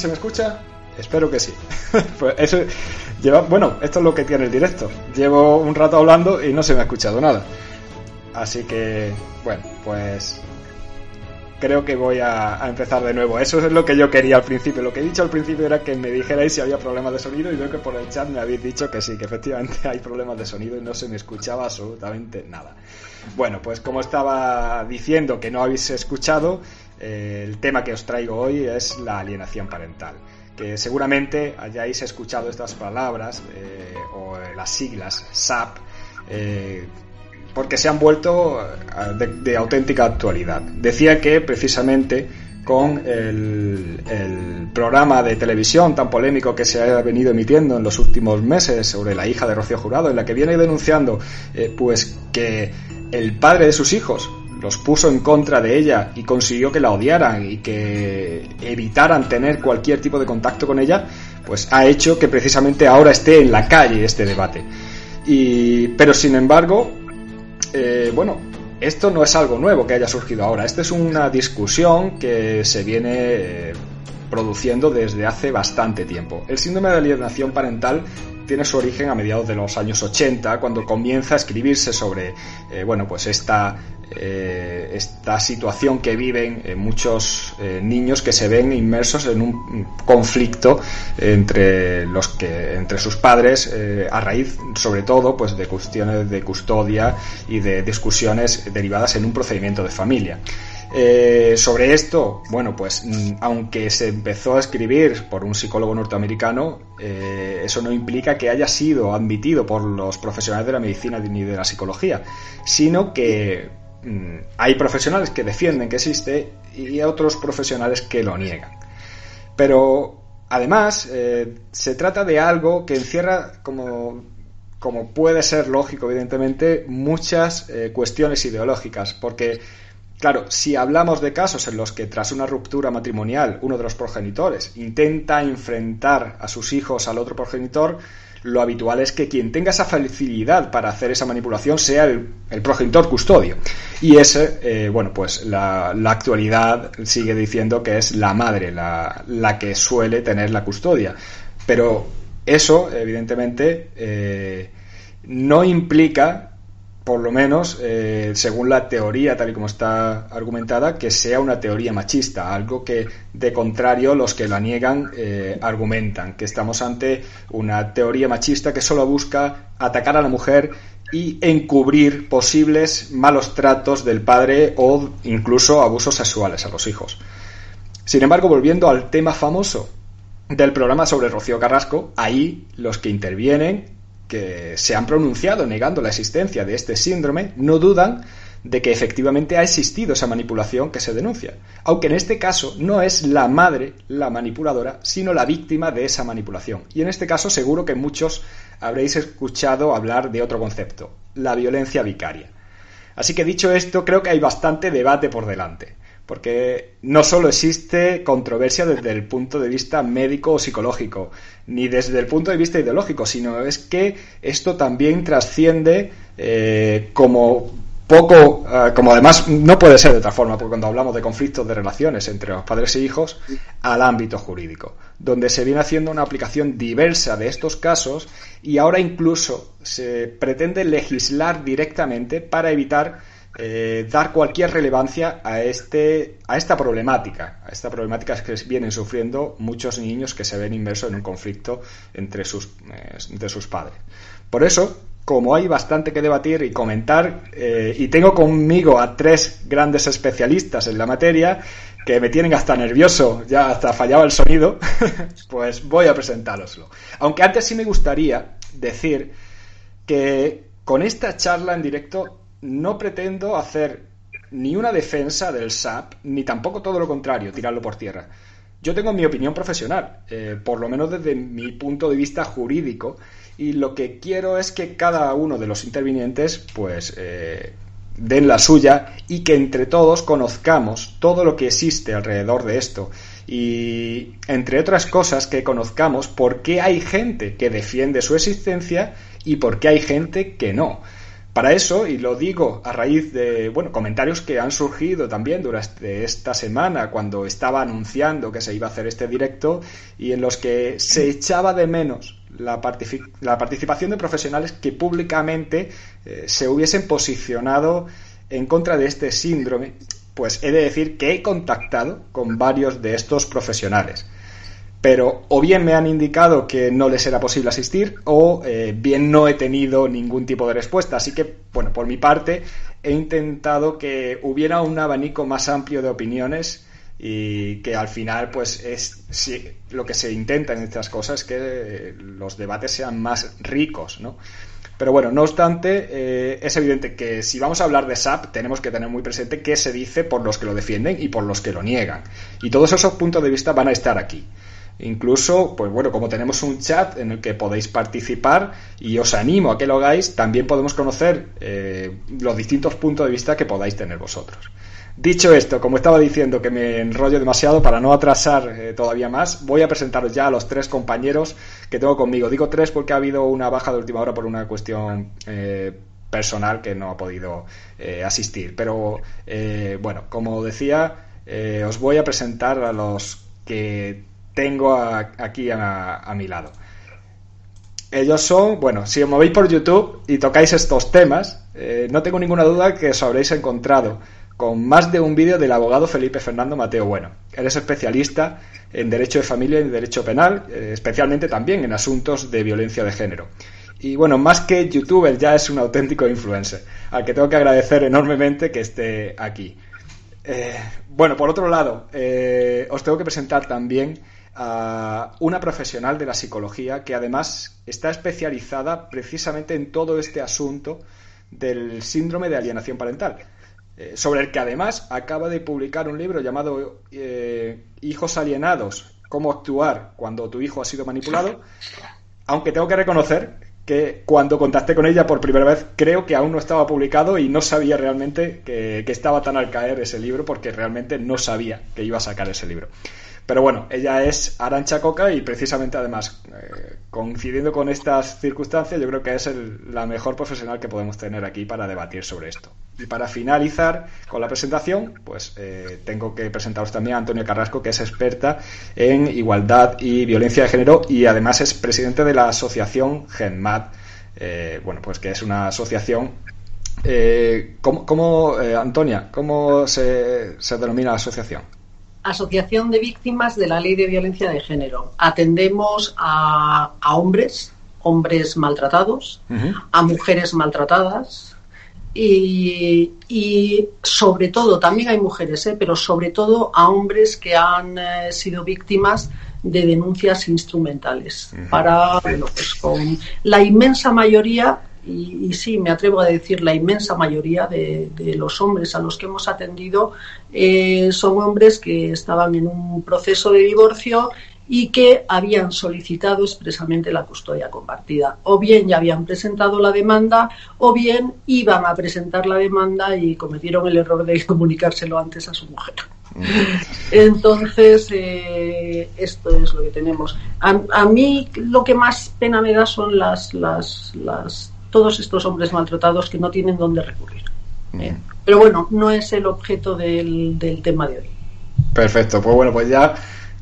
Vamos, ¿ahora sí se me escucha? Espero que sí. pues eso lleva, bueno, esto es lo que tiene el directo. Llevo un rato hablando y no se me ha escuchado nada. Así que, bueno, pues creo que voy a, empezar de nuevo. Eso es lo que yo quería al principio. Lo que he dicho al principio era que me dijerais si había problemas de sonido y veo que por el chat me habéis dicho que sí, que efectivamente hay problemas de sonido y no se me escuchaba absolutamente nada. Bueno, pues como estaba diciendo que no habéis escuchado, eh, el tema que os traigo hoy es la alienación parental. Que seguramente hayáis escuchado estas palabras eh, o las siglas SAP. Eh, porque se han vuelto eh, de, auténtica actualidad. Decía que precisamente con el, programa de televisión tan polémico que se ha venido emitiendo en los últimos meses sobre la hija de Rocío Jurado, en la que viene denunciando eh, pues que el padre de sus hijos los puso en contra de ella y consiguió que la odiaran y que evitaran tener cualquier tipo de contacto con ella, pues ha hecho que precisamente ahora esté en la calle este debate. Y, pero sin embargo, eh, bueno, esto no es algo nuevo que haya surgido ahora. Esta es una discusión que se viene eh, produciendo desde hace bastante tiempo. El síndrome de alienación parental tiene su origen a mediados de los años 80, cuando comienza a escribirse sobre, eh, bueno, pues esta, eh, esta situación que viven eh, muchos niños que se ven inmersos en un conflicto entre los que, entre sus padres, a raíz, sobre todo, pues de cuestiones de custodia y de discusiones derivadas en un procedimiento de familia. Eh, sobre esto, bueno, pues mm, aunque se empezó a escribir por un psicólogo norteamericano, eh, eso no implica que haya sido admitido por los profesionales de la medicina ni de la psicología, sino que mm, hay profesionales que defienden que existe y otros profesionales que lo niegan. Pero además, eh, se trata de algo que encierra como como puede ser lógico, evidentemente, muchas cuestiones ideológicas, porque Claro, si hablamos de casos en los que tras una ruptura matrimonial uno de los progenitores intenta enfrentar a sus hijos al otro progenitor, lo habitual es que quien tenga esa facilidad para hacer esa manipulación sea el, progenitor custodio. Y ese, eh, bueno, pues la, actualidad sigue diciendo que es la madre la, que suele tener la custodia. Pero eso, evidentemente, eh, no implica por lo menos, eh, según la teoría tal y como está argumentada, que sea una teoría machista, algo que de contrario los que la niegan eh, argumentan, que estamos ante una teoría machista que solo busca atacar a la mujer y encubrir posibles malos tratos del padre o incluso abusos sexuales a los hijos. Sin embargo, volviendo al tema famoso del programa sobre Rocío Carrasco, ahí los que intervienen que se han pronunciado negando la existencia de este síndrome no dudan de que efectivamente ha existido esa manipulación que se denuncia, aunque en este caso no es la madre la manipuladora, sino la víctima de esa manipulación. Y en este caso seguro que muchos habréis escuchado hablar de otro concepto, la violencia vicaria. Así que dicho esto, creo que hay bastante debate por delante porque no solo existe controversia desde el punto de vista médico o psicológico, ni desde el punto de vista ideológico, sino es que esto también trasciende eh, como poco, eh, como además no puede ser de otra forma, porque cuando hablamos de conflictos de relaciones entre los padres e hijos, al ámbito jurídico, donde se viene haciendo una aplicación diversa de estos casos y ahora incluso se pretende legislar directamente para evitar eh, dar cualquier relevancia a, este, a esta problemática, a esta problemática que vienen sufriendo muchos niños que se ven inmersos en un conflicto entre sus, eh, sus padres. Por eso, como hay bastante que debatir y comentar, eh, y tengo conmigo a tres grandes especialistas en la materia, que me tienen hasta nervioso, ya hasta fallaba el sonido, pues voy a presentároslo. Aunque antes sí me gustaría decir que con esta charla en directo no pretendo hacer ni una defensa del SAP, ni tampoco todo lo contrario, tirarlo por tierra. Yo tengo mi opinión profesional, eh, por lo menos desde mi punto de vista jurídico, y lo que quiero es que cada uno de los intervinientes, pues, eh, den la suya y que entre todos conozcamos todo lo que existe alrededor de esto. Y, entre otras cosas, que conozcamos por qué hay gente que defiende su existencia y por qué hay gente que no Para eso, y lo digo a raíz de bueno, comentarios que han surgido también durante esta semana cuando estaba anunciando que se iba a hacer este directo y en los que se echaba de menos la, la participación de profesionales que públicamente eh, se hubiesen posicionado en contra de este síndrome, pues he de decir que he contactado con varios de estos profesionales pero o bien me han indicado que no les era posible asistir o eh, bien no he tenido ningún tipo de respuesta. Así que, bueno, por mi parte he intentado que hubiera un abanico más amplio de opiniones y que al final, pues, es lo que se intenta en estas cosas, que los debates sean más ricos, ¿no? Pero bueno, no obstante, eh, es evidente que si vamos a hablar de SAP, tenemos que tener muy presente qué se dice por los que lo defienden y por los que lo niegan. Y todos esos puntos de vista van a estar aquí. Incluso, pues bueno, como tenemos un chat en el que podéis participar y os animo a que lo hagáis, también podemos conocer eh, los distintos puntos de vista que podáis tener vosotros. Dicho esto, como estaba diciendo que me enrollo demasiado para no atrasar eh, todavía más, voy a presentaros ya a los tres compañeros que tengo conmigo. Digo tres porque ha habido una baja de última hora por una cuestión eh, personal que no ha podido asistir. Pero bueno, como decía, os voy a presentar a los que tengo aquí a, mi lado. Ellos son, bueno, si os movéis por YouTube y tocáis estos temas, eh, no tengo ninguna duda que os habréis encontrado con más de un vídeo del abogado Felipe Fernando Mateo Bueno. Él es especialista en derecho de familia y derecho penal, eh, especialmente también en asuntos de violencia de género. Y bueno, más que youtuber, ya es un auténtico influencer, al que tengo que agradecer enormemente que esté aquí. Eh, bueno, por otro lado, os tengo que presentar también a una profesional de la psicología que además está especializada precisamente en todo este asunto del síndrome de alienación parental, eh, sobre el que además acaba de publicar un libro llamado eh, Hijos alienados, cómo actuar cuando tu hijo ha sido manipulado, aunque tengo que reconocer que cuando contacté con ella por primera vez creo que aún no estaba publicado y no sabía realmente que estaba tan al caer ese libro porque realmente no sabía que iba a sacar ese libro. Pero bueno, ella es Arancha Coca y precisamente además, eh, coincidiendo con estas circunstancias, yo creo que es la mejor profesional que podemos tener aquí para debatir sobre esto. Y para finalizar con la presentación, pues eh, tengo que presentaros también a Antonio Carrasco, que es experta en igualdad y violencia de género y además es presidente de la asociación GenMat, eh, bueno, pues que es una asociación ¿Cómo, Antonia, cómo se, denomina la asociación? Asociación de Víctimas de la Ley de Violencia de Género. Atendemos a, hombres, hombres maltratados, a mujeres maltratadas y, sobre todo, también hay mujeres, ¿eh? pero sobre todo a hombres que han eh, sido víctimas de denuncias instrumentales. Para, pues con la inmensa mayoría y, sí, me atrevo a decir, la inmensa mayoría de, los hombres a los que hemos atendido eh, son hombres que estaban en un proceso de divorcio y que habían solicitado expresamente la custodia compartida. O bien ya habían presentado la demanda o bien iban a presentar la demanda y cometieron el error de comunicárselo antes a su mujer. Mm. Entonces, eh, esto es lo que tenemos. A, a, mí lo que más pena me da son las, las, las todos estos hombres maltratados que no tienen dónde recurrir. Eh, pero bueno, no es el objeto del, tema de hoy. Perfecto, pues bueno, pues ya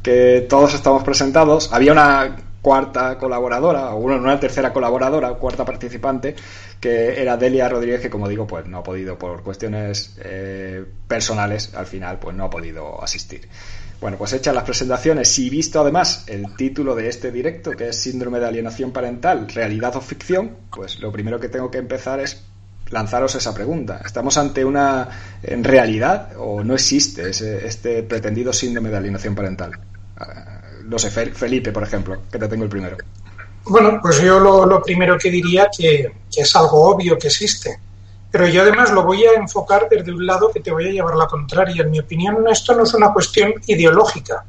que todos estamos presentados, había una cuarta colaboradora, o una tercera colaboradora, cuarta participante, que era Delia Rodríguez, que como digo, pues no ha podido, por cuestiones eh, personales, al final, pues no ha podido asistir. Bueno, pues hechas las presentaciones y visto además el título de este directo, que es Síndrome de Alienación Parental, Realidad o Ficción, pues lo primero que tengo que empezar es lanzaros esa pregunta. ¿Estamos ante una en realidad o no existe este pretendido síndrome de alienación parental? Ah, no sé, Felipe, por ejemplo, que te tengo el primero. Bueno, pues yo lo, primero que diría que, que es algo obvio que existe pero yo además lo voy a enfocar desde un lado que te voy a llevar la contraria. En mi opinión, esto no es una cuestión ideológica.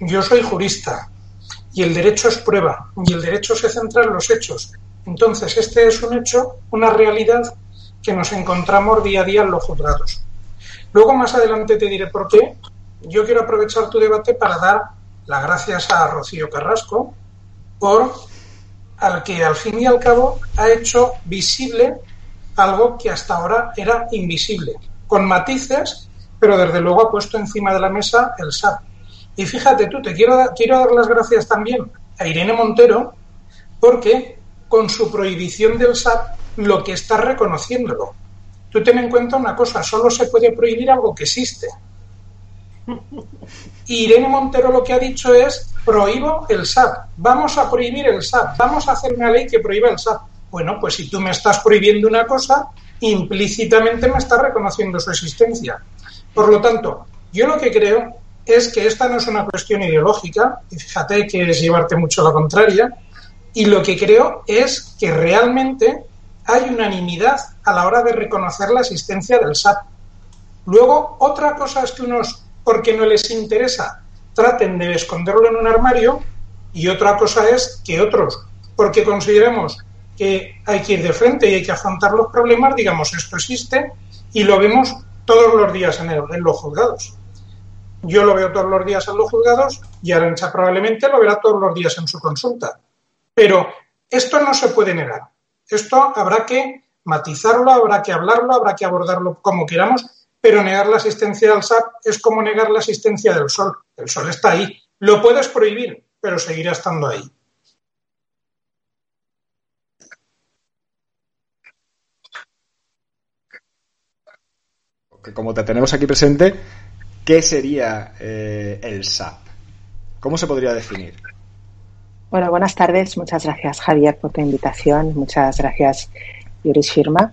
Yo soy jurista y el derecho es prueba y el derecho se centra en los hechos. Entonces, este es un hecho, una realidad que nos encontramos día a día en los juzgados. Luego, más adelante, te diré por qué. Yo quiero aprovechar tu debate para dar las gracias a Rocío Carrasco por al que al fin y al cabo ha hecho visible algo que hasta ahora era invisible, con matices, pero desde luego ha puesto encima de la mesa el SAP. Y fíjate tú, te quiero, quiero dar las gracias también a Irene Montero, porque con su prohibición del SAP lo que está reconociéndolo. Tú ten en cuenta una cosa, solo se puede prohibir algo que existe. Irene Montero lo que ha dicho es prohíbo el SAP, vamos a prohibir el SAP, vamos a hacer una ley que prohíba el SAP. Bueno, pues si tú me estás prohibiendo una cosa, implícitamente me estás reconociendo su existencia. Por lo tanto, yo lo que creo es que esta no es una cuestión ideológica, y fíjate que es llevarte mucho la contraria, y lo que creo es que realmente hay unanimidad a la hora de reconocer la existencia del SAP. Luego, otra cosa es que unos, porque no les interesa, traten de esconderlo en un armario, y otra cosa es que otros, porque consideremos que hay que ir de frente y hay que afrontar los problemas, digamos, esto existe y lo vemos todos los días en, en los juzgados. Yo lo veo todos los días en los juzgados y Arancha probablemente lo verá todos los días en su consulta. Pero esto no se puede negar. Esto habrá que matizarlo, habrá que hablarlo, habrá que abordarlo como queramos, pero negar la asistencia al SAP es como negar la asistencia del sol. El sol está ahí. Lo puedes prohibir, pero seguirá estando ahí. Como te tenemos aquí presente, ¿qué sería eh, el SAP? ¿Cómo se podría definir? Bueno, buenas tardes. Muchas gracias, Javier, por tu invitación. Muchas gracias, Yuris Firma.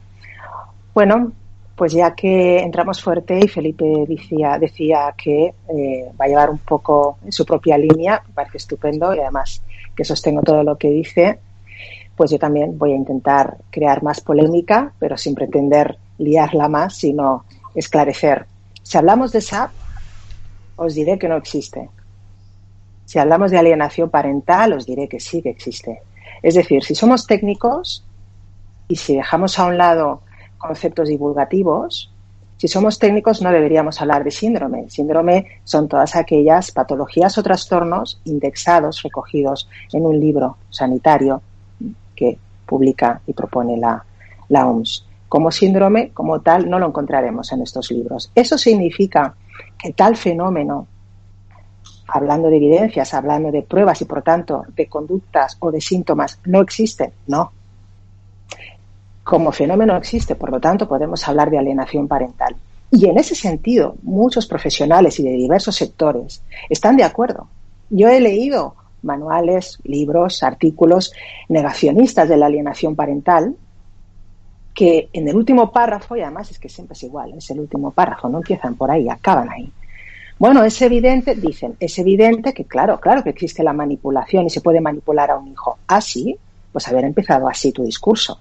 Bueno, pues ya que entramos fuerte y Felipe decía, decía que eh, va a llevar un poco su propia línea, me parece estupendo y además que sostengo todo lo que dice, pues yo también voy a intentar crear más polémica, pero sin pretender liarla más, sino esclarecer. Si hablamos de SAP, os diré que no existe. Si hablamos de alienación parental, os diré que sí que existe. Es decir, si somos técnicos y si dejamos a un lado conceptos divulgativos, si somos técnicos no deberíamos hablar de síndrome. Síndrome son todas aquellas patologías o trastornos indexados, recogidos en un libro sanitario que publica y propone la, la OMS como síndrome, como tal, no lo encontraremos en estos libros. Eso significa que tal fenómeno, hablando de evidencias, hablando de pruebas y por tanto de conductas o de síntomas, no existe. No. Como fenómeno existe, por lo tanto, podemos hablar de alienación parental. Y en ese sentido, muchos profesionales y de diversos sectores están de acuerdo. Yo he leído manuales, libros, artículos negacionistas de la alienación parental que en el último párrafo, y además es que siempre es igual, es el último párrafo, no empiezan por ahí, acaban ahí. Bueno, es evidente, dicen, es evidente que claro, claro que existe la manipulación y se puede manipular a un hijo. Así, ah, pues haber empezado así tu discurso.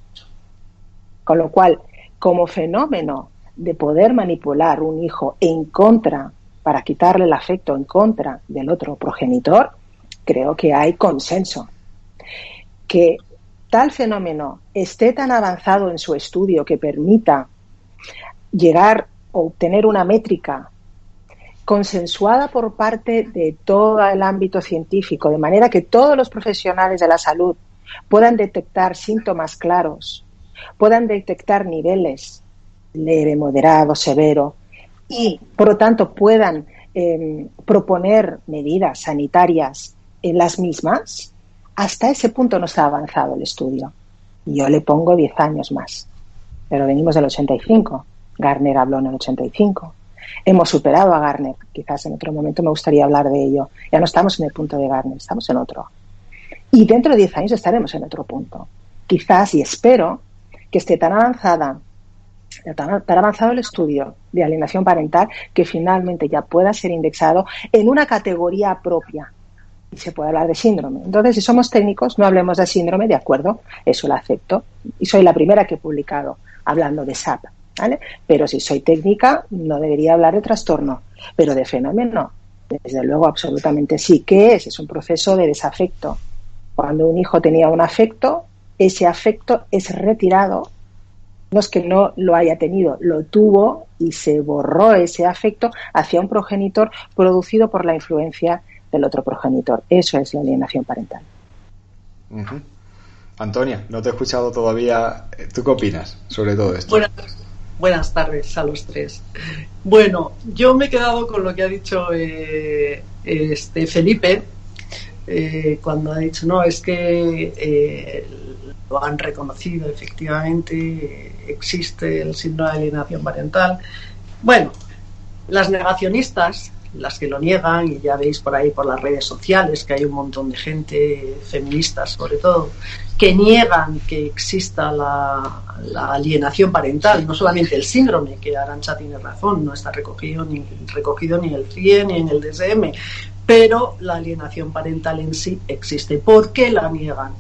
Con lo cual, como fenómeno de poder manipular un hijo en contra, para quitarle el afecto en contra del otro progenitor, creo que hay consenso. Que tal fenómeno esté tan avanzado en su estudio que permita llegar o obtener una métrica consensuada por parte de todo el ámbito científico, de manera que todos los profesionales de la salud puedan detectar síntomas claros, puedan detectar niveles leve, moderado, severo, y por lo tanto puedan eh, proponer medidas sanitarias en las mismas, hasta ese punto no está avanzado el estudio. Yo le pongo 10 años más. Pero venimos del 85. Garner habló en el 85. Hemos superado a Garner. Quizás en otro momento me gustaría hablar de ello. Ya no estamos en el punto de Garner, estamos en otro. Y dentro de 10 años estaremos en otro punto. Quizás y espero que esté tan avanzada, tan, tan avanzado el estudio de alienación parental que finalmente ya pueda ser indexado en una categoría propia se puede hablar de síndrome. Entonces, si somos técnicos, no hablemos de síndrome, de acuerdo, eso lo acepto. Y soy la primera que he publicado hablando de SAP, ¿vale? Pero si soy técnica, no debería hablar de trastorno, pero de fenómeno, desde luego, absolutamente sí. ¿Qué es? Es un proceso de desafecto. Cuando un hijo tenía un afecto, ese afecto es retirado. No es que no lo haya tenido, lo tuvo y se borró ese afecto hacia un progenitor producido por la influencia del otro progenitor. Eso es la alienación parental. Antonia, no te he escuchado todavía. ¿Tú qué opinas sobre todo esto? Buenas, tardes a los tres. Bueno, yo me he quedado con lo que ha dicho eh, este Felipe eh, cuando ha dicho, no, es que eh, lo han reconocido, efectivamente, existe el síndrome de alienación parental. Bueno, las negacionistas, las que lo niegan, y ya veis por ahí por las redes sociales que hay un montón de gente, feministas sobre todo, que niegan que exista la, alienación parental, no solamente el síndrome, que Arancha tiene razón, no está recogido ni, recogido ni en el CIE ni en el DSM, pero la alienación parental en sí existe. ¿Por qué la niegan?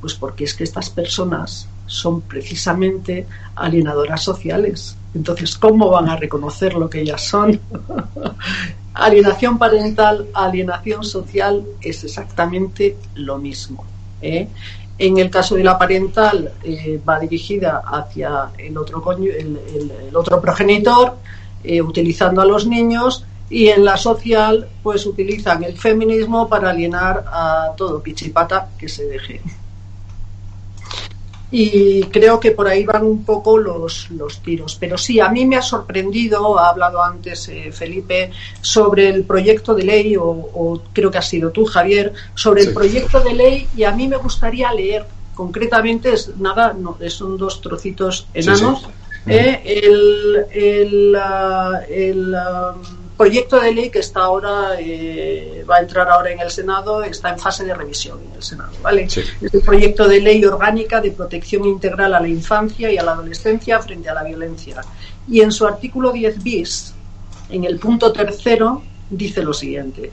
Pues porque es que estas personas son precisamente alienadoras sociales. Entonces, ¿cómo van a reconocer lo que ellas son? alienación parental, alienación social es exactamente lo mismo. ¿eh? En el caso de la parental eh, va dirigida hacia el otro, el, otro progenitor, eh, utilizando a los niños, y en la social pues utilizan el feminismo para alienar a todo pichipata que se deje. Y creo que por ahí van un poco los, los tiros. Pero sí, a mí me ha sorprendido, ha hablado antes eh, Felipe, sobre el proyecto de ley, o, creo que ha sido tú, Javier, sobre el proyecto de ley, y a mí me gustaría leer. Concretamente, es nada, no, son dos trocitos enanos, eh, el, el, ah, el ah, proyecto de ley que está ahora, eh, va a entrar ahora en el Senado, está en fase de revisión en el Senado, ¿vale? Es el proyecto de ley orgánica de protección integral a la infancia y a la adolescencia frente a la violencia. Y en su artículo 10 bis, en el punto tercero, dice lo siguiente.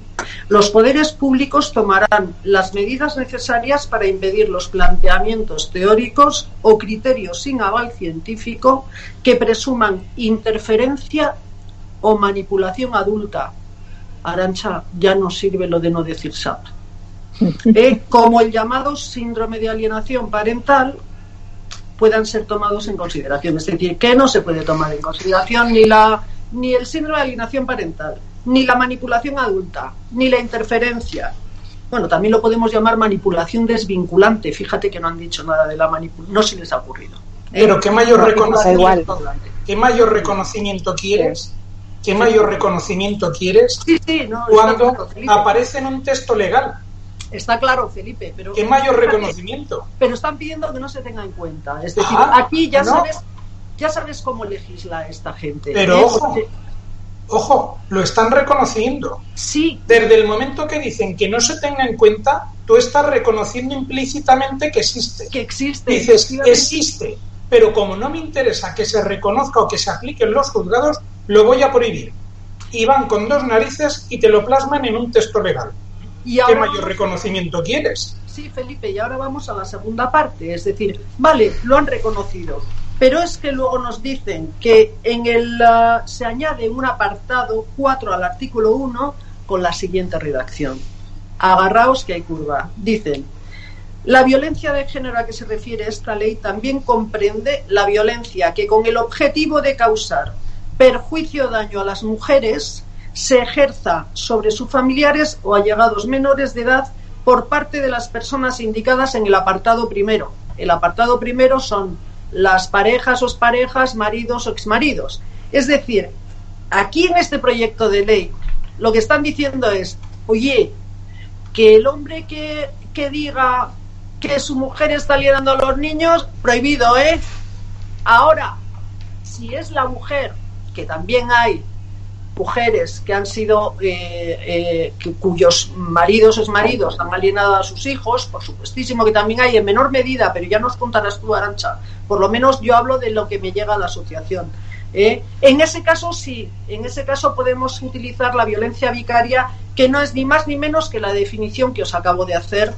Los poderes públicos tomarán las medidas necesarias para impedir los planteamientos teóricos o criterios sin aval científico que presuman interferencia o manipulación adulta. Arancha, ya no sirve lo de no decir SAP. Eh, como el llamado síndrome de alienación parental puedan ser tomados en consideración. Es decir, que no se puede tomar en consideración ni, la, ni el síndrome de alienación parental, ni la manipulación adulta, ni la interferencia. Bueno, también lo podemos llamar manipulación desvinculante. Fíjate que no han dicho nada de la manipulación, no se les ha ocurrido. ¿eh? Pero ¿qué mayor, reconocimiento, ¿qué mayor reconocimiento quieres ¿Qué mayor reconocimiento quieres cuando aparece en un texto legal? Está claro, Felipe, pero... ¿Qué mayor reconocimiento? Pero están pidiendo que no se tenga en cuenta. Es decir, ah, aquí ya sabes ya sabes cómo legisla esta gente. Pero ¿eh? ojo, ojo, lo están reconociendo. Sí. Desde el momento que dicen que no se tenga en cuenta, tú estás reconociendo implícitamente que existe. Que existe. Dices, existe. Pero como no me interesa que se reconozca o que se aplique en los juzgados, lo voy a prohibir. Y van con dos narices y te lo plasman en un texto legal. ¿Y ¿Qué mayor reconocimiento quieres? Sí, Felipe, y ahora vamos a la segunda parte. Es decir, vale, lo han reconocido, pero es que luego nos dicen que en el uh, se añade un apartado 4 al artículo 1 con la siguiente redacción. Agarraos que hay curva. Dicen, la violencia de género a que se refiere esta ley también comprende la violencia que con el objetivo de causar perjuicio o daño a las mujeres se ejerza sobre sus familiares o allegados menores de edad por parte de las personas indicadas en el apartado primero. El apartado primero son las parejas o parejas, maridos o exmaridos. Es decir, aquí en este proyecto de ley lo que están diciendo es, oye, que el hombre que, que diga que su mujer está liderando a los niños, prohibido, ¿eh? Ahora, si es la mujer que también hay mujeres que han sido eh, eh, cuyos maridos o maridos han alienado a sus hijos, por supuestísimo que también hay en menor medida, pero ya nos contarás tú, Arancha. Por lo menos yo hablo de lo que me llega a la asociación. ¿eh? En ese caso sí, en ese caso podemos utilizar la violencia vicaria, que no es ni más ni menos que la definición que os acabo de hacer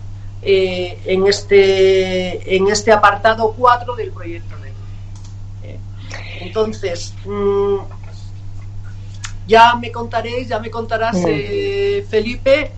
en, este, en este apartado 4 del proyecto entonces, mm, ya me contaréis, ya me contarás, eh, Felipe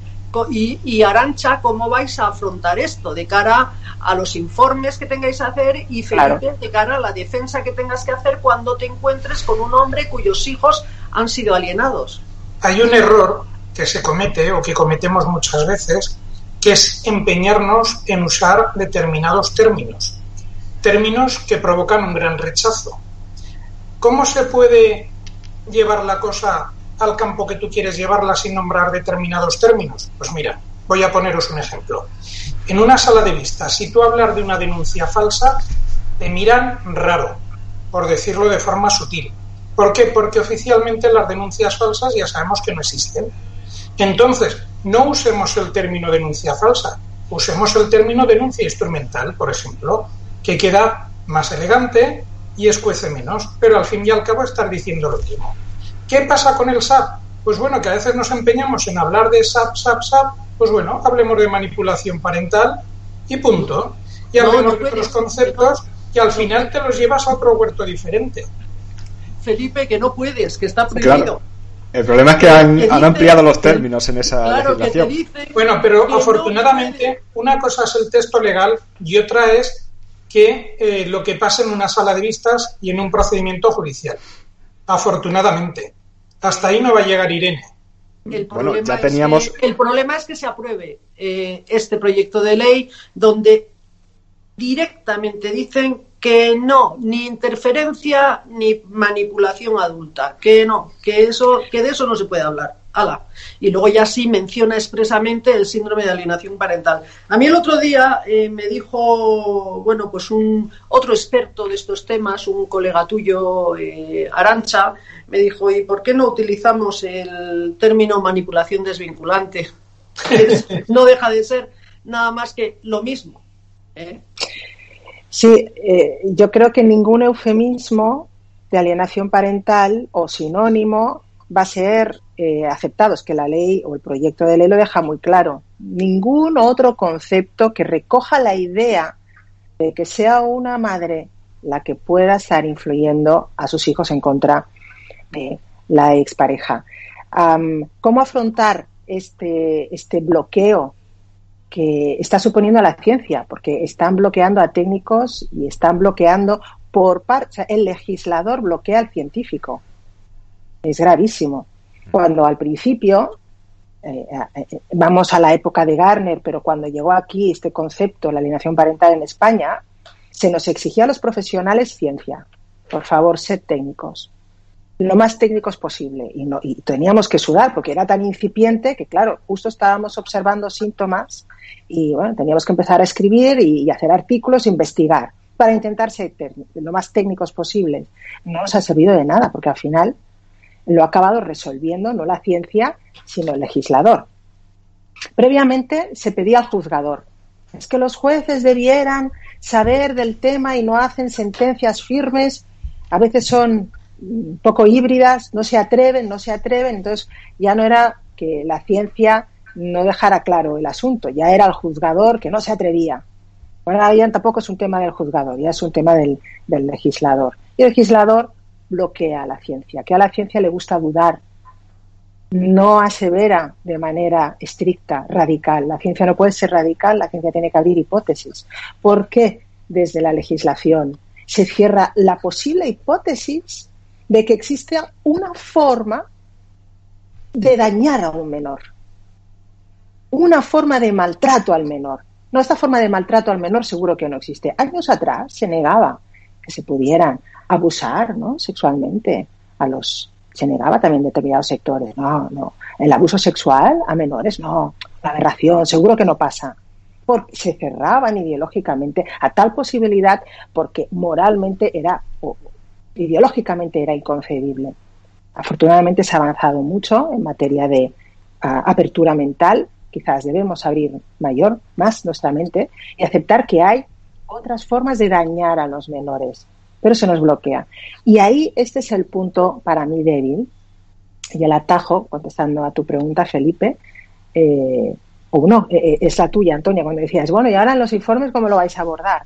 y, y, Arancha, cómo vais a afrontar esto de cara a los informes que tengáis que hacer y Felipe de cara a la defensa que tengas que hacer cuando te encuentres con un hombre cuyos hijos han sido alienados. Hay un error que se comete o que cometemos muchas veces que es empeñarnos en usar determinados términos, términos que provocan un gran rechazo. ¿Cómo se puede llevar la cosa al campo que tú quieres llevarla sin nombrar determinados términos? Pues mira, voy a poneros un ejemplo. En una sala de vista, si tú hablas de una denuncia falsa, te miran raro, por decirlo de forma sutil. ¿Por qué? Porque oficialmente las denuncias falsas ya sabemos que no existen. Entonces, no usemos el término denuncia falsa, usemos el término denuncia instrumental, por ejemplo, que queda más elegante y escuece menos, pero al fin y al cabo estar diciendo lo mismo. ¿Qué pasa con el SAP? Pues bueno, que a veces nos empeñamos en hablar de SAP, SAP, SAP, pues bueno, hablemos de manipulación parental y punto. Y hablemos de otros conceptos que al final te los llevas a otro huerto diferente. Felipe, que no puedes, que está prohibido. El problema es que han, ampliado los términos en esa legislación. bueno, pero afortunadamente una cosa es el texto legal y otra es que eh, lo que pasa en una sala de vistas y en un procedimiento judicial. Afortunadamente. Hasta ahí no va a llegar Irene. El problema, ya teníamos... es, que, el problema es que se apruebe eh, este proyecto de ley donde directamente dicen que no, ni interferencia ni manipulación adulta, que no, que eso, que de eso no se puede hablar. Ala. Y luego ya sí menciona expresamente el síndrome de alienación parental. A mí el otro día eh, me dijo, bueno, pues un otro experto de estos temas, un colega tuyo, eh, Arancha, me dijo, ¿y por qué no utilizamos el término manipulación desvinculante? no deja de ser nada más que lo mismo. ¿eh? Sí, eh, yo creo que ningún eufemismo de alienación parental o sinónimo va a ser eh, aceptado. Es que la ley o el proyecto de ley lo deja muy claro. Ningún otro concepto que recoja la idea de que sea una madre la que pueda estar influyendo a sus hijos en contra de la expareja. ¿Cómo afrontar este, este bloqueo que está suponiendo la ciencia, porque están bloqueando a técnicos y están bloqueando por parte, el legislador bloquea al científico. Es gravísimo. Cuando al principio, eh, eh, vamos a la época de Garner, pero cuando llegó aquí este concepto, la alienación parental en España, se nos exigía a los profesionales ciencia. Por favor, sed técnicos lo más técnicos posible y, no, y teníamos que sudar porque era tan incipiente que, claro, justo estábamos observando síntomas y bueno, teníamos que empezar a escribir y, hacer artículos, investigar para intentar ser lo más técnicos posibles. No nos ha servido de nada porque al final lo ha acabado resolviendo no la ciencia, sino el legislador. Previamente se pedía al juzgador. Es que los jueces debieran saber del tema y no hacen sentencias firmes. A veces son un poco híbridas, no se atreven, no se atreven, entonces ya no era que la ciencia no dejara claro el asunto, ya era el juzgador que no se atrevía. Ahora ya tampoco es un tema del juzgador, ya es un tema del, del legislador. Y el legislador bloquea a la ciencia, que a la ciencia le gusta dudar, no asevera de manera estricta, radical. La ciencia no puede ser radical, la ciencia tiene que abrir hipótesis. ¿Por qué desde la legislación se cierra la posible hipótesis de que existe una forma de dañar a un menor, una forma de maltrato al menor. No, esta forma de maltrato al menor seguro que no existe. Años atrás se negaba que se pudieran abusar ¿no? sexualmente a los... Se negaba también determinados sectores. No, no. El abuso sexual a menores, no. La aberración, seguro que no pasa. Porque se cerraban ideológicamente a tal posibilidad porque moralmente era ideológicamente era inconcebible. Afortunadamente se ha avanzado mucho en materia de ah, apertura mental. Quizás debemos abrir mayor, más nuestra mente y aceptar que hay otras formas de dañar a los menores, pero se nos bloquea. Y ahí este es el punto para mí débil y el atajo, contestando a tu pregunta, Felipe, eh, o no, eh, eh, es la tuya, Antonia, cuando decías, bueno, y ahora en los informes, ¿cómo lo vais a abordar?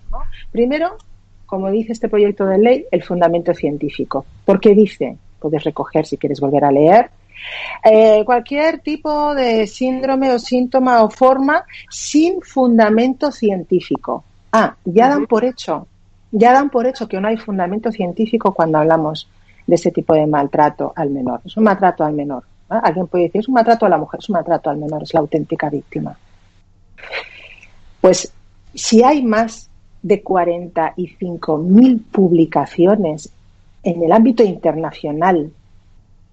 Primero, como dice este proyecto de ley, el fundamento científico. Porque dice, puedes recoger si quieres volver a leer, eh, cualquier tipo de síndrome o síntoma o forma sin fundamento científico. Ah, ya dan por hecho, ya dan por hecho que no hay fundamento científico cuando hablamos de este tipo de maltrato al menor. Es un maltrato al menor. Alguien puede decir, es un maltrato a la mujer, es un maltrato al menor, es la auténtica víctima. Pues si hay más de 45.000 publicaciones en el ámbito internacional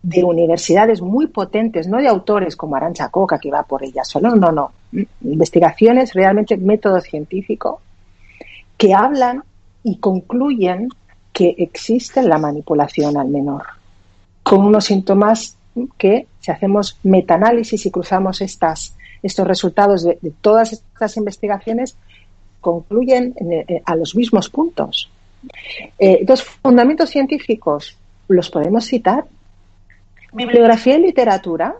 de universidades muy potentes, no de autores como Arancha Coca, que va por ella solo, no, no. Investigaciones realmente método científico que hablan y concluyen que existe la manipulación al menor, con unos síntomas que, si hacemos metaanálisis y cruzamos estas, estos resultados de, todas estas investigaciones, concluyen eh, a los mismos puntos. Eh, los fundamentos científicos los podemos citar Bibliografía y literatura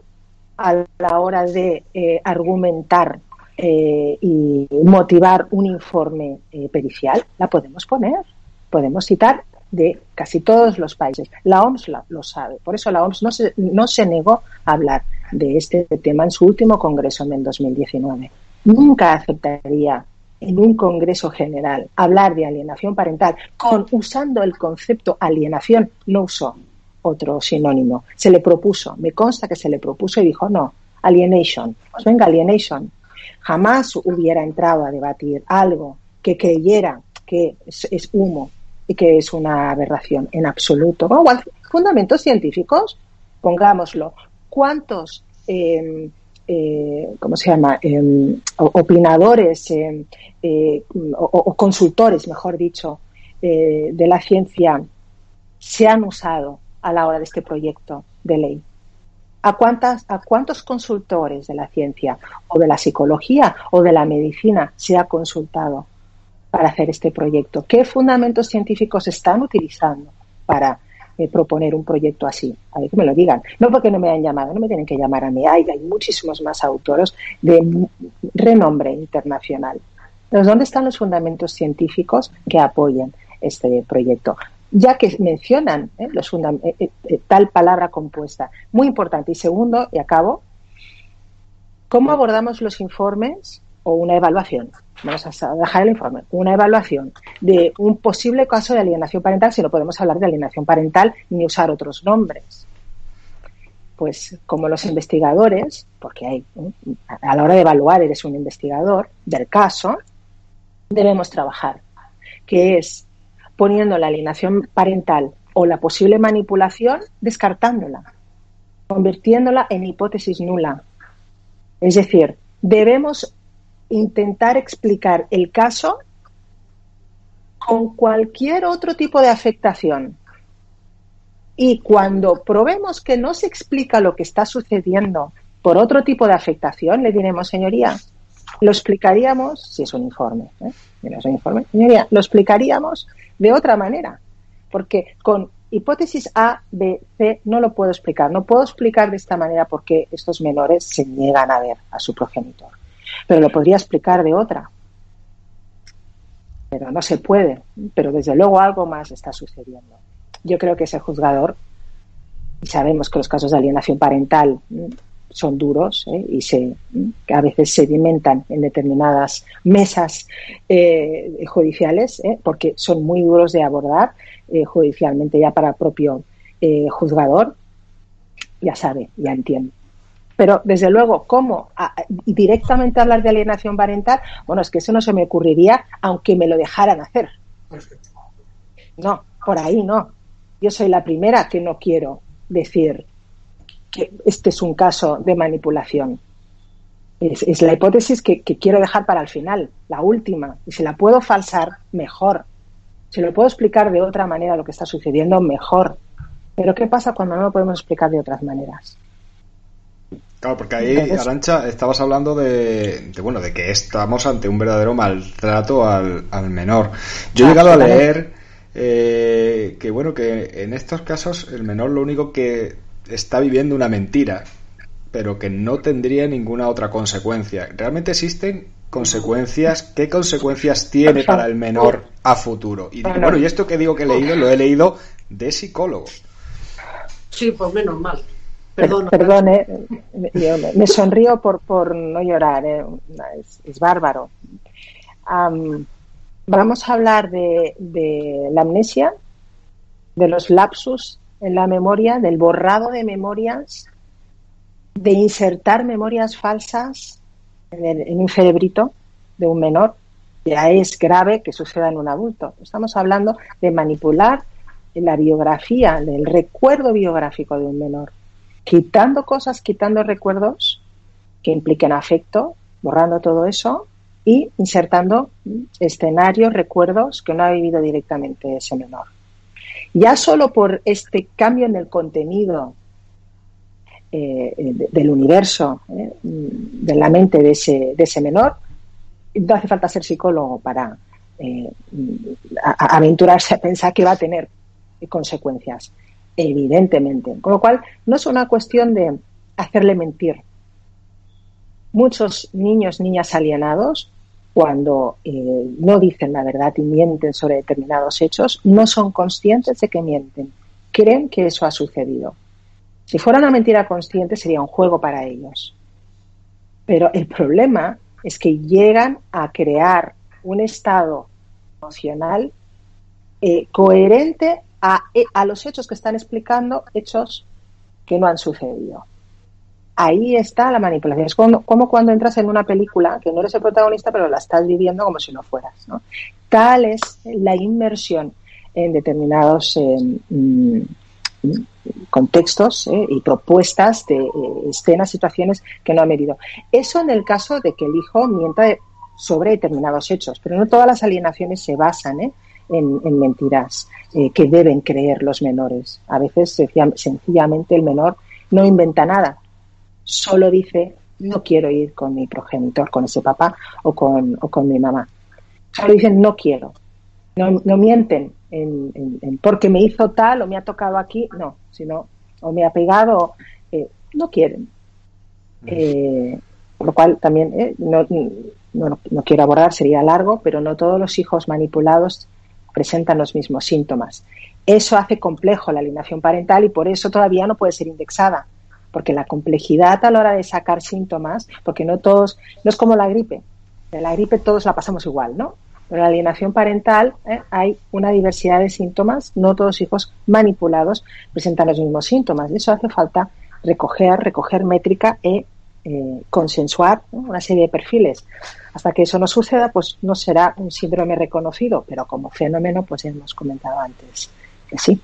a la hora de eh, argumentar eh, y motivar un informe eh, pericial, la podemos poner. Podemos citar de casi todos los países. La OMS lo, sabe. Por eso la OMS no se, no se negó a hablar de este tema en su último congreso en 2019. Nunca aceptaría en un congreso general hablar de alienación parental con usando el concepto alienación, no usó otro sinónimo. Se le propuso, me consta que se le propuso y dijo no, alienation. Pues venga, alienation. Jamás hubiera entrado a debatir algo que creyera que es, humo y que es una aberración en absoluto. fundamentos científicos, pongámoslo. ¿Cuántos, em, eh, ¿cómo se llama?, em, opinadores em, eh, o, consultores, mejor dicho, eh, de la ciencia se han usado a la hora de este proyecto de ley? ¿A, cuántas, ¿A cuántos consultores de la ciencia o de la psicología o de la medicina se ha consultado para hacer este proyecto? ¿Qué fundamentos científicos están utilizando para eh, proponer un proyecto así? A ver que me lo digan. No porque no me han llamado, no me tienen que llamar a mí. Hay, hay muchísimos más autores de renombre internacional. Entonces, ¿dónde están los fundamentos científicos que apoyen este proyecto? Ya que mencionan ¿eh? los eh, eh, tal palabra compuesta. Muy importante. Y segundo, y acabo, ¿cómo abordamos los informes o una evaluación? Vamos a dejar el informe. Una evaluación de un posible caso de alienación parental, si no podemos hablar de alienación parental ni usar otros nombres. Pues como los investigadores, porque hay, a la hora de evaluar eres un investigador del caso, debemos trabajar, que es poniendo la alienación parental o la posible manipulación, descartándola, convirtiéndola en hipótesis nula. Es decir, debemos intentar explicar el caso con cualquier otro tipo de afectación. Y cuando probemos que no se explica lo que está sucediendo por otro tipo de afectación, le diremos, señoría, lo explicaríamos, si es un informe, ¿eh? es un informe, señoría, lo explicaríamos de otra manera, porque con hipótesis A, B, C no lo puedo explicar. No puedo explicar de esta manera por qué estos menores se niegan a ver a su progenitor, pero lo podría explicar de otra. Pero no se puede, pero desde luego algo más está sucediendo. Yo creo que ese juzgador, y sabemos que los casos de alienación parental son duros ¿eh? y se, a veces se sedimentan en determinadas mesas eh, judiciales ¿eh? porque son muy duros de abordar judicialmente ya para el propio juzgador. Ya sabe, ya entiende. Pero desde luego, ¿cómo directamente hablar de alienación parental? Bueno, es que eso no se me ocurriría aunque me lo dejaran hacer. No, por ahí no. Yo soy la primera que no quiero decir este es un caso de manipulación. Es, la hipótesis que, quiero dejar para el final, la última. Y si la puedo falsar, mejor. Si lo puedo explicar de otra manera lo que está sucediendo, mejor. Pero ¿qué pasa cuando no lo podemos explicar de otras maneras? Claro, porque ahí, Arancha, estabas hablando de, bueno, de que estamos ante un verdadero maltrato al, menor. Yo he llegado a leer eh, que, bueno, que en estos casos el menor lo único que está viviendo una mentira, pero que no tendría ninguna otra consecuencia. ¿Realmente existen consecuencias? ¿Qué consecuencias tiene para el menor a futuro? Y bueno, y esto que digo que he leído, lo he leído de psicólogo. Sí, pues menos mal. Perdone, me, sonrío por, por no llorar, eh, es, bárbaro. vamos a hablar de, de la amnesia, de los lapsus en la memoria, del borrado de memorias, de insertar memorias falsas en, un cerebrito. de un menor, ya es grave que suceda en un adulto. Estamos hablando de manipular la biografía, el recuerdo biográfico de un menor, quitando cosas, quitando recuerdos que impliquen afecto, borrando todo eso y insertando escenarios, recuerdos que no ha vivido directamente ese menor. Ya solo por este cambio en el contenido eh, del universo, eh, de la mente de ese, de ese menor, no hace falta ser psicólogo para eh, aventurarse a pensar que va a tener consecuencias, evidentemente. Con lo cual, no es una cuestión de hacerle mentir. Muchos niños, niñas alienados, cuando eh, no dicen la verdad y mienten sobre determinados hechos, no son conscientes de que mienten. Creen que eso ha sucedido. Si fuera una mentira consciente sería un juego para ellos. Pero el problema es que llegan a crear un estado emocional eh, coherente eh, a, los hechos que están explicando, hechos que no han sucedido. Ahí está la manipulación. Es como, cuando entras en una película que no eres el protagonista, pero la estás viviendo como si no fueras. Tal es la inmersión en determinados eh, mm, contextos eh, y propuestas de escenas, situaciones que no han medido. Eso en el caso de que el hijo mienta sobre determinados hechos, pero no todas las alienaciones se basan en, mentiras eh, que deben creer los menores. A veces sencillamente el menor no inventa nada, solo dice no quiero ir con mi progenitor, con ese papá o con, o con mi mamá. Solo dicen no quiero. No, no mienten en, porque me hizo tal o me ha tocado aquí, no, sino o me ha pegado, eh, no quieren. Eh, por lo cual también no, no, no, quiero abordar, sería largo, pero no todos los hijos manipulados presentan los mismos síntomas. Eso hace complejo la alienación parental y por eso todavía no puede ser indexada, porque la complejidad a la hora de sacar síntomas, porque no todos, no es como la gripe, de la gripe todos la pasamos igual, ¿no? Pero la alienación parental ¿eh? hay una diversidad de síntomas, no todos hijos manipulados presentan los mismos síntomas. Y eso hace falta recoger, recoger métrica e eh, consensuar una serie de perfiles. Hasta que eso no suceda, pues no será un síndrome reconocido, pero como fenómeno, pues hemos comentado antes que sí.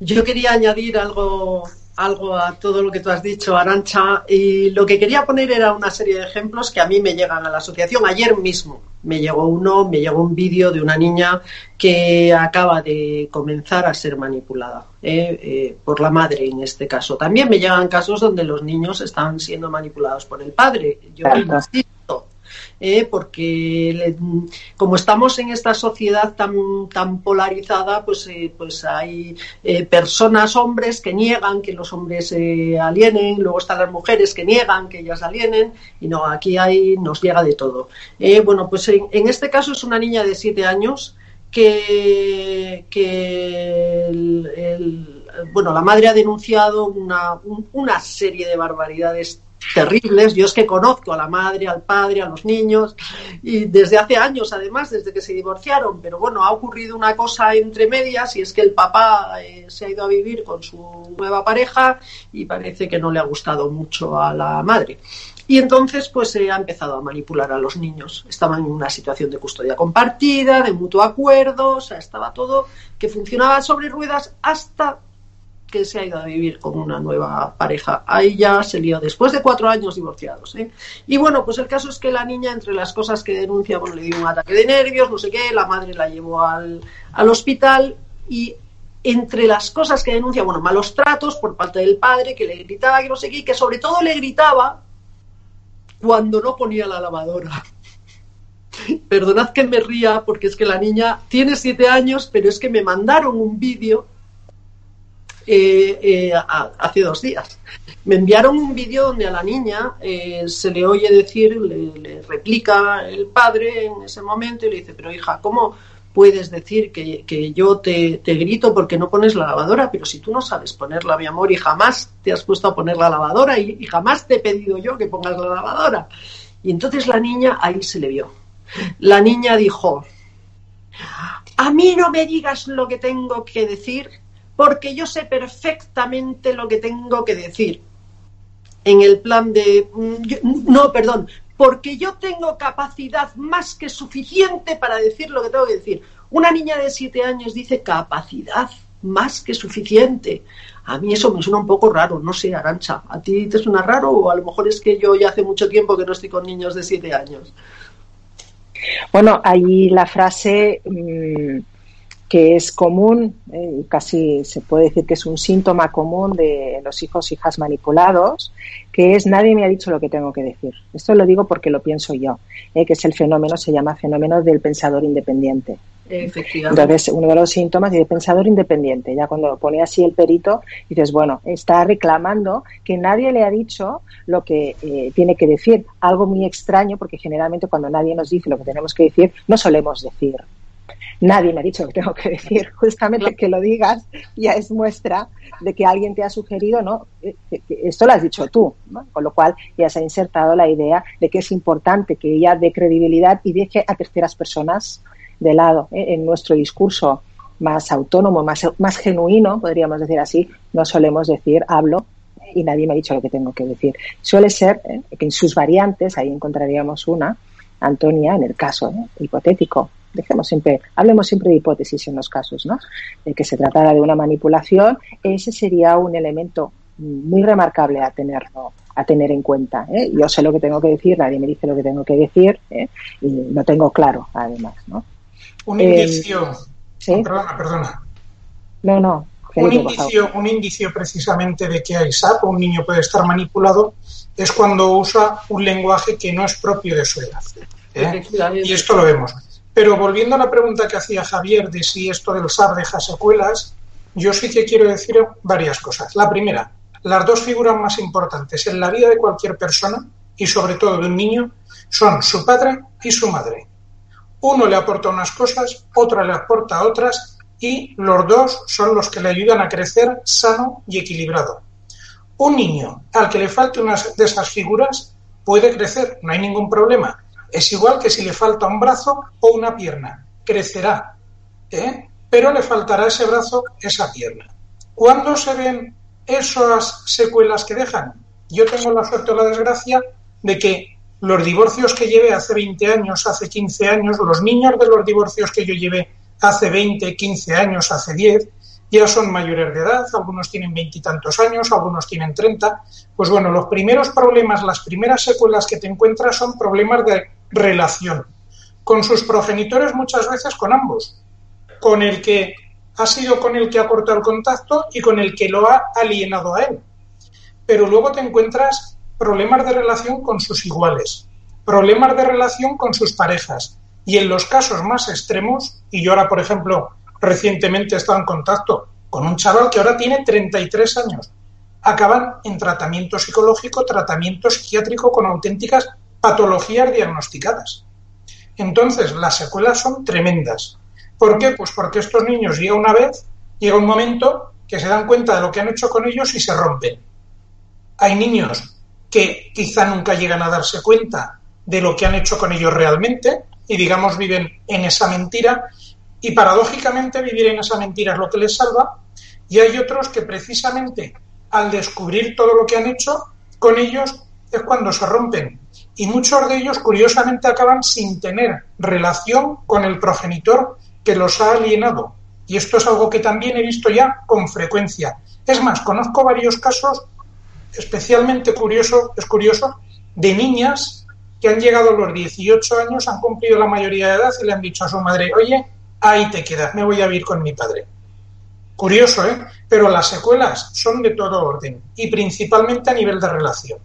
Yo quería añadir algo algo a todo lo que tú has dicho, Arancha, y lo que quería poner era una serie de ejemplos que a mí me llegan a la asociación. Ayer mismo me llegó uno, me llegó un vídeo de una niña que acaba de comenzar a ser manipulada eh, eh, por la madre en este caso. También me llegan casos donde los niños están siendo manipulados por el padre. Yo ¿eh? porque como estamos en esta sociedad tan, tan polarizada, pues, eh, pues hay eh, personas, hombres, que niegan que los hombres alienen, luego están las mujeres que niegan que ellas alienen, y no, aquí hay, nos llega de todo. bueno, pues en, este caso es una niña de siete años que, bueno, la madre ha denunciado una, una serie de barbaridades terribles. Yo es que conozco a la madre, al padre, a los niños, y desde hace años, además, desde que se divorciaron. Pero bueno, ha ocurrido una cosa entre medias y es que el papá eh, se ha ido a vivir con su nueva pareja y parece que no le ha gustado mucho a la madre. Y entonces, pues se ha empezado a manipular a los niños. Estaban en una situación de custodia compartida, de mutuo acuerdo, o sea, estaba todo que funcionaba sobre ruedas hasta que se ha ido a vivir con una nueva pareja. Ahí ya se lió después de cuatro años divorciados. ¿eh? Y bueno, pues el caso es que la niña, entre las cosas que denuncia, bueno, le dio un ataque de nervios, no sé qué, la madre la llevó al, al hospital y entre las cosas que denuncia, bueno, malos tratos por parte del padre, que le gritaba, que no sé qué, y que sobre todo le gritaba cuando no ponía la lavadora. Perdonad que me ría porque es que la niña tiene siete años, pero es que me mandaron un vídeo eh, eh, hace dos días. Me enviaron un vídeo donde a la niña eh, se le oye decir, le, replica el padre en ese momento y le dice, pero hija, ¿cómo puedes decir que, yo te, grito porque no pones la lavadora? Pero si tú no sabes ponerla, mi amor, y jamás te has puesto a poner la lavadora y, y jamás te he pedido yo que pongas la lavadora. Y entonces la niña ahí se le vio. La niña dijo, a mí no me digas lo que tengo que decir, porque yo sé perfectamente lo que tengo que decir. En el plan de, mm, no, perdón, porque yo tengo capacidad más que suficiente para decir lo que tengo que decir. Una niña de siete años dice capacidad más que suficiente. A mí eso me suena un poco raro, no sé, Arancha. ¿A ti te suena raro o a lo mejor es que yo ya hace mucho tiempo que no estoy con niños de siete años? Bueno, ahí la frase mm, que es común, eh, casi se puede decir que es un síntoma común de los hijos hijas manipulados, que es nadie me ha dicho lo que tengo que decir. Esto lo digo porque lo pienso yo, eh, que es el fenómeno, se llama fenómeno del pensador independiente. Efectivamente. Entonces, uno de los síntomas es pensador independiente. Ya cuando pone así el perito, dices, bueno, está reclamando que nadie le ha dicho lo que eh, tiene que decir. Algo muy extraño, porque generalmente cuando nadie nos dice lo que tenemos que decir, no solemos decir nadie me ha dicho lo que tengo que decir. Justamente que lo digas ya es muestra de que alguien te ha sugerido, ¿no? Eh, esto lo has dicho tú, ¿no? Con lo cual ya se ha insertado la idea de que es importante que ella dé credibilidad y deje a terceras personas de lado ¿eh? en nuestro discurso más autónomo, más, más genuino, podríamos decir así, no solemos decir hablo y nadie me ha dicho lo que tengo que decir. Suele ser ¿eh? que en sus variantes, ahí encontraríamos una, Antonia, en el caso hipotético, dejemos siempre, hablemos siempre de hipótesis en los casos, ¿no? De que se tratara de una manipulación, ese sería un elemento muy remarcable a tenerlo a tener en cuenta. ¿eh? Yo sé lo que tengo que decir, nadie me dice lo que tengo que decir ¿eh? y lo tengo claro, además. ¿no? Un indicio. Eh, perdona, perdona. No, no. un, indicio, un indicio precisamente de que hay SAP, un niño puede estar manipulado, es cuando usa un lenguaje que no es propio de su edad. ¿eh? Y esto lo vemos. Pero volviendo a la pregunta que hacía Javier de si esto del SAR deja secuelas, yo sí que quiero decir varias cosas. La primera, las dos figuras más importantes en la vida de cualquier persona y sobre todo de un niño son su padre y su madre. Uno le aporta unas cosas, otro le aporta otras y los dos son los que le ayudan a crecer sano y equilibrado. Un niño al que le falte una de esas figuras puede crecer, no hay ningún problema, es igual que si le falta un brazo o una pierna, crecerá, ¿eh? pero le faltará ese brazo, esa pierna. ¿Cuándo se ven esas secuelas que dejan? Yo tengo la suerte o la desgracia de que los divorcios que llevé hace 20 años, hace 15 años, los niños de los divorcios que yo llevé hace 20, 15 años, hace 10, ya son mayores de edad, algunos tienen veintitantos años, algunos tienen treinta. Pues bueno, los primeros problemas, las primeras secuelas que te encuentras son problemas de relación. Con sus progenitores, muchas veces con ambos. Con el que ha sido con el que ha cortado el contacto y con el que lo ha alienado a él. Pero luego te encuentras problemas de relación con sus iguales, problemas de relación con sus parejas. Y en los casos más extremos, y yo ahora, por ejemplo, recientemente he estado en contacto con un chaval que ahora tiene 33 años, acaban en tratamiento psicológico, tratamiento psiquiátrico con auténticas patologías diagnosticadas. Entonces, las secuelas son tremendas. ¿Por qué? Pues porque estos niños llega una vez, llega un momento que se dan cuenta de lo que han hecho con ellos y se rompen. Hay niños que quizá nunca llegan a darse cuenta de lo que han hecho con ellos realmente y digamos viven en esa mentira y paradójicamente vivir en esa mentira es lo que les salva y hay otros que precisamente al descubrir todo lo que han hecho con ellos es cuando se rompen y muchos de ellos curiosamente acaban sin tener relación con el progenitor que los ha alienado. Y esto es algo que también he visto ya con frecuencia. Es más, conozco varios casos especialmente curioso, es curioso, de niñas que han llegado a los 18 años, han cumplido la mayoría de edad y le han dicho a su madre, oye, ahí te quedas, me voy a vivir con mi padre. Curioso, ¿eh? Pero las secuelas son de todo orden y principalmente a nivel de relación.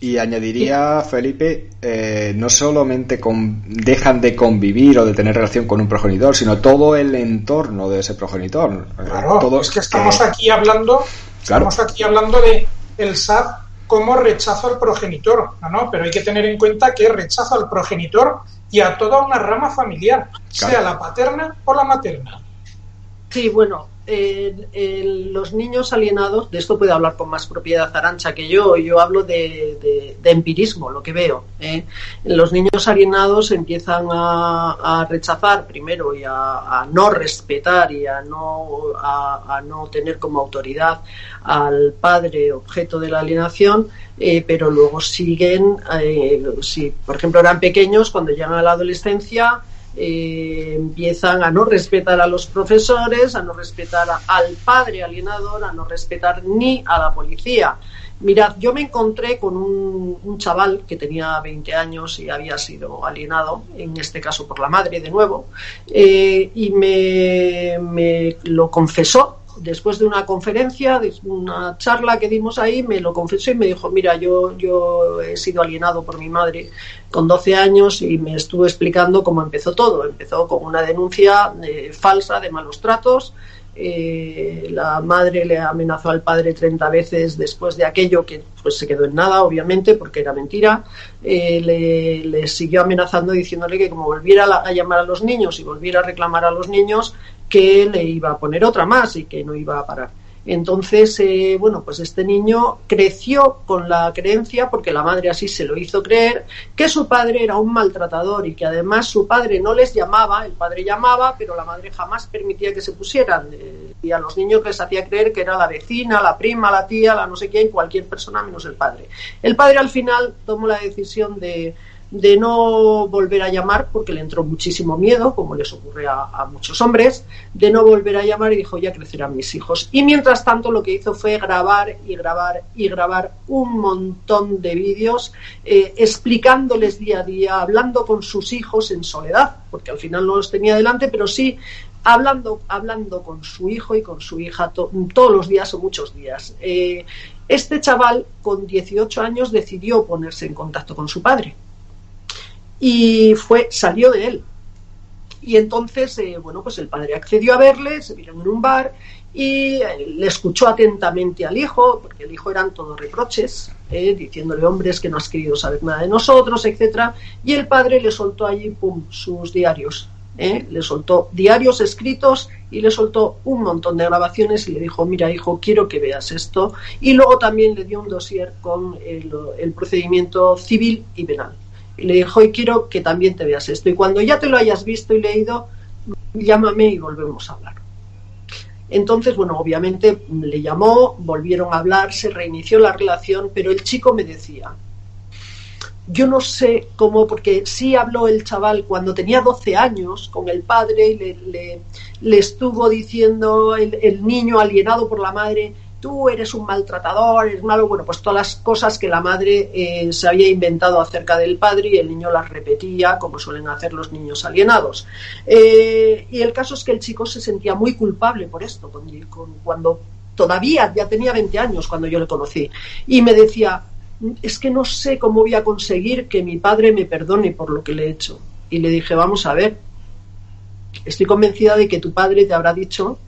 Y añadiría, Felipe, eh, no solamente con, dejan de convivir o de tener relación con un progenitor, sino todo el entorno de ese progenitor. Claro, es que estamos aquí hablando, estamos aquí hablando de el SAP como rechazo al progenitor, ¿no? ¿no? Pero hay que tener en cuenta que rechazo al progenitor y a toda una rama familiar, sea la paterna o la materna. Sí, bueno, los niños alienados, de esto puede hablar con más propiedad Arancha que yo, yo hablo de, empirismo, lo que veo. ¿eh? Los niños alienados empiezan a, rechazar primero y a, no respetar y a no, a, no tener como autoridad al padre objeto de la alienación, eh, pero luego siguen, eh, si por ejemplo eran pequeños, cuando llegan a la adolescencia, eh, empiezan a no respetar a los profesores, a no respetar al padre alienador, a no respetar ni a la policía. Mirad, yo me encontré con un, chaval que tenía 20 años y había sido alienado, en este caso por la madre de nuevo, eh, y me, me lo confesó después de una conferencia, de una charla que dimos ahí, me lo confesó y me dijo, mira, yo, yo he sido alienado por mi madre con 12 años y me estuvo explicando cómo empezó todo. Empezó con una denuncia eh, falsa de malos tratos. Eh, la madre le amenazó al padre 30 veces después de aquello que pues se quedó en nada, obviamente, porque era mentira. Eh, le, le, siguió amenazando diciéndole que como volviera a llamar a los niños y volviera a reclamar a los niños, que le iba a poner otra más y que no iba a parar. Entonces, eh, bueno, pues este niño creció con la creencia, porque la madre así se lo hizo creer, que su padre era un maltratador y que además su padre no les llamaba, el padre llamaba, pero la madre jamás permitía que se pusieran. Eh, y a los niños les hacía creer que era la vecina, la prima, la tía, la no sé quién, cualquier persona menos el padre. El padre al final tomó la decisión de de no volver a llamar porque le entró muchísimo miedo, como les ocurre a, muchos hombres, de no volver a llamar y dijo ya crecerán mis hijos. Y mientras tanto lo que hizo fue grabar y grabar y grabar un montón de vídeos eh, explicándoles día a día, hablando con sus hijos en soledad, porque al final no los tenía delante, pero sí hablando, hablando con su hijo y con su hija todos los días o muchos días. Eh, este chaval con 18 años decidió ponerse en contacto con su padre y fue, salió de él. Y entonces, eh, bueno, pues el padre accedió a verle, se vieron en un bar y eh, le escuchó atentamente al hijo, porque el hijo eran todos reproches, eh, diciéndole hombres que no has querido saber nada de nosotros, etcétera, y el padre le soltó allí, pum, sus diarios. Le soltó diarios escritos y le soltó un montón de grabaciones y le dijo, mira hijo, quiero que veas esto. Y luego también le dio un dossier con el procedimiento civil y penal y le dijo, hoy quiero que también te veas esto. Y cuando ya te lo hayas visto y leído, llámame y volvemos a hablar. Entonces, bueno, obviamente le llamó, volvieron a hablar, se reinició la relación, pero el chico me decía, yo no sé cómo, porque sí habló el chaval cuando tenía 12 años con el padre y le, le, estuvo diciendo el, niño alienado por la madre, tú eres un maltratador, eres malo, bueno, pues todas las cosas que la madre eh, se había inventado acerca del padre y el niño las repetía como suelen hacer los niños alienados. Eh, y el caso es que el chico se sentía muy culpable por esto, cuando todavía ya tenía 20 años cuando yo le conocí, y me decía, es que no sé cómo voy a conseguir que mi padre me perdone por lo que le he hecho. Y le dije, vamos a ver, estoy convencida de que tu padre te habrá dicho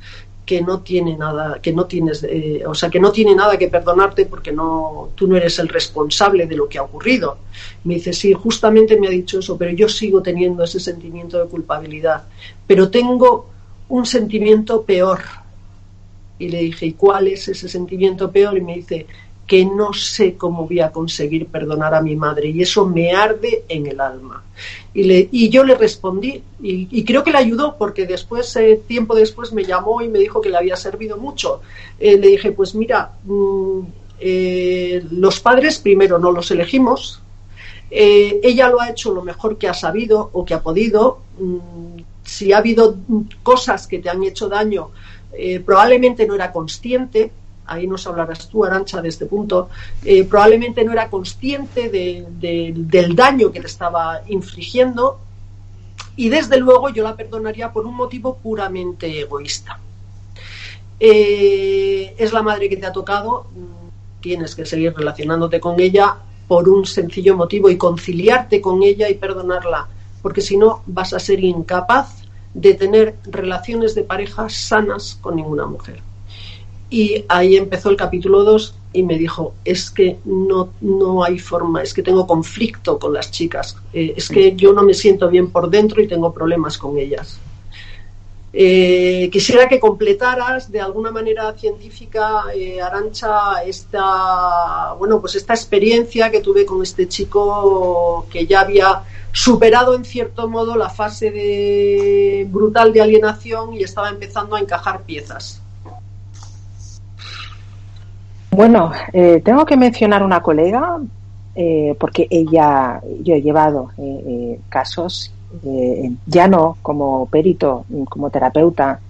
que no tiene nada, que no tienes, eh, o sea, que no tiene nada que perdonarte porque no, tú no eres el responsable de lo que ha ocurrido. Me dice, sí, justamente me ha dicho eso, pero yo sigo teniendo ese sentimiento de culpabilidad. Pero tengo un sentimiento peor. Y le dije, ¿y cuál es ese sentimiento peor? Y me dice, que no sé cómo voy a conseguir perdonar a mi madre y eso me arde en el alma. Y, yo le respondí y, creo que le ayudó porque después, eh, tiempo después, me llamó y me dijo que le había servido mucho. Eh, le dije, pues mira, mm, eh, los padres primero no los elegimos, ella lo ha hecho lo mejor que ha sabido o que ha podido. Mm, si ha habido cosas que te han hecho daño, probablemente no era consciente, ahí nos hablarás tú, Arancha, de este punto, eh, probablemente no era consciente del daño que le estaba infligiendo y desde luego yo la perdonaría por un motivo puramente egoísta. Eh, es la madre que te ha tocado, tienes que seguir relacionándote con ella por un sencillo motivo y conciliarte con ella y perdonarla, porque si no vas a ser incapaz de tener relaciones de pareja sanas con ninguna mujer. Y ahí empezó el capítulo 2 y me dijo, es que no, no hay forma, es que tengo conflicto con las chicas, eh, es que yo no me siento bien por dentro y tengo problemas con ellas. Eh, quisiera que completaras de alguna manera científica, eh, Arancha, esta, bueno, pues esta experiencia que tuve con este chico que ya había superado en cierto modo la fase de brutal de alienación y estaba empezando a encajar piezas. Bueno, eh, tengo que mencionar una colega eh, porque ella, yo he llevado eh, casos, ya no como perito, como terapeuta,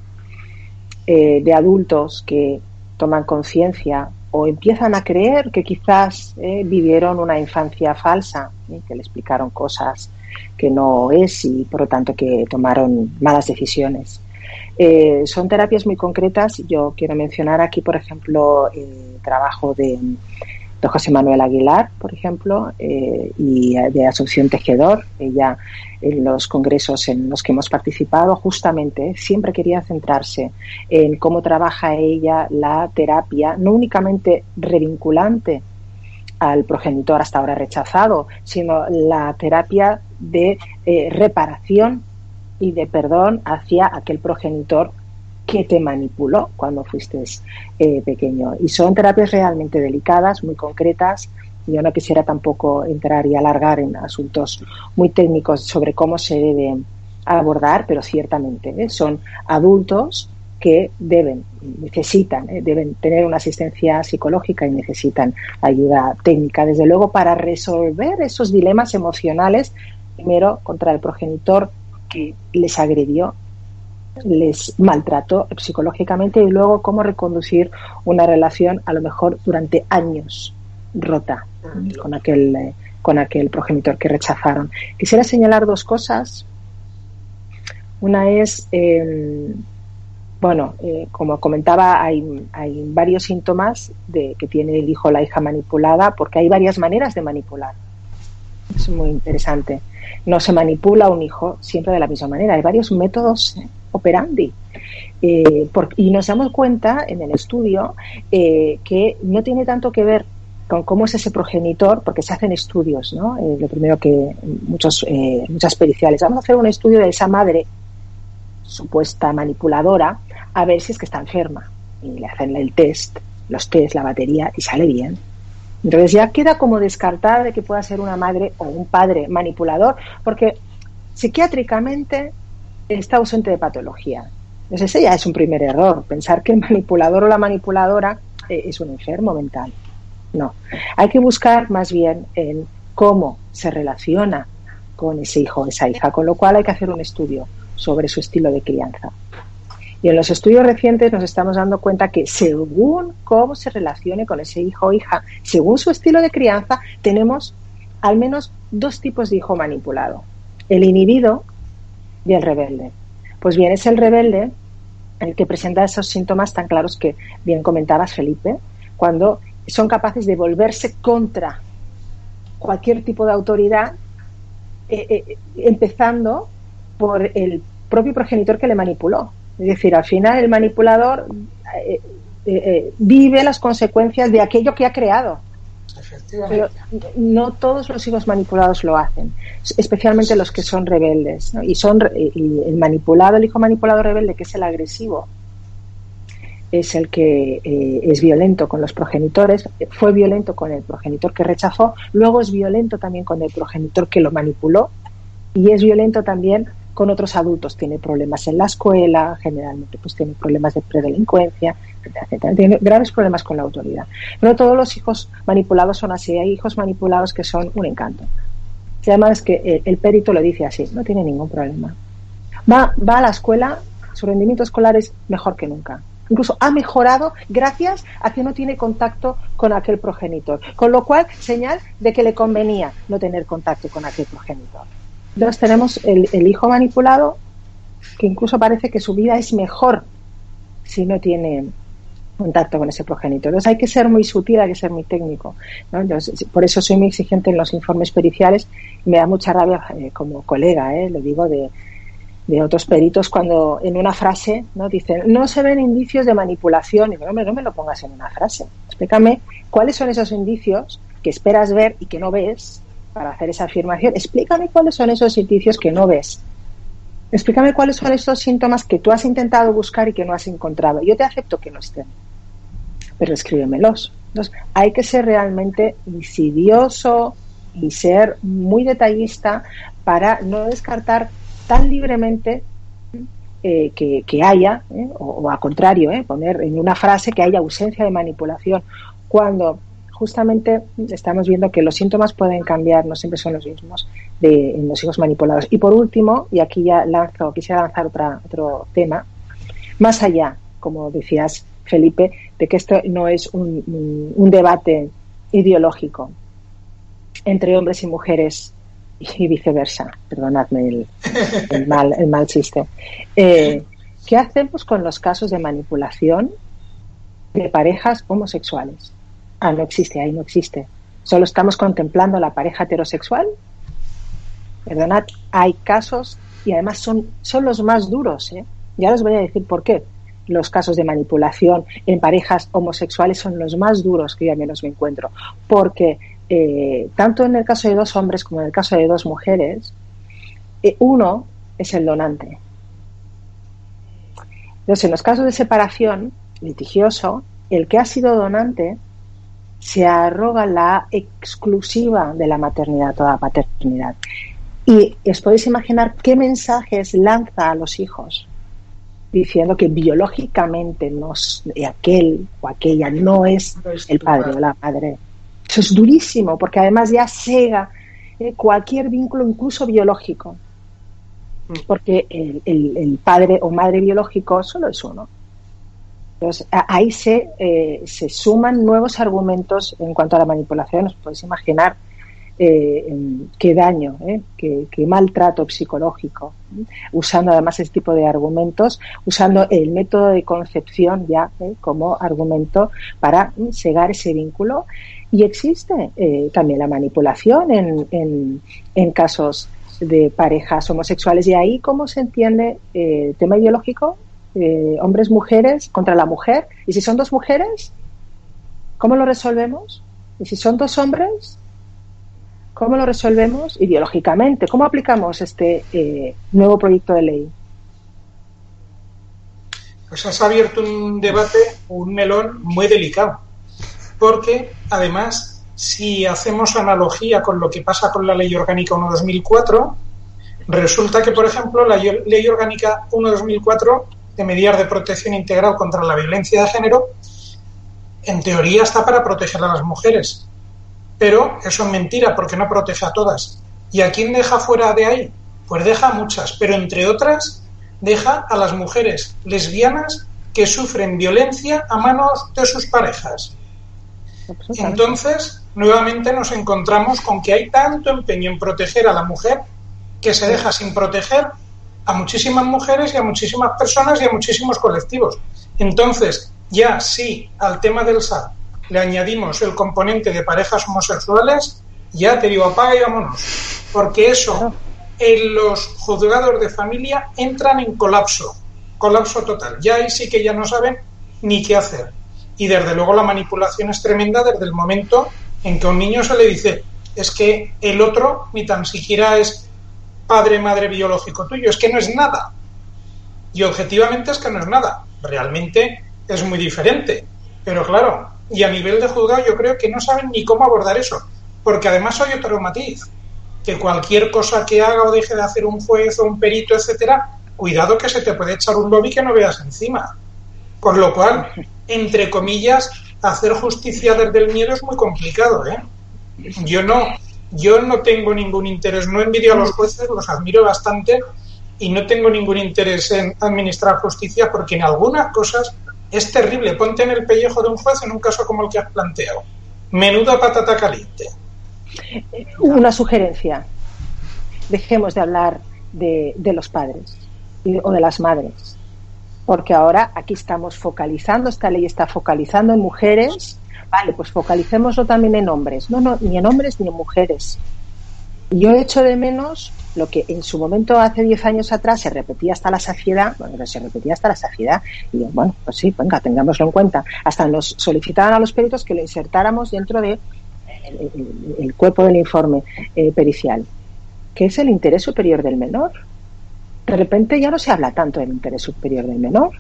de adultos que toman conciencia o empiezan a creer que quizás vivieron una infancia falsa, que le explicaron cosas que no es y por lo tanto que tomaron malas decisiones. Eh, son terapias muy concretas. Yo quiero mencionar aquí, por ejemplo, el trabajo de, José Manuel Aguilar, por ejemplo, eh, y de Asunción Tejedor. Ella, en los congresos en los que hemos participado, justamente siempre quería centrarse en cómo trabaja ella la terapia, no únicamente revinculante al progenitor hasta ahora rechazado, sino la terapia de eh, reparación y de perdón hacia aquel progenitor que te manipuló cuando fuiste eh, pequeño. Y son terapias realmente delicadas, muy concretas. Yo no quisiera tampoco entrar y alargar en asuntos muy técnicos sobre cómo se debe abordar, pero ciertamente ¿eh? son adultos que deben, necesitan, ¿eh? deben tener una asistencia psicológica y necesitan ayuda técnica, desde luego, para resolver esos dilemas emocionales, primero contra el progenitor que les agredió, les maltrató psicológicamente y luego cómo reconducir una relación a lo mejor durante años rota con aquel, eh, con aquel progenitor que rechazaron. Quisiera señalar dos cosas. Una es, em, bueno, eh, como comentaba, hay, hay, varios síntomas de que tiene el hijo o la hija manipulada, porque hay varias maneras de manipular. Es muy interesante no se manipula un hijo siempre de la misma manera. Hay varios métodos operandi. Eh, y nos damos cuenta en el estudio eh, que no tiene tanto que ver con cómo es ese progenitor, porque se hacen estudios, ¿no? Eh, lo primero que muchos, muchas periciales. Vamos a hacer un estudio de esa madre supuesta manipuladora a ver si es que está enferma. Y le hacen el test, los test, la batería, y sale bien entonces ya queda como descartada de que pueda ser una madre o un padre manipulador, porque psiquiátricamente está ausente de patología. Entonces ese ya es un primer error, pensar que el manipulador o la manipuladora eh, es un enfermo mental. No, hay que buscar más bien en cómo se relaciona con ese hijo o esa hija, con lo cual hay que hacer un estudio sobre su estilo de crianza. Y en los estudios recientes nos estamos dando cuenta que según cómo se relacione con ese hijo o hija, según su estilo de crianza, tenemos al menos dos tipos de hijo manipulado. El inhibido y el rebelde. Pues bien, es el rebelde el que presenta esos síntomas tan claros que bien comentabas, Felipe, cuando son capaces de volverse contra cualquier tipo de autoridad, eh, eh, empezando por el propio progenitor que le manipuló. Es decir, al final el manipulador eh, eh, eh, vive las consecuencias de aquello que ha creado. Pero no todos los hijos manipulados lo hacen, especialmente los que son rebeldes. Y son el manipulado, el hijo manipulado rebelde, que es el agresivo, es el que es violento con los progenitores, fue violento con el progenitor que rechazó, luego es violento también con el progenitor que lo manipuló y es violento también con otros adultos, tiene problemas en la escuela, generalmente pues tiene problemas de predelincuencia, etcétera, Tiene graves problemas con la autoridad. No todos los hijos manipulados son así, hay hijos manipulados que son un encanto. Además que el, perito lo dice así, no tiene ningún problema. Va, va a la escuela, su rendimiento escolar es mejor que nunca. Incluso ha mejorado gracias a que no tiene contacto con aquel progenitor. Con lo cual, señal de que le convenía no tener contacto con aquel progenitor. Entonces tenemos el, hijo manipulado que incluso parece que su vida es mejor si no tiene contacto con ese progenitor. Entonces hay que ser muy sutil, hay que ser muy técnico. por eso soy muy exigente en los informes periciales me da mucha rabia eh, como colega, eh, lo digo de, de, otros peritos, cuando en una frase no dicen no se ven indicios de manipulación. Y digo, no, no me lo pongas en una frase. Explícame cuáles son esos indicios que esperas ver y que no ves para hacer esa afirmación. Explícame cuáles son esos indicios que no ves Explícame cuáles son esos síntomas que tú has intentado buscar y que no has encontrado. Yo te acepto que no estén, pero escríbemelos. Entonces, hay que ser realmente insidioso y ser muy detallista para no descartar tan libremente eh, que, haya, eh, o, al contrario, eh, poner en una frase que haya ausencia de manipulación, cuando justamente estamos viendo que los síntomas pueden cambiar, no siempre son los mismos de los hijos manipulados. Y por último, y aquí ya lanzo, quisiera lanzar otro tema, más allá, como decías, Felipe, de que esto no es un, un debate ideológico entre hombres y mujeres y viceversa. Perdonadme el, mal, el mal chiste. Eh, ¿Qué hacemos con los casos de manipulación de parejas homosexuales? Ah, no existe, ahí no existe. Solo estamos contemplando la pareja heterosexual. Perdonad, hay casos y además son, son los más duros. ¿eh? Ya les voy a decir por qué. Los casos de manipulación en parejas homosexuales son los más duros que yo al menos me encuentro. Porque eh, tanto en el caso de dos hombres como en el caso de dos mujeres, eh, uno es el donante. Entonces, en los casos de separación litigioso, el que ha sido donante se arroga la exclusiva de la maternidad, toda la paternidad. Y os podéis imaginar qué mensajes lanza a los hijos diciendo que biológicamente aquel o aquella no es el padre o la madre eso es durísimo, porque además ya cega eh, cualquier vínculo, incluso biológico. Mm. Porque el, padre o madre biológico solo es uno. Entonces, ahí se, eh, se suman nuevos argumentos en cuanto a la manipulación. Os podéis imaginar eh, qué daño, qué, maltrato psicológico, usando además este tipo de argumentos, usando el método de concepción ya como argumento para cegar ese vínculo y existe eh, también la manipulación en, en, casos de parejas homosexuales. Y ahí, ¿cómo se entiende eh, el tema ideológico? Eh, hombres, mujeres contra la mujer. ¿Y si son dos mujeres? ¿Cómo lo resolvemos? ¿Y si son dos hombres? ¿Cómo lo resolvemos ideológicamente? ¿Cómo aplicamos este nuevo proyecto de ley? Pues has abierto un debate, un melón muy delicado porque además, si hacemos analogía con lo que pasa con la Ley Orgánica 1-2004, resulta que, por ejemplo, la Ley Orgánica 1-2004 de medidas de protección integral contra la violencia de género, en teoría está para proteger a las mujeres, pero eso es mentira porque no protege a todas. ¿Y a quién deja fuera de ahí? Pues deja a muchas, pero entre otras deja a las mujeres lesbianas que sufren violencia a manos de sus parejas. Entonces, nuevamente nos encontramos con que hay tanto empeño en proteger a la mujer que se deja sin proteger a muchísimas mujeres y a muchísimas personas y a muchísimos colectivos. Entonces, ya si al tema del SAT le añadimos el componente de parejas homosexuales, ya te digo, apaga y vámonos. Porque eso en los juzgados de familia entran en colapso, colapso total. Ya ahí sí que ya no saben ni qué hacer. Y desde luego la manipulación es tremenda desde el momento en que a un niño se le dice es que el otro ni tan siquiera es padre, madre biológico tuyo, es que no es nada. Y objetivamente es que no es nada. Realmente es muy diferente. Pero claro, y a nivel de juzgado yo creo que no saben ni cómo abordar eso. Porque además hay otro matiz, que cualquier cosa que haga o deje de hacer un juez o un perito, etcétera, cuidado que se te puede echar un lobby que no veas encima. Con lo cual, entre comillas, hacer justicia desde el miedo es muy complicado, ¿eh? Yo no, yo no tengo ningún interés, no envidio a los jueces, los admiro bastante y no tengo ningún interés en administrar justicia porque en algunas cosas es terrible. Ponte en el pellejo de un juez en un caso como el que has planteado. Menuda patata caliente. Una sugerencia. Dejemos de hablar de, de los padres o de las madres porque ahora aquí estamos focalizando, esta ley está focalizando en mujeres, vale, pues focalicémoslo también en hombres, no, no, ni en hombres ni en mujeres. Yo he hecho de menos lo que en su momento hace 10 años atrás se repetía hasta la saciedad, bueno, se repetía hasta la saciedad, y bueno, pues sí, venga, tengámoslo en cuenta. Hasta nos solicitaban a los peritos que lo insertáramos dentro de el, cuerpo del informe eh, pericial, que es el interés superior del menor de repente ya no se habla tanto del interés superior del menor.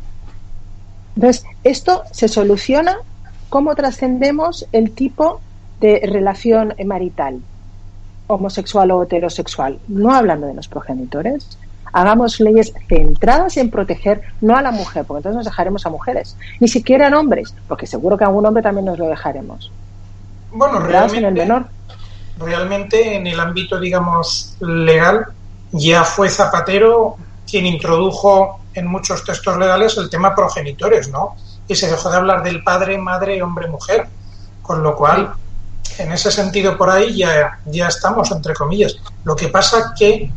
Entonces, esto se soluciona cómo trascendemos el tipo de relación marital, homosexual o heterosexual, no hablando de los progenitores. Hagamos leyes centradas en proteger no a la mujer, porque entonces nos dejaremos a mujeres, ni siquiera en hombres, porque seguro que a algún hombre también nos lo dejaremos. Bueno, realmente, en el menor. realmente en el ámbito, digamos, legal, ya fue Zapatero quien introdujo en muchos textos legales el tema progenitores, ¿no? Y se dejó de hablar del padre, madre, hombre, mujer. Con lo cual, en ese sentido por ahí ya, ya estamos, entre comillas. Lo que pasa que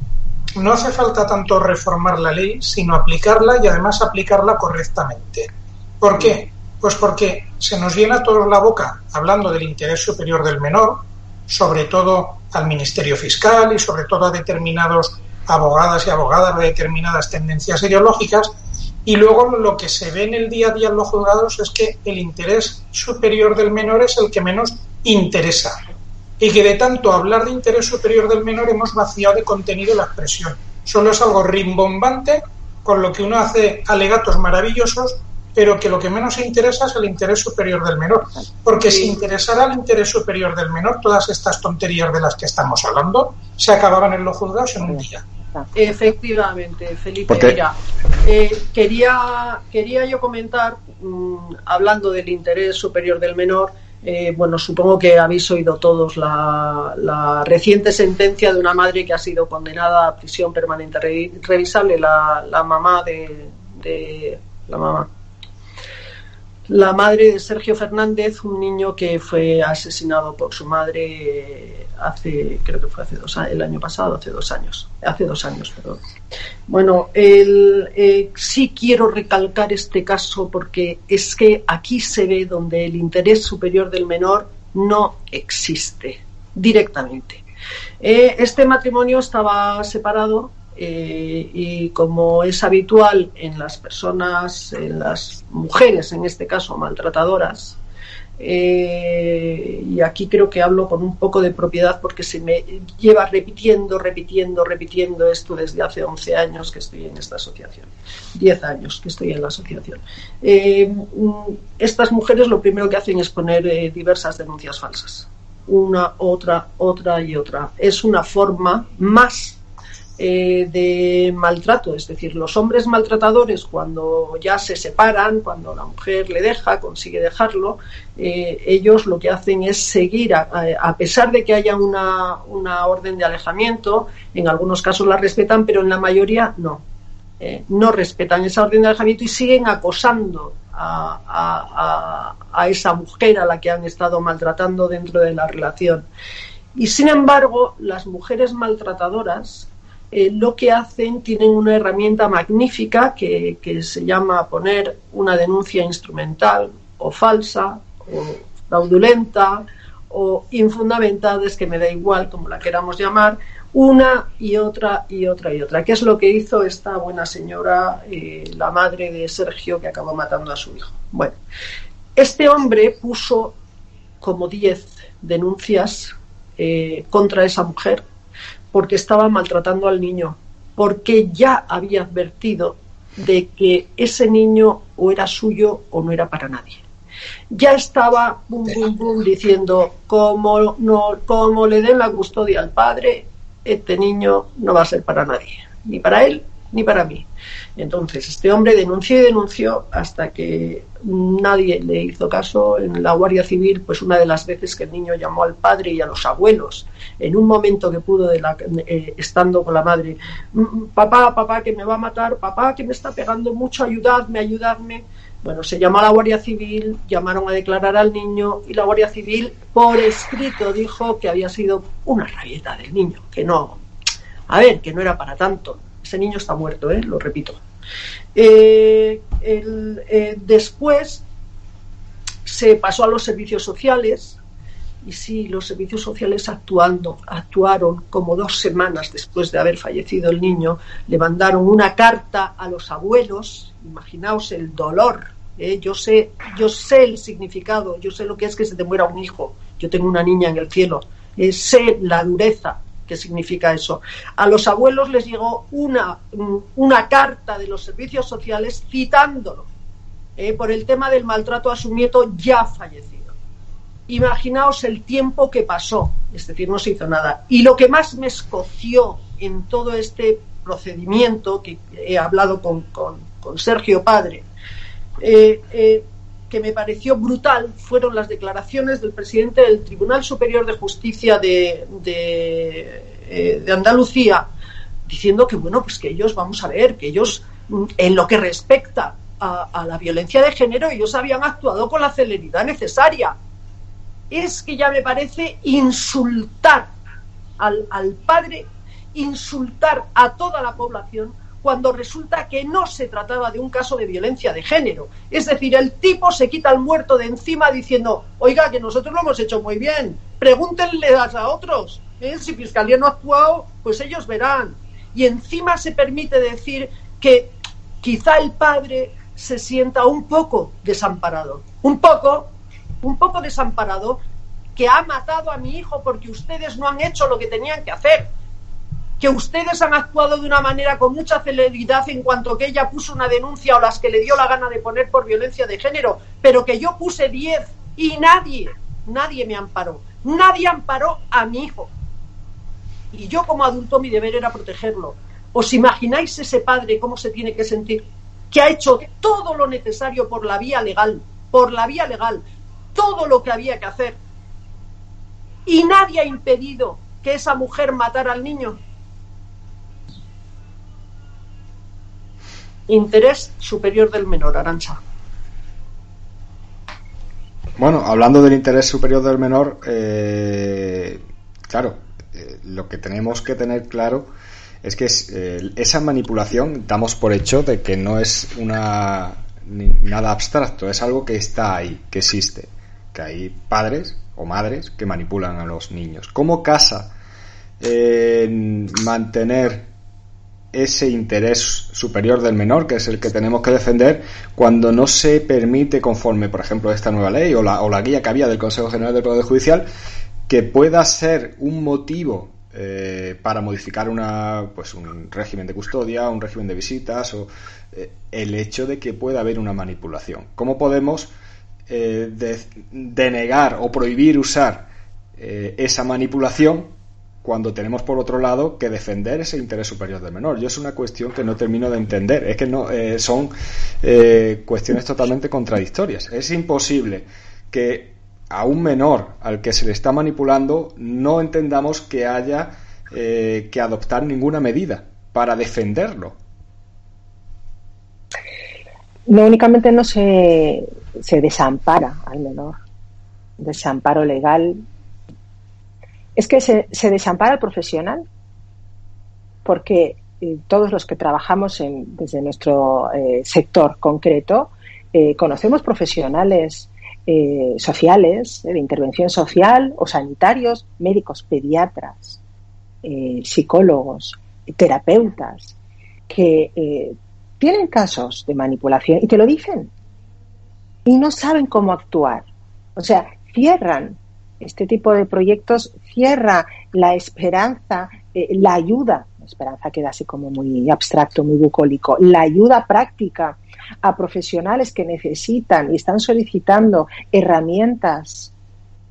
no hace falta tanto reformar la ley, sino aplicarla y además aplicarla correctamente. ¿Por qué? Pues porque se nos llena toda la boca hablando del interés superior del menor, sobre todo al Ministerio Fiscal y sobre todo a determinados abogadas y abogadas de determinadas tendencias ideológicas, y luego lo que se ve en el día a día en los juzgados es que el interés superior del menor es el que menos interesa. Y que de tanto hablar de interés superior del menor hemos vaciado de contenido la expresión. Solo es algo rimbombante con lo que uno hace alegatos maravillosos, pero que lo que menos interesa es el interés superior del menor. Porque si interesara el interés superior del menor, todas estas tonterías de las que estamos hablando se acababan en los juzgados en un día. Efectivamente, Felipe. Mira, eh, quería, quería yo comentar, mm, hablando del interés superior del menor, eh, bueno, supongo que habéis oído todos la, reciente sentencia de una madre que ha sido condenada a prisión permanente revisable, la, la mamá de, de la mamá la madre de Sergio Fernández, un niño que fue asesinado por su madre hace, creo que fue hace dos el año pasado, hace dos años, hace dos años, perdón. Bueno, el, eh, sí quiero recalcar este caso porque es que aquí se ve donde el interés superior del menor no existe directamente. Eh, este matrimonio estaba separado eh, y como es habitual en las personas, en las mujeres en este caso maltratadoras, eh, y aquí creo que hablo con un poco de propiedad porque se me lleva repitiendo, repitiendo, repitiendo esto desde hace 11 años que estoy en esta asociación, 10 años que estoy en la asociación. Eh, estas mujeres lo primero que hacen es poner diversas denuncias falsas, una, otra, otra y otra. Es una forma más eh, de maltrato, es decir, los hombres maltratadores cuando ya se separan, cuando la mujer le deja, consigue dejarlo, eh, ellos lo que hacen es seguir, a, pesar de que haya una, una, orden de alejamiento, en algunos casos la respetan, pero en la mayoría no. Eh, no respetan esa orden de alejamiento y siguen acosando a, a esa mujer a la que han estado maltratando dentro de la relación. Y sin embargo, las mujeres maltratadoras eh, lo que hacen, tienen una herramienta magnífica que, se llama poner una denuncia instrumental o falsa o fraudulenta o infundamentada, es que me da igual como la queramos llamar, una y otra y otra y otra. ¿Qué es lo que hizo esta buena señora, eh, la madre de Sergio, que acabó matando a su hijo? Bueno, este hombre puso como 10 denuncias eh, contra esa mujer porque estaba maltratando al niño, porque ya había advertido de que ese niño o era suyo o no era para nadie. Ya estaba bum, bum, bum, diciendo, como, no, como le den la custodia al padre, este niño no va a ser para nadie, ni para él ni para mí. Entonces, este hombre denunció y denunció hasta que nadie le hizo caso. En la Guardia Civil, pues una de las veces que el niño llamó al padre y a los abuelos, en un momento que pudo, de la, eh, estando con la madre, mm, papá, papá, que me va a matar, papá, que me está pegando mucho, ayudadme, ayudadme. Bueno, se llamó a la Guardia Civil, llamaron a declarar al niño y la Guardia Civil por escrito dijo que había sido una rabieta del niño, que no, a ver, que no era para tanto. Ese niño está muerto, ¿eh? lo repito. Eh, eh, después se pasó a los servicios sociales y sí, los servicios sociales actuando, actuaron como dos semanas después de haber fallecido el niño, le mandaron una carta a los abuelos, imaginaos el dolor, ¿eh? yo, sé, yo sé el significado, yo sé lo que es que se te muera un hijo, yo tengo una niña en el cielo, sé la dureza qué significa eso. A los abuelos les llegó una, una carta de los servicios sociales citándolo eh, por el tema del maltrato a su nieto ya fallecido. Imaginaos el tiempo que pasó, es decir, no se hizo nada. Y lo que más me escoció en todo este procedimiento, que he hablado con, con, Sergio Padre, eh, eh, que me pareció brutal fueron las declaraciones del presidente del Tribunal Superior de Justicia de, de, de Andalucía, diciendo que, bueno, pues que ellos, vamos a ver, que ellos, en lo que respecta a, la violencia de género, ellos habían actuado con la celeridad necesaria. Es que ya me parece insultar al, al padre, insultar a toda la población cuando resulta que no se trataba de un caso de violencia de género. Es decir, el tipo se quita el muerto de encima diciendo, oiga, que nosotros lo hemos hecho muy bien, pregúntenle a otros. ¿eh? Si Fiscalía no ha actuado, pues ellos verán. Y encima se permite decir que quizá el padre se sienta un poco desamparado, un poco, un poco desamparado, que ha matado a mi hijo porque ustedes no han hecho lo que tenían que hacer, que ustedes han actuado de una manera con mucha celeridad en cuanto que ella puso una denuncia o las que le dio la gana de poner por violencia de género, pero que yo puse 10 y nadie, nadie me amparó, nadie amparó a mi hijo. Y yo como adulto mi deber era protegerlo. ¿Os imagináis ese padre cómo se tiene que sentir? que ha hecho todo lo necesario por la vía legal, por la vía legal, todo lo que había que hacer. Y nadie ha impedido que esa mujer matara al niño. Interés superior del menor, Arancha. Bueno, hablando del interés superior del menor, eh, claro, eh, lo que tenemos que tener claro es que eh, esa manipulación damos por hecho de que no es una nada abstracto, es algo que está ahí, que existe, que hay padres o madres que manipulan a los niños. ¿Cómo casa en mantener ese interés superior del menor, que es el que tenemos que defender, cuando no se permite, conforme, por ejemplo, esta nueva ley o la, o la guía que había del Consejo General del Poder Judicial, que pueda ser un motivo eh, para modificar una, pues un régimen de custodia, un régimen de visitas o eh, el hecho de que pueda haber una manipulación. ¿Cómo podemos eh, denegar o prohibir usar esa manipulación cuando tenemos por otro lado que defender ese interés superior del menor. Yo es una cuestión que no termino de entender. Es que no son cuestiones totalmente contradictorias. Es imposible que a un menor al que se le está manipulando no entendamos que haya eh, que adoptar ninguna medida para defenderlo. No únicamente no se, se desampara al menor, desamparo legal. Es que se, desampara al profesional, porque eh, todos los que trabajamos en, desde nuestro eh, sector concreto conocemos profesionales eh, sociales, eh, de intervención social o sanitarios, médicos, pediatras, eh, psicólogos, terapeutas, que tienen casos de manipulación y te lo dicen y no saben cómo actuar. O sea, cierran este tipo de proyectos, cierra la esperanza, la ayuda, esperanza queda así como muy abstracto, muy bucólico, la ayuda práctica a profesionales que necesitan y están solicitando herramientas,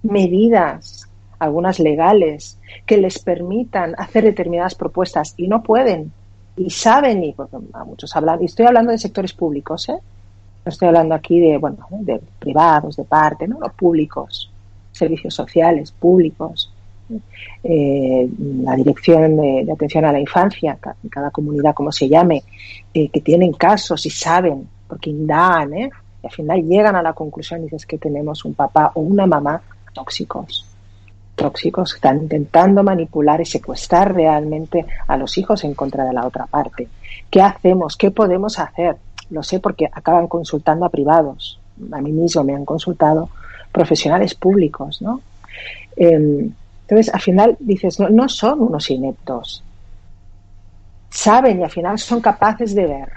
medidas, algunas legales, que les permitan hacer determinadas propuestas y no pueden y saben y porque a muchos hablan y estoy hablando de sectores públicos, ¿eh? No estoy hablando aquí de bueno de privados, de parte, no, los públicos, servicios sociales públicos, eh, la Dirección de, Atención a la Infancia, cada comunidad como se llame, eh, que tienen casos y saben, porque indagan, ¿eh? y al final llegan a la conclusión y dices que tenemos un papá o una mamá tóxicos, tóxicos, que están intentando manipular y secuestrar realmente a los hijos en contra de la otra parte. ¿Qué hacemos? ¿Qué podemos hacer? Lo sé porque acaban consultando a privados. A mí mismo me han consultado profesionales públicos, ¿no? Em, entonces, al final dices, no, no son unos ineptos. Saben y al final son capaces de ver.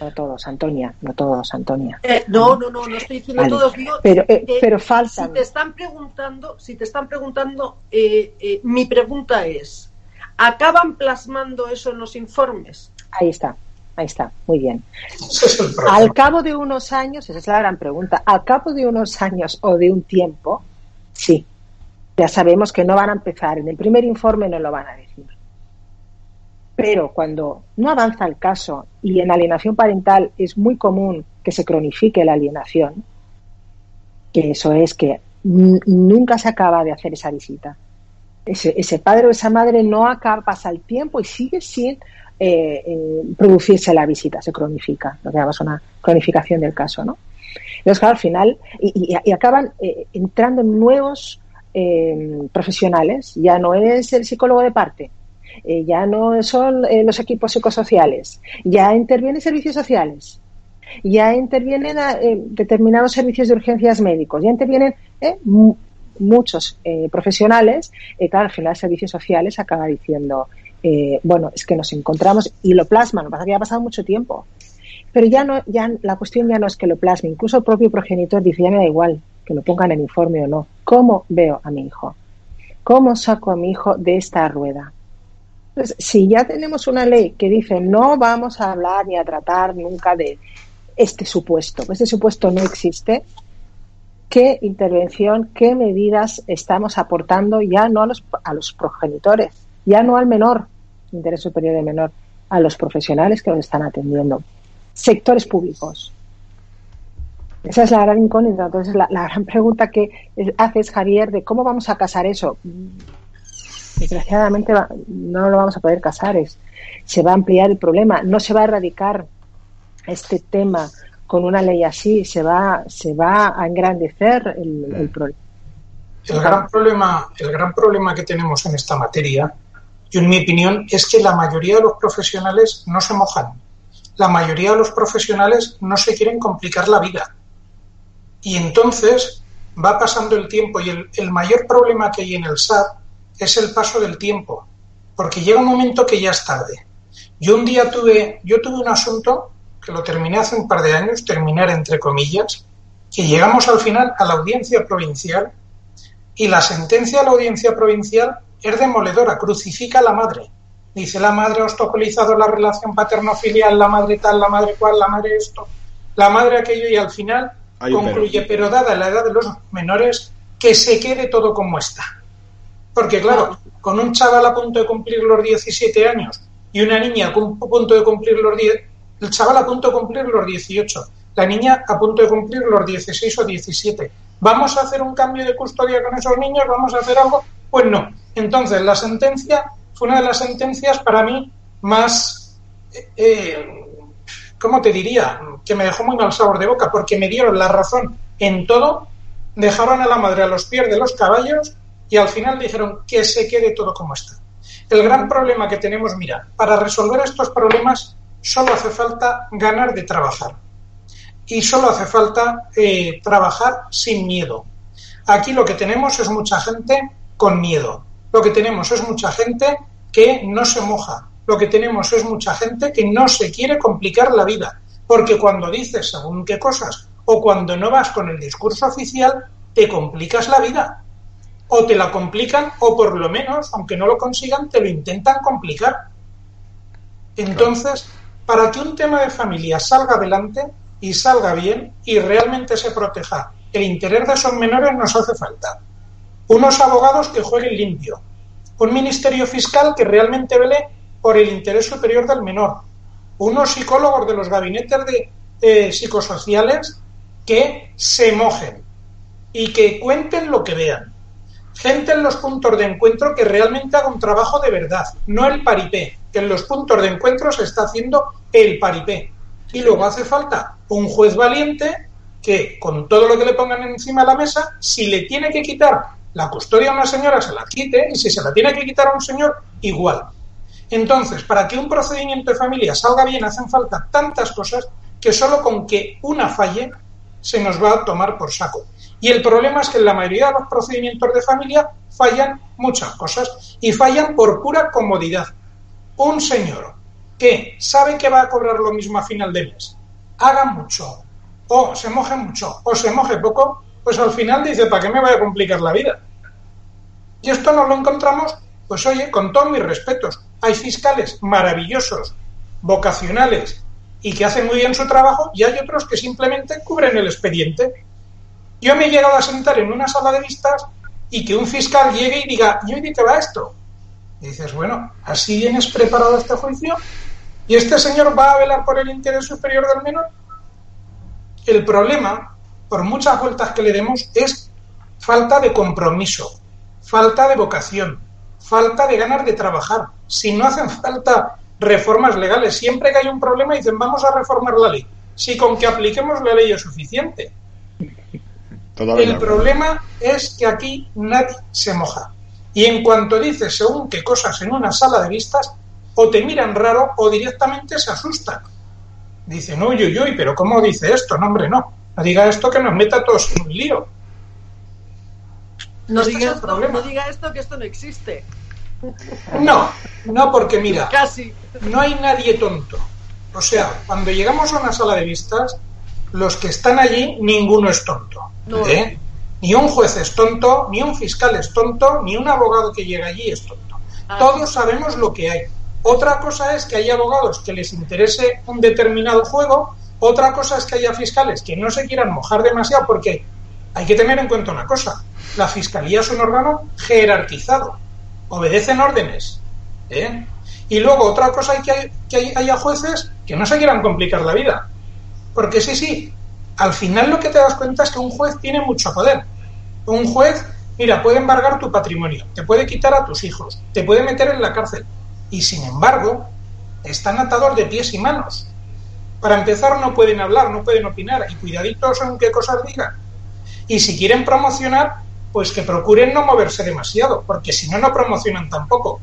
No todos, Antonia, no todos, Antonia. Eh, no, no, no, no estoy diciendo todos. Digo, pero, eh, pero faltan. Si te están preguntando, si te están preguntando, eh, mi pregunta es, ¿acaban plasmando eso en los informes? Ahí está, ahí está, muy bien. Al cabo de unos años, esa es la gran pregunta, al cabo de unos años o de un tiempo, sí, ya sabemos que no van a empezar, en el primer informe no lo van a decir. Pero cuando no avanza el caso y en alienación parental es muy común que se cronifique la alienación, que eso es que nunca se acaba de hacer esa visita. Ese, padre o esa madre no acaba, pasa el tiempo y sigue sin eh, eh, producirse la visita, se cronifica, lo que llamamos una cronificación del caso, ¿no? Entonces, claro, al final, y, acaban eh, entrando nuevos profesionales, ya no es el psicólogo de parte, ya no son los equipos psicosociales, ya intervienen servicios sociales, ya intervienen determinados servicios de urgencias médicos, ya intervienen muchos profesionales, claro, al final servicios sociales acaba diciendo, bueno, es que nos encontramos y lo plasman, lo que pasa que ha pasado mucho tiempo. Pero ya no, ya la cuestión ya no es que lo plasme, incluso el propio progenitor dice, ya me da igual que lo pongan en informe o no. ¿Cómo veo a mi hijo? ¿Cómo saco a mi hijo de esta rueda? Entonces, si ya tenemos una ley que dice no vamos a hablar ni a tratar nunca de este supuesto, este supuesto no existe, ¿qué intervención, qué medidas estamos aportando ya no a los, a los progenitores, ya no al menor, interés superior del menor, a los profesionales que nos están atendiendo? Sectores públicos. Esa es la gran incógnita. Entonces, la, la gran pregunta que haces, Javier, de cómo vamos a casar eso desgraciadamente no lo vamos a poder casar, es, se va a ampliar el problema, no se va a erradicar este tema con una ley así, se va, se va a engrandecer el, problema. El gran problema, el gran problema que tenemos en esta materia, y en mi opinión, es que la mayoría de los profesionales no se mojan. La mayoría de los profesionales no se quieren complicar la vida. Y entonces va pasando el tiempo y el, el mayor problema que hay en el SAT es el paso del tiempo, porque llega un momento que ya es tarde. Yo un día tuve, yo tuve un asunto que lo terminé hace un par de años, terminar entre comillas, que llegamos al final a la audiencia provincial y la sentencia de la audiencia provincial es demoledora, crucifica a la madre. Dice la madre ha obstaculizado la relación paterno-filial, la madre tal, la madre cual, la madre esto, la madre aquello y al final concluye, pero dada la edad de los menores, que se quede todo como está. Porque claro, con un chaval a punto de cumplir los 17 años y una niña a punto de cumplir los 10, el chaval a punto de cumplir los 18, la niña a punto de cumplir los 16 o 17. ¿Vamos a hacer un cambio de custodia con esos niños? ¿Vamos a hacer algo? Pues no. Entonces, la sentencia fue una de las sentencias para mí más, eh, ¿cómo te diría? Que me dejó muy mal sabor de boca, porque me dieron la razón en todo, dejaron a la madre a los pies de los caballos y al final dijeron que se quede todo como está. El gran problema que tenemos, mira, para resolver estos problemas solo hace falta ganar de trabajar y solo hace falta eh, trabajar sin miedo. Aquí lo que tenemos es mucha gente con miedo. Lo que tenemos es mucha gente que no se moja. Lo que tenemos es mucha gente que no se quiere complicar la vida. Porque cuando dices según qué cosas o cuando no vas con el discurso oficial, te complicas la vida o te la complican o por lo menos, aunque no lo consigan, te lo intentan complicar. Entonces, para que un tema de familia salga adelante y salga bien y realmente se proteja. El interés de esos menores nos hace falta. Unos abogados que jueguen limpio, un ministerio fiscal que realmente vele por el interés superior del menor, unos psicólogos de los gabinetes de eh, psicosociales que se mojen y que cuenten lo que vean. Gente en los puntos de encuentro que realmente haga un trabajo de verdad, no el paripé, que en los puntos de encuentro se está haciendo el paripé. Y luego hace falta un juez valiente que con todo lo que le pongan encima de la mesa, si le tiene que quitar la custodia a una señora, se la quite, y si se la tiene que quitar a un señor, igual. Entonces, para que un procedimiento de familia salga bien, hacen falta tantas cosas que solo con que una falle se nos va a tomar por saco. Y el problema es que en la mayoría de los procedimientos de familia fallan muchas cosas y fallan por pura comodidad. Un señor que sabe que va a cobrar lo mismo a final de mes, haga mucho, o se moje mucho, o se moje poco, pues al final dice, ¿para qué me voy a complicar la vida? Y esto nos lo encontramos, pues oye, con todos mis respetos, hay fiscales maravillosos, vocacionales y que hacen muy bien su trabajo, y hay otros que simplemente cubren el expediente. Yo me he llegado a sentar en una sala de vistas y que un fiscal llegue y diga, ¿y hoy de qué va esto? Y dices, bueno, ¿así vienes preparado este juicio? ¿Y este señor va a velar por el interés superior del menor? El problema, por muchas vueltas que le demos, es falta de compromiso, falta de vocación, falta de ganas de trabajar. Si no hacen falta reformas legales, siempre que hay un problema dicen vamos a reformar la ley. Si con que apliquemos la ley es suficiente. El problema es que aquí nadie se moja. Y en cuanto dices según qué cosas en una sala de vistas, o te miran raro o directamente se asustan. Dicen, uy, uy, uy, pero ¿cómo dice esto? No, hombre, no. No diga esto que nos meta todos en un lío. No, este diga, esto, no diga esto que esto no existe. No, no, porque mira, Casi. no hay nadie tonto. O sea, cuando llegamos a una sala de vistas, los que están allí, ninguno es tonto. ¿eh? Ni un juez es tonto, ni un fiscal es tonto, ni un abogado que llega allí es tonto. Ah. Todos sabemos lo que hay. Otra cosa es que haya abogados que les interese un determinado juego, otra cosa es que haya fiscales que no se quieran mojar demasiado, porque hay que tener en cuenta una cosa, la fiscalía es un órgano jerarquizado, obedecen órdenes. ¿eh? Y luego otra cosa es que, que haya jueces que no se quieran complicar la vida. Porque sí, sí, al final lo que te das cuenta es que un juez tiene mucho poder. Un juez, mira, puede embargar tu patrimonio, te puede quitar a tus hijos, te puede meter en la cárcel. Y sin embargo, están atados de pies y manos. Para empezar, no pueden hablar, no pueden opinar, y cuidaditos en qué cosas digan. Y si quieren promocionar, pues que procuren no moverse demasiado, porque si no, no promocionan tampoco.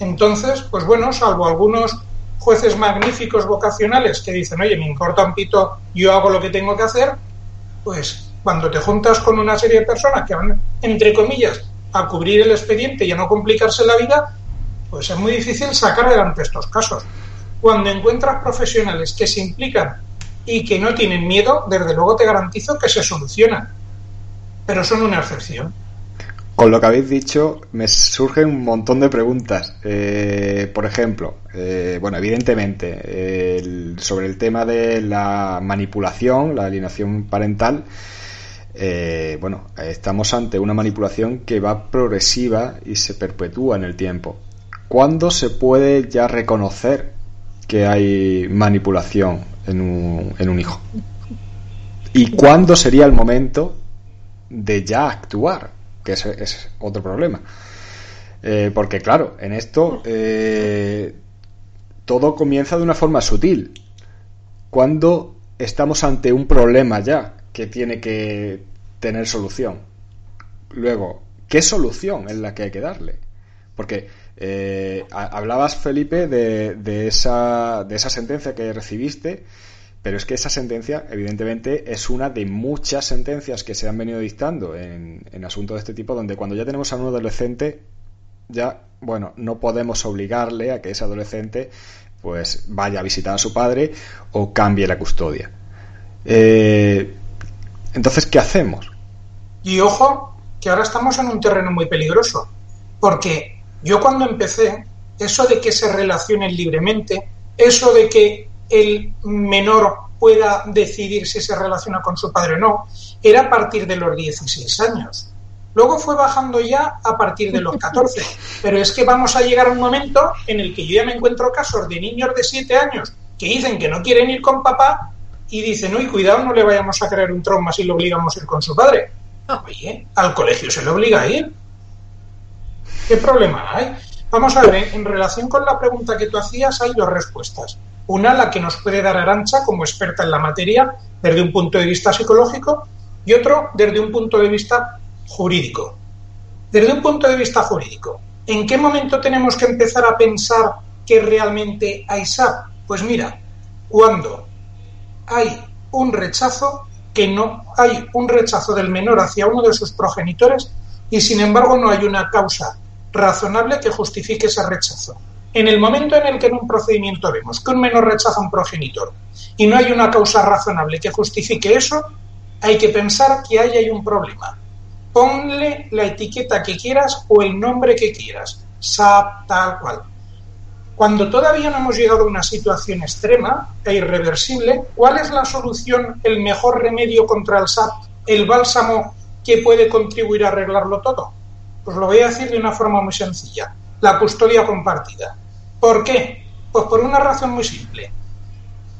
Entonces, pues bueno, salvo algunos jueces magníficos vocacionales que dicen, oye, me importa un pito, yo hago lo que tengo que hacer, pues cuando te juntas con una serie de personas que van, entre comillas, a cubrir el expediente y a no complicarse la vida, pues es muy difícil sacar adelante estos casos. Cuando encuentras profesionales que se implican y que no tienen miedo, desde luego te garantizo que se solucionan, pero son una excepción. Con lo que habéis dicho, me surgen un montón de preguntas. Eh, por ejemplo, eh, bueno, evidentemente, sobre el tema de la manipulación, la alienación parental, eh, bueno, estamos ante una manipulación que va progresiva y se perpetúa en el tiempo. ¿Cuándo se puede ya reconocer que hay manipulación en un, en un hijo? ¿Y cuándo sería el momento de ya actuar? que ese es otro problema. Eh, porque claro, en esto eh, todo comienza de una forma sutil. Cuando estamos ante un problema ya que tiene que tener solución. Luego, ¿qué solución es la que hay que darle? Porque eh, hablabas, Felipe, de, esa, de esa sentencia que recibiste pero es que esa sentencia, evidentemente, es una de muchas sentencias que se han venido dictando en, asuntos de este tipo, donde cuando ya tenemos a un adolescente, ya, bueno, no podemos obligarle a que ese adolescente pues vaya a visitar a su padre o cambie la custodia. Eh, entonces, ¿qué hacemos? Y ojo, que ahora estamos en un terreno muy peligroso, porque yo cuando empecé, eso de que se relacionen libremente, eso de que el menor pueda decidir si se relaciona con su padre o no, era a partir de los 16 años. Luego fue bajando ya a partir de los 14. Pero es que vamos a llegar a un momento en el que yo ya me encuentro casos de niños de 7 años que dicen que no quieren ir con papá y dicen, uy, cuidado, no le vayamos a crear un trauma si lo obligamos a ir con su padre. Oye, al colegio se le obliga a ir. ¿Qué problema hay? Vamos a ver, en relación con la pregunta que tú hacías, hay dos respuestas. Una, la que nos puede dar Arancha como experta en la materia desde un punto de vista psicológico y otro desde un punto de vista jurídico. Desde un punto de vista jurídico, ¿en qué momento tenemos que empezar a pensar que realmente hay SAP? Pues mira, cuando hay un rechazo que no hay un rechazo del menor hacia uno de sus progenitores y sin embargo no hay una causa razonable que justifique ese rechazo. En el momento en el que en un procedimiento vemos que un menor rechaza a un progenitor y no hay una causa razonable que justifique eso, hay que pensar que ahí hay un problema. Ponle la etiqueta que quieras o el nombre que quieras, SAP, tal cual. Cuando todavía no hemos llegado a una situación extrema e irreversible, ¿cuál es la solución, el mejor remedio contra el SAP, el bálsamo que puede contribuir a arreglarlo todo? Pues lo voy a decir de una forma muy sencilla, la custodia compartida. ¿Por qué? Pues por una razón muy simple.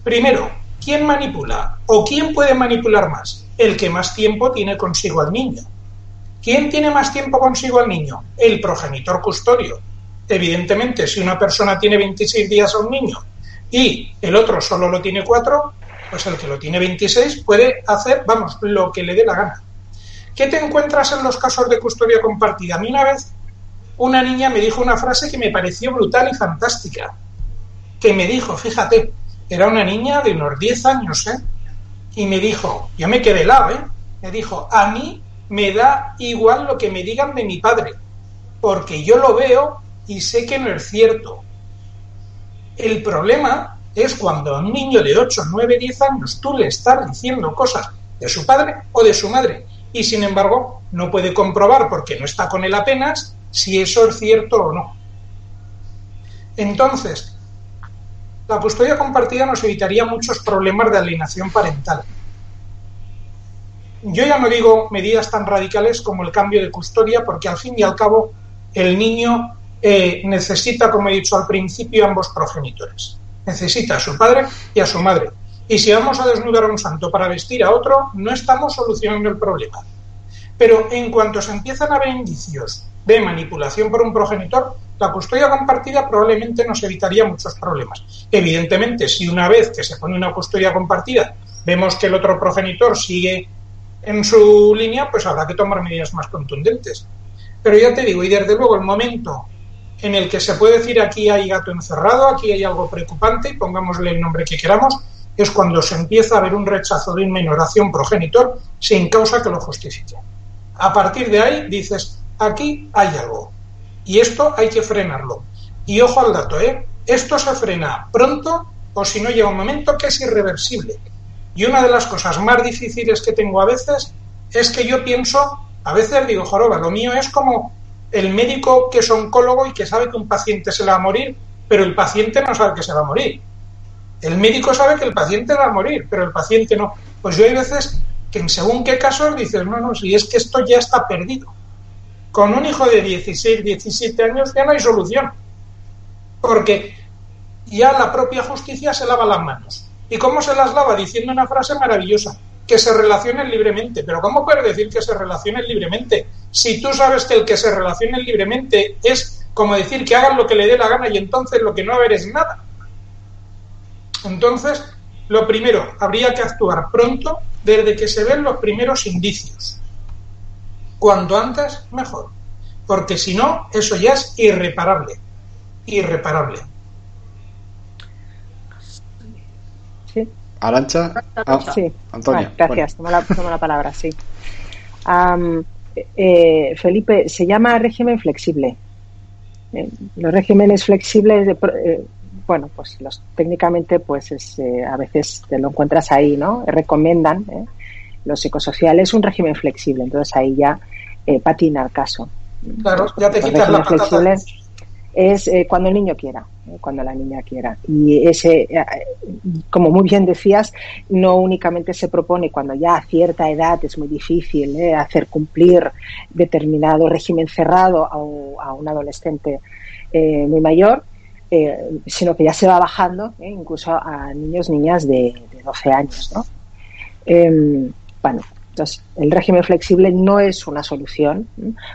Primero, ¿quién manipula o quién puede manipular más? El que más tiempo tiene consigo al niño. ¿Quién tiene más tiempo consigo al niño? El progenitor custodio. Evidentemente, si una persona tiene 26 días a un niño y el otro solo lo tiene 4, pues el que lo tiene 26 puede hacer, vamos, lo que le dé la gana. ¿Qué te encuentras en los casos de custodia compartida? A mí una vez una niña me dijo una frase que me pareció brutal y fantástica. Que me dijo, fíjate, era una niña de unos 10 años, ¿eh? Y me dijo, yo me quedé helado, ¿eh? Me dijo, a mí me da igual lo que me digan de mi padre, porque yo lo veo y sé que no es cierto. El problema es cuando a un niño de 8, 9, 10 años tú le estás diciendo cosas de su padre o de su madre y sin embargo no puede comprobar porque no está con él apenas si eso es cierto o no. Entonces, la custodia compartida nos evitaría muchos problemas de alienación parental. Yo ya no digo medidas tan radicales como el cambio de custodia porque al fin y al cabo el niño eh, necesita, como he dicho al principio, ambos progenitores. Necesita a su padre y a su madre. Y si vamos a desnudar a un santo para vestir a otro, no estamos solucionando el problema. Pero en cuanto se empiezan a ver indicios de manipulación por un progenitor, la custodia compartida probablemente nos evitaría muchos problemas. Evidentemente, si una vez que se pone una custodia compartida vemos que el otro progenitor sigue en su línea, pues habrá que tomar medidas más contundentes. Pero ya te digo, y desde luego el momento en el que se puede decir aquí hay gato encerrado, aquí hay algo preocupante, pongámosle el nombre que queramos, es cuando se empieza a ver un rechazo de un menor progenitor sin causa que lo justifique. A partir de ahí dices, aquí hay algo. Y esto hay que frenarlo. Y ojo al dato, ¿eh? Esto se frena pronto o si no llega un momento que es irreversible. Y una de las cosas más difíciles que tengo a veces es que yo pienso, a veces digo, joroba, lo mío es como el médico que es oncólogo y que sabe que un paciente se le va a morir, pero el paciente no sabe que se va a morir. El médico sabe que el paciente va a morir, pero el paciente no. Pues yo hay veces que en según qué casos dices, no, no, si es que esto ya está perdido. Con un hijo de 16, 17 años ya no hay solución. Porque ya la propia justicia se lava las manos. ¿Y cómo se las lava? Diciendo una frase maravillosa, que se relacionen libremente. Pero ¿cómo puedes decir que se relacionen libremente? Si tú sabes que el que se relacionen libremente es como decir que hagan lo que le dé la gana y entonces lo que no haber es nada. Entonces, lo primero, habría que actuar pronto desde que se ven los primeros indicios. Cuanto antes, mejor. Porque si no, eso ya es irreparable. Irreparable. Sí. Arancha. Ah, sí. Antonia. gracias, tomo, la, la, palabra, sí. Eh, Felipe, se llama régimen flexible. Eh, los regímenes flexibles de, eh, bueno, pues los técnicamente pues es, eh, a veces te lo encuentras ahí, ¿no? Recomiendan ¿eh? los psicosociales un régimen flexible, entonces ahí ya eh, patina el caso. Claro, ya te quitas la patata. Es cuando el niño quiera, cuando la niña quiera. Y ese, como muy bien decías, no únicamente se propone cuando ya a cierta edad es muy difícil hacer cumplir determinado régimen cerrado a, a un adolescente muy mayor, eh, sino que ya se va bajando eh, incluso a niños, niñas de, 12 años. ¿no? Em, bueno, entonces el régimen flexible no es una solución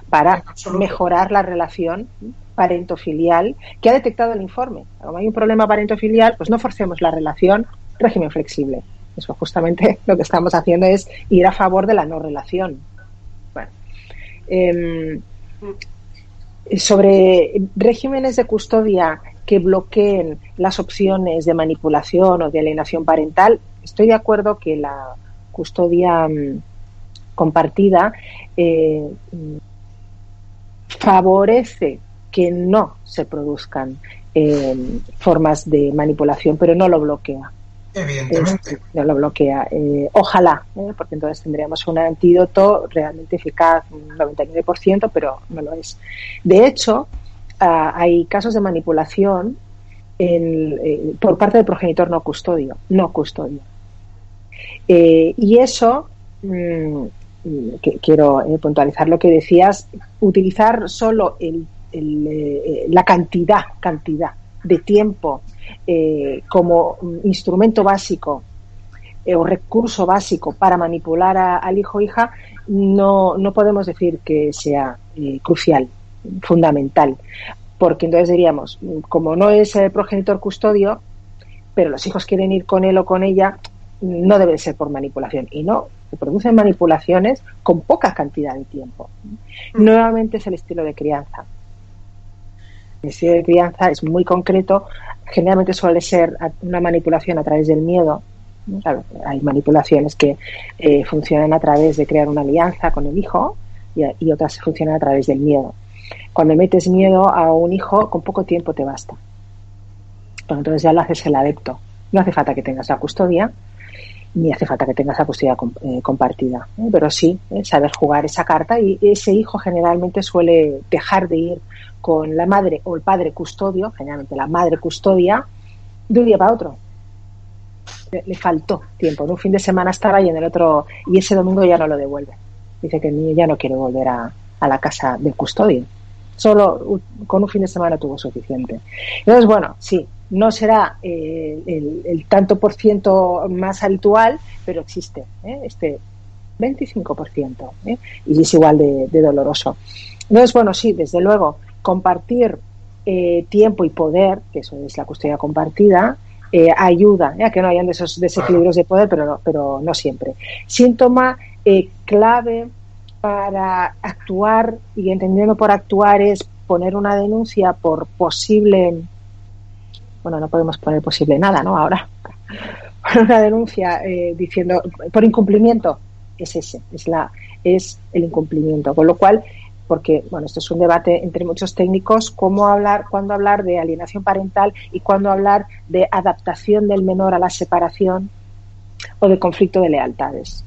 para mejorar la relación parentofilial que ha detectado el informe. Como hay un problema parentofilial, pues no forcemos la relación régimen flexible. Eso justamente lo que estamos haciendo es ir a favor de la no relación. Bueno, em, sobre regímenes de custodia que bloqueen las opciones de manipulación o de alienación parental, estoy de acuerdo que la custodia mm, compartida eh, favorece que no se produzcan eh, formas de manipulación, pero no lo bloquea. Evidentemente. no lo bloquea. Eh, ojalá, ¿eh? porque entonces tendríamos un antídoto realmente eficaz, un 99%, pero no lo es. De hecho, hay casos de manipulación por parte del progenitor no custodio, no custodio. y eso mm, que, quiero eh, puntualizar lo que decías, utilizar solo el, eh, la cantidad, cantidad de tiempo eh, como instrumento básico o recurso básico para manipular al hijo o hija, no, no podemos decir que sea crucial, fundamental, porque entonces diríamos, como no es el progenitor custodio, pero los hijos quieren ir con él o con ella, no debe ser por manipulación. Y no, se producen manipulaciones con poca cantidad de tiempo. Mm. Nuevamente es el estilo de crianza. El estilo de crianza es muy concreto, generalmente suele ser una manipulación a través del miedo. hay manipulaciones que eh, funcionan a través de crear una alianza con el hijo y, y otras funcionan a través del miedo. Cuando metes miedo a un hijo, con poco tiempo te basta. entonces ya lo haces el adepto. No hace falta que tengas la custodia, ni hace falta que tengas la custodia eh, compartida, ¿eh? pero sí ¿eh? saber jugar esa carta y ese hijo generalmente suele dejar de ir con la madre o el padre custodio, generalmente la madre custodia, de un día para otro. Le, faltó tiempo. En un fin de semana estaba y en el otro, y ese domingo ya no lo devuelve. Dice que el niño ya no quiere volver a, a la casa del custodio. Solo con un fin de semana tuvo suficiente. Entonces, bueno, sí, no será eh, el, tanto por ciento más habitual, pero existe ¿eh? este 25%, ¿eh? y es igual de, doloroso. No es bueno, sí, desde luego, compartir tiempo y poder, que eso es la custodia compartida, ayuda a que no hayan esos desequilibrios de poder, pero no, pero no siempre. Síntoma clave para actuar, y entendiendo por actuar es poner una denuncia por posible bueno, no podemos poner posible nada, ¿no? Ahora, una denuncia eh, diciendo por incumplimiento es ese, es la es el incumplimiento, con lo cual porque bueno, esto es un debate entre muchos técnicos cómo hablar, cuándo hablar de alienación parental y cuándo hablar de adaptación del menor a la separación o de conflicto de lealtades.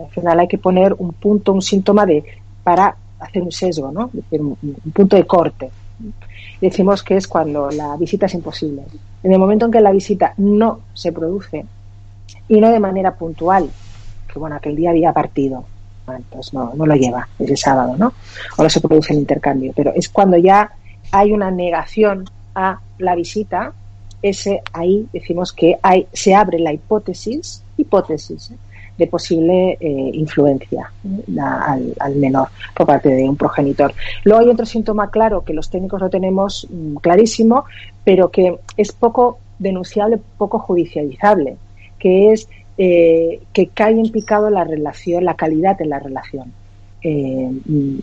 Al final hay que poner un punto, un síntoma de para hacer un sesgo, ¿no? un punto de corte decimos que es cuando la visita es imposible. En el momento en que la visita no se produce y no de manera puntual, que bueno, aquel día había partido, entonces no, no lo lleva, ese sábado, ¿no? O no se produce el intercambio, pero es cuando ya hay una negación a la visita, ese ahí decimos que hay, se abre la hipótesis, hipótesis, ¿eh? De posible eh, influencia al, menor por parte de un progenitor. Luego hay otro síntoma claro que los técnicos lo tenemos mm, clarísimo, pero que es poco denunciable, poco judicializable, que es eh, que cae en picado la relación, la calidad de la relación eh,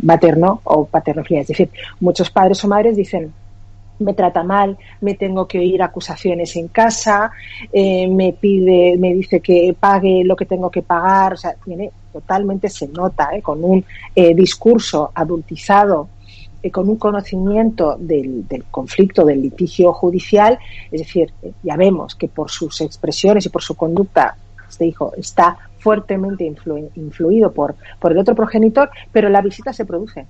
materno o paterno Es decir, muchos padres o madres dicen, me trata mal, me tengo que oír acusaciones en casa, eh, me pide, me dice que pague lo que tengo que pagar, o sea, tiene totalmente se nota, eh, con un eh, discurso adultizado, con un conocimiento del, conflicto, del litigio judicial, es decir, ya vemos que por sus expresiones y por su conducta este hijo está fuertemente influido por, por el otro progenitor, pero la visita se produce.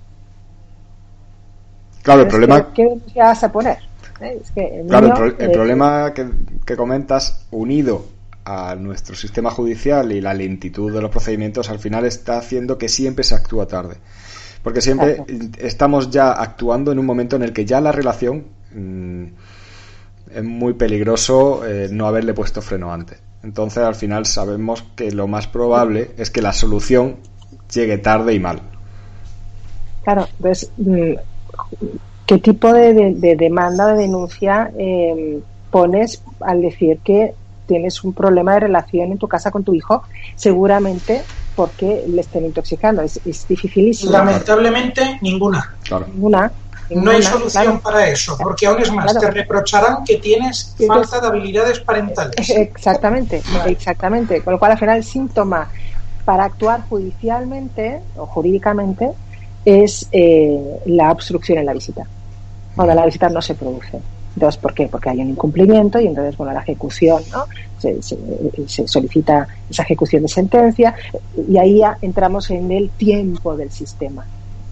Claro, el problema. ¿Qué vas a poner? ¿Eh? el claro, el, eh, problema que, comentas, unido a nuestro sistema judicial y la lentitud de los procedimientos, al final está haciendo que siempre se actúa tarde. Porque siempre estamos ya actuando en un momento en el que ya la relación mm, es muy peligroso eh, no haberle puesto freno antes. Entonces, al final sabemos que lo más probable es que la solución llegue tarde y mal. Claro, pues ¿Qué tipo de, demanda de denuncia eh, pones al decir que tienes un problema de relación en tu casa con tu hijo? Seguramente porque le estén intoxicando. Es, es dificilísimo. Lamentablemente, ninguna. Ninguna. no hay solución para eso, porque aún es más, te reprocharán que tienes falta de habilidades parentales. Exactamente, exactamente. Con lo cual, al final, el síntoma para actuar judicialmente o jurídicamente es eh, la obstrucción en la visita. Cuando la visita no se produce. Entonces, ¿por qué? Porque hay un incumplimiento y entonces, bueno, la ejecución, ¿no? Se, solicita esa ejecución de sentencia y ahí ya entramos en el tiempo del sistema,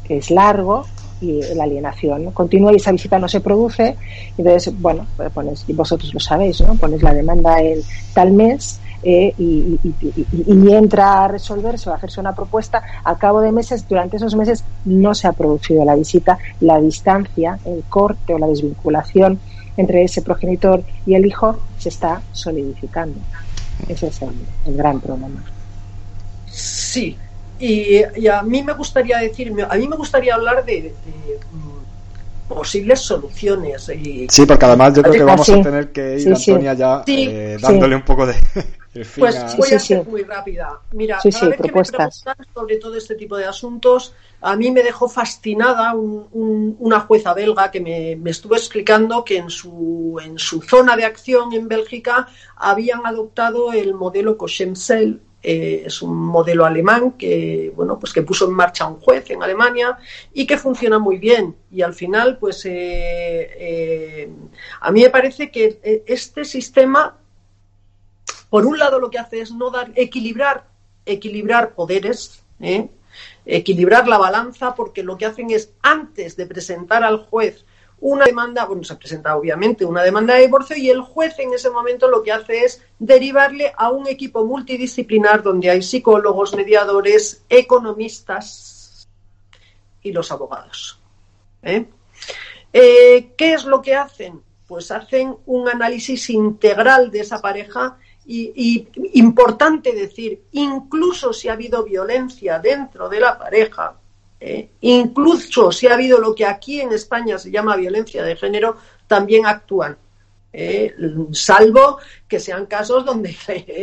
que es largo y la alienación continúa y esa visita no se produce. Entonces, bueno, pues pones, vosotros lo sabéis, ¿no? Pones la demanda en tal mes eh, y, mientras a resolverse o a hacerse una propuesta, al cabo de meses, durante esos meses no se ha producido la visita, la distancia, el corte o la desvinculación entre ese progenitor y el hijo se está solidificando. Ese es el, gran problema. Sí, y, a mí me gustaría decirme, a mí me gustaría hablar de, mm, posibles soluciones. Y, sí, porque además yo creo que vamos a tener que ir, Antonia, ya eh, dándole un poco de, pues voy a ser muy rápida. Mira, cada vez que me preguntan sobre todo este tipo de asuntos, a mí me dejó fascinada una jueza belga que me, estuvo explicando que en su, en su zona de acción en Bélgica habían adoptado el modelo Cochemsel, eh, es un modelo alemán que bueno pues que puso en marcha un juez en Alemania y que funciona muy bien. Y al final pues eh, eh, a mí me parece que este sistema por un lado lo que hace es no dar, equilibrar, equilibrar poderes, ¿eh? equilibrar la balanza, porque lo que hacen es, antes de presentar al juez una demanda, bueno, se presenta obviamente una demanda de divorcio y el juez en ese momento lo que hace es derivarle a un equipo multidisciplinar donde hay psicólogos, mediadores, economistas y los abogados. ¿eh? Eh, qué es lo que hacen? Pues hacen un análisis integral de esa pareja y, importante decir, incluso si ha habido violencia dentro de la pareja, eh, incluso si ha habido lo que aquí en España se llama violencia de género, también actúan. Eh, salvo que sean casos donde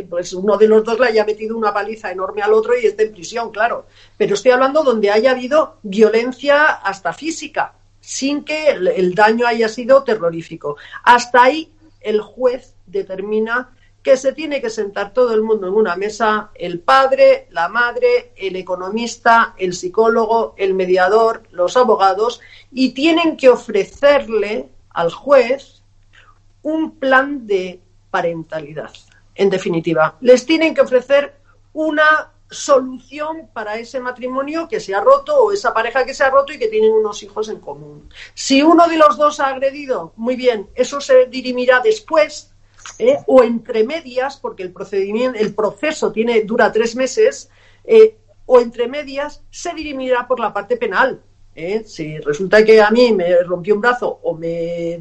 pues uno de los dos le haya metido una paliza enorme al otro y esté en prisión, claro. Pero estoy hablando donde haya habido violencia hasta física, sin que el daño haya sido terrorífico. Hasta ahí el juez determina que se tiene que sentar todo el mundo en una mesa, el padre, la madre, el economista, el psicólogo, el mediador, los abogados, y tienen que ofrecerle al juez un plan de parentalidad. En definitiva, les tienen que ofrecer una solución para ese matrimonio que se ha roto o esa pareja que se ha roto y que tienen unos hijos en común. Si uno de los dos ha agredido, muy bien, eso se dirimirá después ¿eh? o entre medias, porque el procedimiento, el proceso tiene, dura tres meses, eh, o entre medias se dirimirá por la parte penal. ¿eh? Si resulta que a mí me rompió un brazo o me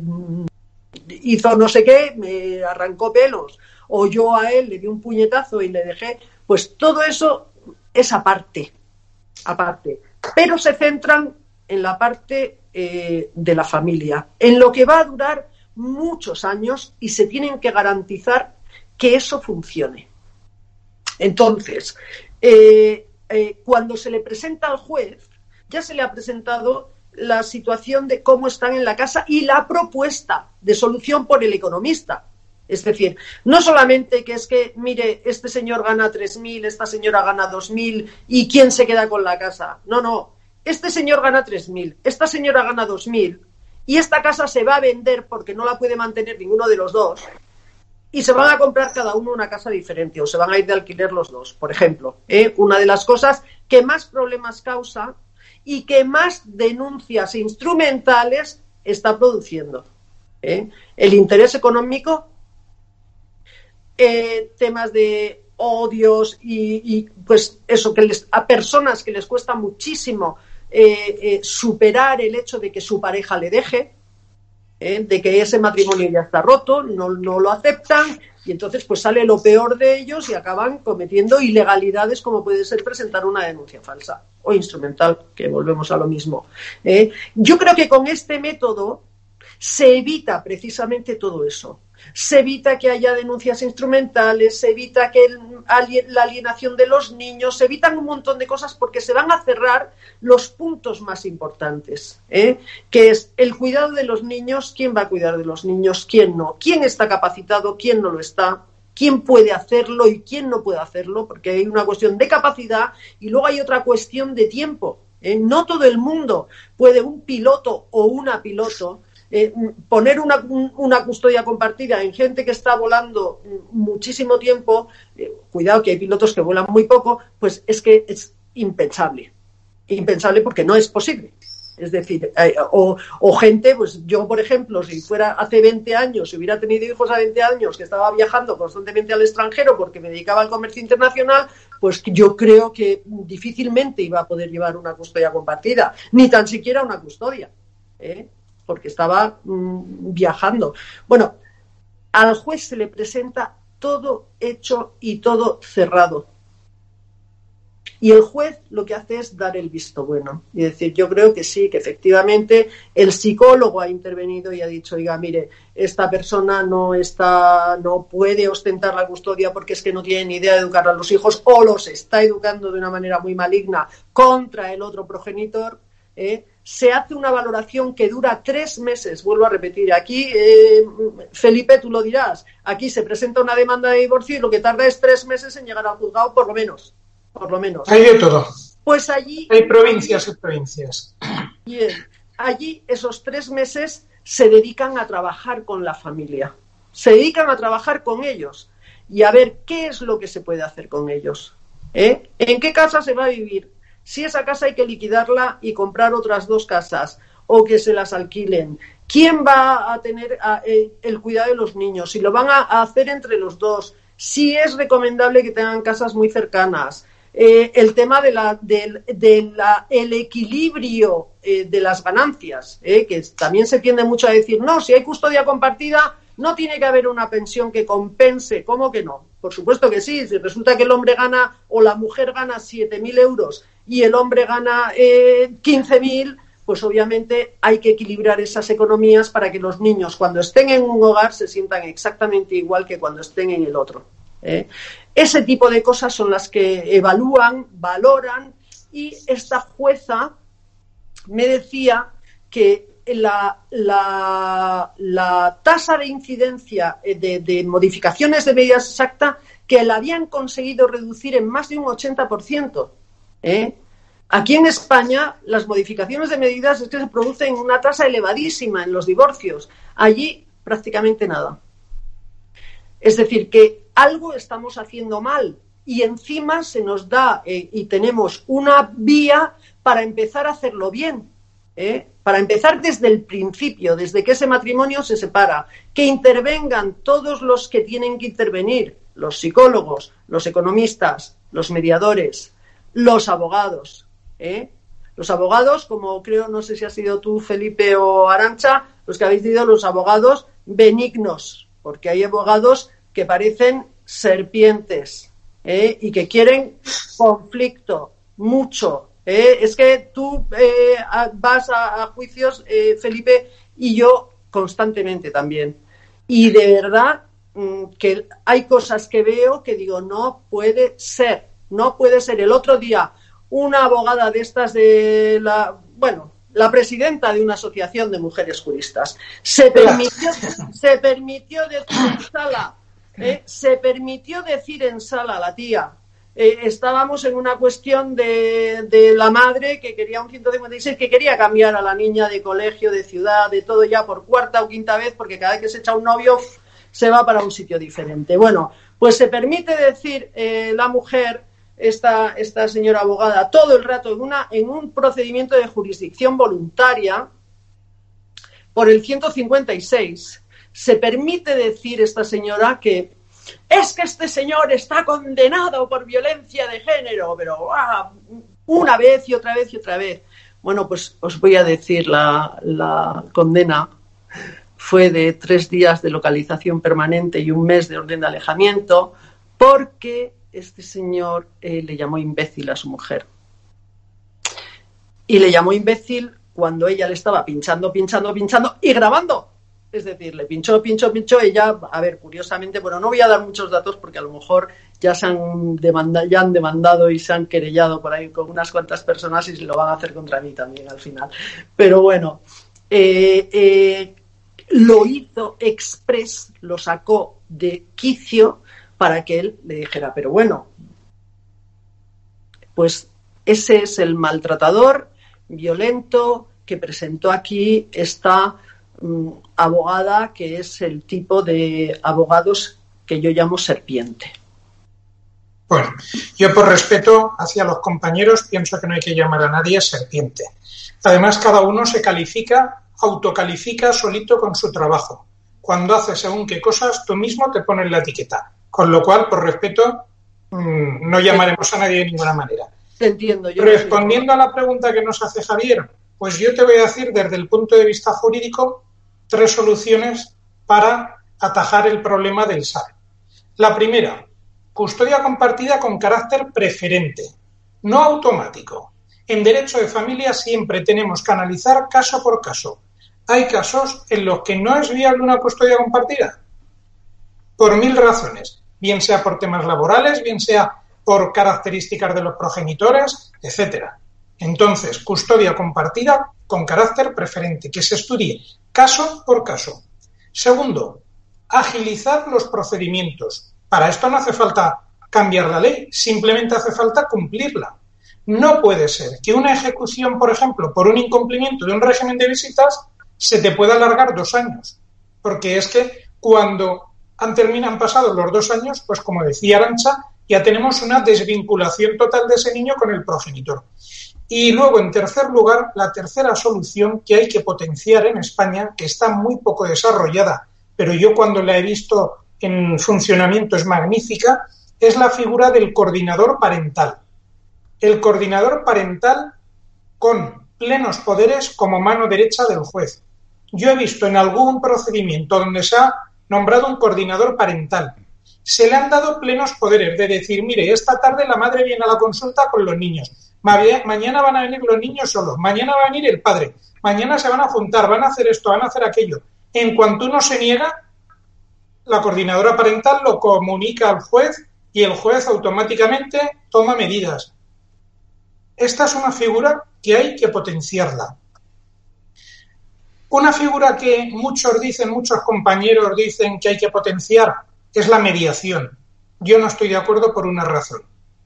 hizo no sé qué, me arrancó pelos, o yo a él le di un puñetazo y le dejé, pues todo eso es aparte, aparte. Pero se centran en la parte de la familia, en lo que va a durar muchos años y se tienen que garantizar que eso funcione. Entonces, eh, eh, cuando se le presenta al juez, ya se le ha presentado la situación de cómo están en la casa y la propuesta de solución por el economista. Es decir, no solamente que es que, mire, este señor gana 3.000, esta señora gana 2.000 y quién se queda con la casa. No, no. Este señor gana 3.000, esta señora gana 2.000 y esta casa se va a vender porque no la puede mantener ninguno de los dos y se van a comprar cada uno una casa diferente o se van a ir de alquiler los dos, por ejemplo. ¿eh? Una de las cosas que más problemas causa y que más denuncias instrumentales está produciendo. ¿eh? El interés económico, eh, temas de odios y, y, pues eso que les, a personas que les cuesta muchísimo eh, eh, superar el hecho de que su pareja le deje, eh, de que ese matrimonio ya está roto, no, lo aceptan y entonces pues sale lo peor de ellos y acaban cometiendo ilegalidades como puede ser presentar una denuncia falsa o instrumental, que volvemos a lo mismo. yo creo que con este método se evita precisamente todo eso se evita que haya denuncias instrumentales, se evita que la alienación de los niños, se evitan un montón de cosas porque se van a cerrar los puntos más importantes, ¿eh? que es el cuidado de los niños, quién va a cuidar de los niños, quién no, quién está capacitado, quién no lo está, quién puede hacerlo y quién no puede hacerlo, porque hay una cuestión de capacidad y luego hay otra cuestión de tiempo. ¿eh? No todo el mundo puede, un piloto o una piloto, eh, poner una, custodia compartida en gente que está volando muchísimo tiempo, eh, cuidado que hay pilotos que vuelan muy poco, pues es que es impensable. Impensable porque no es posible. Es decir, eh, o, gente, pues yo, por ejemplo, si fuera hace 20 años, si hubiera tenido hijos a 20 años, que estaba viajando constantemente al extranjero porque me dedicaba al comercio internacional, pues yo creo que difícilmente iba a poder llevar una custodia compartida, ni tan siquiera una custodia, ¿eh? Porque estaba mm, viajando. Bueno, al juez se le presenta todo hecho y todo cerrado. Y el juez lo que hace es dar el visto bueno y decir, yo creo que sí, que efectivamente el psicólogo ha intervenido y ha dicho, oiga, mire, esta persona no está, no puede ostentar la custodia porque es que no tiene ni idea de educar a los hijos o los está educando de una manera muy maligna contra el otro progenitor. ¿eh? Se hace una valoración que dura tres meses. Vuelvo a repetir, aquí, eh, Felipe, tú lo dirás, aquí se presenta una demanda de divorcio y lo que tarda es tres meses en llegar al juzgado, por lo menos por lo menos. Hay de todo. Pues allí. Hay provincias y provincias. Bien, allí esos tres meses se dedican a trabajar con la familia. Se dedican a trabajar con ellos y a ver qué es lo que se puede hacer con ellos. ¿Eh? ¿En qué casa se va a vivir? Si esa casa hay que liquidarla y comprar otras dos casas o que se las alquilen. ¿Quién va a tener eh, el cuidado de los niños? Si lo van a hacer entre los dos. Si es recomendable que tengan casas muy cercanas eh, el tema del equilibrio eh, de las ganancias, que también se tiende mucho a decir, no, si hay custodia compartida, no tiene que haber una pensión que compense. ¿Cómo que no? Por supuesto que sí. Si resulta que el hombre gana o la mujer gana 7.000 euros y el hombre gana eh, 15.000, pues obviamente hay que equilibrar esas economías para que los niños cuando estén en un hogar se sientan exactamente igual que cuando estén en el otro. ¿eh? Ese tipo de cosas son las que evalúan, valoran y esta jueza me decía que la, tasa de incidencia eh, de, modificaciones de medidas exactas que la habían conseguido reducir en más de un 80%. ¿Eh? Aquí en España las modificaciones de medidas es que se producen una tasa elevadísima en los divorcios. Allí prácticamente nada. Es decir, que algo estamos haciendo mal y encima se nos da eh, y tenemos una vía para empezar a hacerlo bien. ¿eh? Para empezar desde el principio, desde que ese matrimonio se separa, que intervengan todos los que tienen que intervenir, los psicólogos, los economistas, los mediadores, los abogados. ¿eh? Los abogados, como creo, no sé si ha sido tú, Felipe o Arancha, los que habéis sido los abogados benignos, porque hay abogados que parecen serpientes ¿eh? y que quieren conflicto, mucho. ¿eh? Es que tú eh, vas a, juicios, Felipe, y yo constantemente también. Y de verdad mm, que hay cosas que veo que digo, no puede ser, no puede ser. El otro día, una abogada de estas de la, bueno, la presidenta de una asociación de mujeres juristas. Se permitió, se permitió decir en sala, eh, se permitió decir en sala la tía. Eh, estábamos en una cuestión de, de, la madre que quería un 156, que quería cambiar a la niña de colegio, de ciudad, de todo ya por cuarta o quinta vez, porque cada vez que se echa un novio se va para un sitio diferente. Bueno, pues se permite decir eh, la mujer esta, esta señora abogada todo el rato en, una, en un procedimiento de jurisdicción voluntaria por el 156. Se permite decir esta señora que es que este señor está condenado por violencia de género, pero ah, una vez y otra vez y otra vez. Bueno, pues os voy a decir, la, la condena fue de tres días de localización permanente y un mes de orden de alejamiento porque este señor eh, le llamó imbécil a su mujer. Y le llamó imbécil cuando ella le estaba pinchando, pinchando, pinchando y grabando. Es decir, le pinchó, pinchó, pinchó. Ella, a ver, curiosamente, bueno, no voy a dar muchos datos porque a lo mejor ya se han demandado, ya han demandado y se han querellado por ahí con unas cuantas personas y se lo van a hacer contra mí también al final. Pero bueno, eh, eh, lo hizo express, lo sacó de quicio para que él le dijera, pero bueno, pues ese es el maltratador violento que presentó aquí esta mm, abogada que es el tipo de abogados que yo llamo serpiente. Bueno, yo por respeto hacia los compañeros pienso que no hay que llamar a nadie serpiente. Además, cada uno se califica, autocalifica solito con su trabajo. Cuando haces según qué cosas, tú mismo te pones la etiqueta. Con lo cual, por respeto, mm, no llamaremos a nadie de ninguna manera. entiendo. Yo Respondiendo a la pregunta que nos hace Javier, pues yo te voy a decir desde el punto de vista jurídico tres soluciones para atajar el problema del SAR. La primera, custodia compartida con carácter preferente, no automático. En derecho de familia siempre tenemos que analizar caso por caso. Hay casos en los que no es viable una custodia compartida, por mil razones, bien sea por temas laborales, bien sea por características de los progenitores, etcétera. Entonces, custodia compartida con carácter preferente, que se estudie caso por caso. Segundo, agilizar los procedimientos. Para esto no hace falta cambiar la ley, simplemente hace falta cumplirla. No puede ser que una ejecución, por ejemplo, por un incumplimiento de un régimen de visitas, se te pueda alargar dos años. Porque es que cuando han terminado, pasado los dos años, pues como decía Arancha, ya tenemos una desvinculación total de ese niño con el progenitor. Y luego, en tercer lugar, la tercera solución que hay que potenciar en España, que está muy poco desarrollada, pero yo cuando la he visto en funcionamiento es magnífica, es la figura del coordinador parental. El coordinador parental con plenos poderes como mano derecha del juez. Yo he visto en algún procedimiento donde se ha nombrado un coordinador parental. Se le han dado plenos poderes de decir, mire, esta tarde la madre viene a la consulta con los niños mañana van a venir los niños solos, mañana va a venir el padre, mañana se van a juntar, van a hacer esto, van a hacer aquello. En cuanto uno se niega, la coordinadora parental lo comunica al juez y el juez automáticamente toma medidas. Esta es una figura que hay que potenciarla. Una figura que muchos dicen, muchos compañeros dicen que hay que potenciar es la mediación. Yo no estoy de acuerdo por una razón,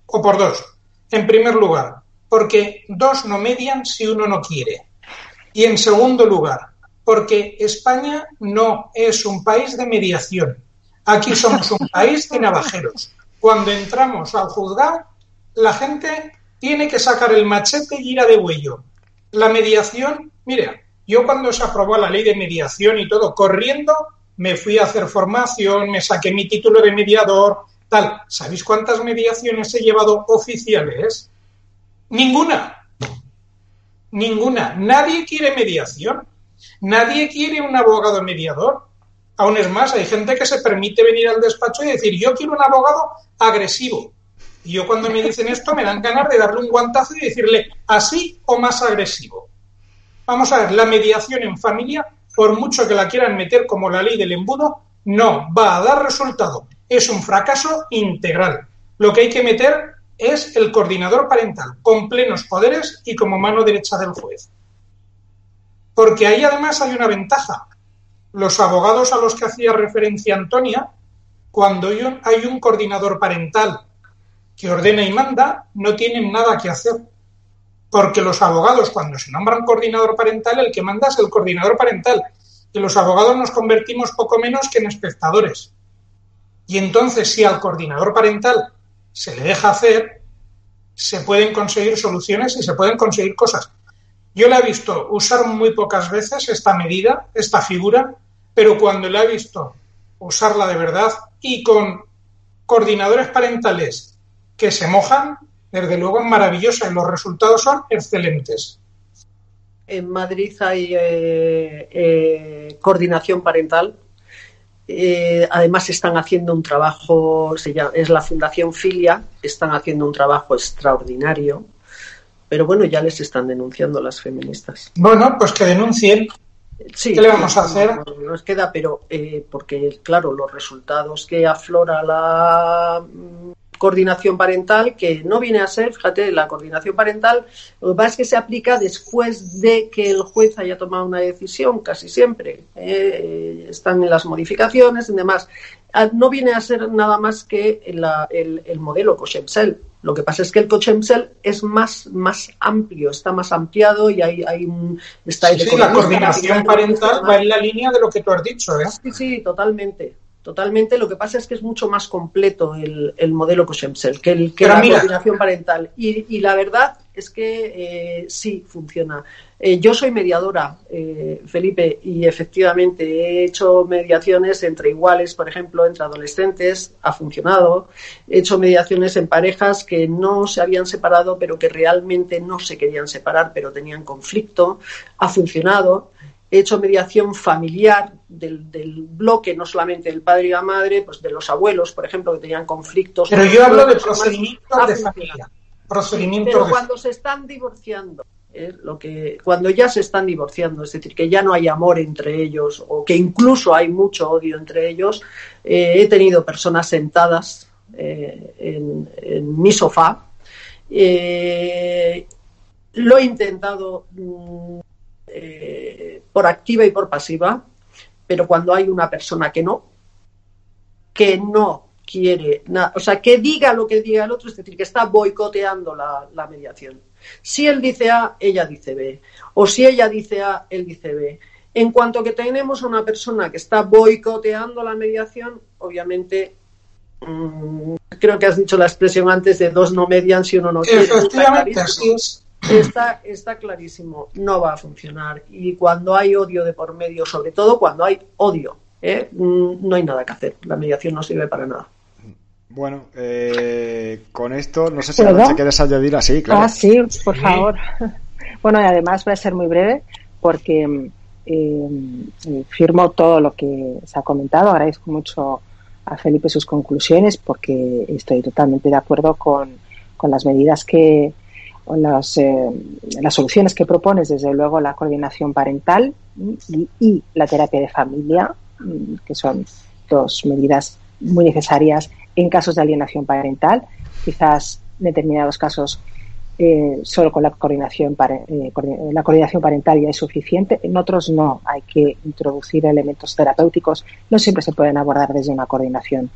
o por dos. En primer lugar, porque dos no median si uno no quiere. Y en segundo lugar, porque España no es un país de mediación. Aquí somos un país de navajeros. Cuando entramos al juzgado, la gente tiene que sacar el machete y ir a de huello. La mediación, mira, yo cuando se aprobó la ley de mediación y todo, corriendo, me fui a hacer formación, me saqué mi título de mediador, tal. ¿Sabéis cuántas mediaciones he llevado oficiales? Ninguna. Ninguna. Nadie quiere mediación. Nadie quiere un abogado mediador. Aún es más, hay gente que se permite venir al despacho y decir, yo quiero un abogado agresivo. Y yo cuando me dicen esto me dan ganas de darle un guantazo y decirle así o más agresivo. Vamos a ver, la mediación en familia, por mucho que la quieran meter como la ley del embudo, no va a dar resultado. Es un fracaso integral. Lo que hay que meter es el coordinador parental, con plenos poderes y como mano derecha del juez. Porque ahí además hay una ventaja. Los abogados a los que hacía referencia Antonia, cuando hay un coordinador parental que ordena y manda, no tienen nada que hacer. Porque los abogados, cuando se nombran coordinador parental, el que manda es el coordinador parental. Y los abogados nos convertimos poco menos que en espectadores. Y entonces, si al coordinador parental se le deja hacer, se pueden conseguir soluciones y se pueden conseguir cosas. Yo la he visto usar muy pocas veces esta medida, esta figura, pero cuando la he visto usarla de verdad y con coordinadores parentales que se mojan, desde luego es maravillosa y los resultados son excelentes. En Madrid hay eh, eh, coordinación parental eh, además están haciendo un trabajo, se es la Fundación Filia, están haciendo un trabajo extraordinario, pero bueno, ya les están denunciando las feministas. Bueno, pues que denuncien. ¿Qué le vamos a hacer? No, nos queda, pero eh, porque, claro, los resultados que aflora la coordinación parental, que no viene a ser, fíjate, la coordinación parental, lo que pasa es que se aplica después de que el juez haya tomado una decisión, casi siempre. Eh, están en las modificaciones y demás. Ah, no viene a ser nada más que el, el modelo Cochepsel. Lo que pasa es que el cochemsel es más, más amplio, está más ampliado y hay, hay un... Está sí, la coordinación parental va en la línea de lo que tú has dicho, ¿eh? Sí, sí, totalmente. Totalmente, lo que pasa es que es mucho más completo el, el modelo que, el, que la coordinación parental. Y, y, la verdad es que eh, sí funciona. Eh, yo soy mediadora, eh, Felipe, y efectivamente he hecho mediaciones entre iguales, por ejemplo, entre adolescentes, ha funcionado. He hecho mediaciones en parejas que no se habían separado, pero que realmente no se querían separar, pero tenían conflicto, ha funcionado he hecho mediación familiar del, del, bloque, no solamente del padre y la madre, pues de los abuelos, por ejemplo, que tenían conflictos. Pero yo hablo de procedimientos de familia. Procedimientos Pero cuando se están divorciando, ¿eh? lo que cuando ya se están divorciando, es decir, que ya no hay amor entre ellos o que incluso hay mucho odio entre ellos, eh, he tenido personas sentadas eh, en, en, mi sofá. lo he intentado mm, eh, por activa y por pasiva, pero cuando hay una persona que no, que no quiere nada, o sea, que diga lo que diga el otro, es decir, que está boicoteando la, mediación. Si él dice A, ella dice B, o si ella dice A, él dice B. En cuanto que tenemos a una persona que está boicoteando la mediación, obviamente mm, creo que has dicho la expresión antes de dos no median si uno no quiere. Efectivamente, así está, está clarísimo, no va a funcionar. Y cuando hay odio de por medio, sobre todo cuando hay odio, ¿eh? mm, no hay nada que hacer. La mediación no sirve para nada. Bueno, eh, con esto, no sé si te quieres añadir así, claro. Ah, sí, por favor. Bueno, y además voy a ser muy breve porque eh, firmo todo lo que se ha comentado. Agradezco mucho a Felipe sus conclusiones porque estoy totalmente de acuerdo con, con las medidas que, las, eh, las soluciones que propones, desde luego la coordinación parental y, la terapia de familia, que son dos medidas muy necesarias en casos de alienación parental. Quizás en determinados casos eh, solo con la coordinación, eh, la coordinación parental ya es suficiente, en otros no, hay que introducir elementos terapéuticos, no siempre se pueden abordar desde una coordinación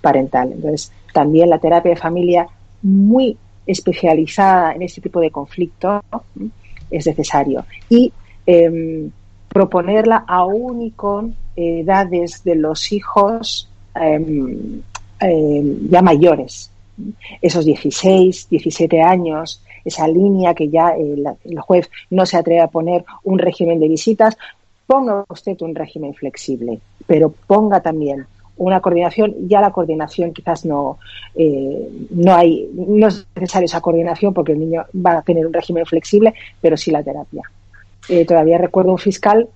parental. Entonces, también la terapia de familia muy especializada en este tipo de conflicto es necesario. Y em, proponerla aún y con edades de los hijos em, em, ya mayores, esos 16, 17 años, esa línea que ya el, el, juez no se atreve a poner un régimen de visitas, ponga usted un régimen flexible, pero ponga también una coordinación, ya la coordinación quizás no, eh, no hay, no es necesaria esa coordinación porque el niño va a tener un régimen flexible, pero sí la terapia. Eh, todavía recuerdo un fiscal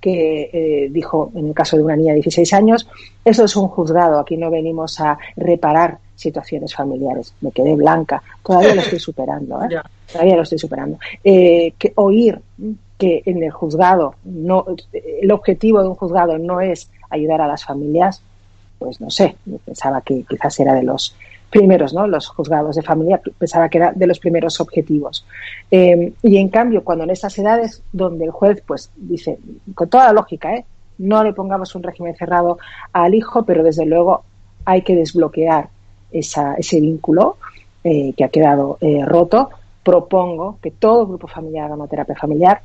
que eh, dijo, en el caso de una niña de 16 años, eso es un juzgado, aquí no venimos a reparar situaciones familiares. Me quedé blanca, todavía lo estoy superando, todavía lo estoy superando. que oír que en el juzgado, no, el objetivo de un juzgado no es ayudar a las familias, pues no sé, pensaba que quizás era de los primeros, ¿no? Los juzgados de familia, pensaba que era de los primeros objetivos. Eh, y en cambio, cuando en esas edades, donde el juez, pues dice, con toda la lógica, ¿eh? No le pongamos un régimen cerrado al hijo, pero desde luego hay que desbloquear esa, ese vínculo eh, que ha quedado roto. Propongo que todo grupo familiar haga una terapia familiar.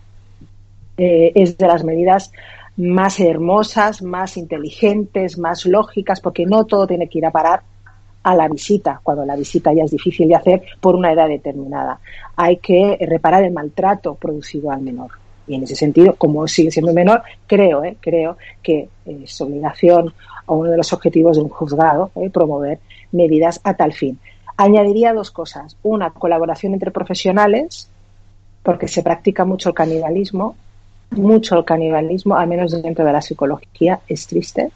es de las medidas más hermosas, más inteligentes, más lógicas, porque no todo tiene que ir a parar a la visita, cuando la visita ya es difícil de hacer por una edad determinada. Hay que reparar el maltrato producido al menor. Y en ese sentido, como sigue siendo menor, creo, eh, creo que es obligación o uno de los objetivos de un juzgado eh, promover medidas a tal fin. Añadiría dos cosas. Una, colaboración entre profesionales, porque se practica mucho el canibalismo mucho el canibalismo, al menos dentro de la psicología, es triste.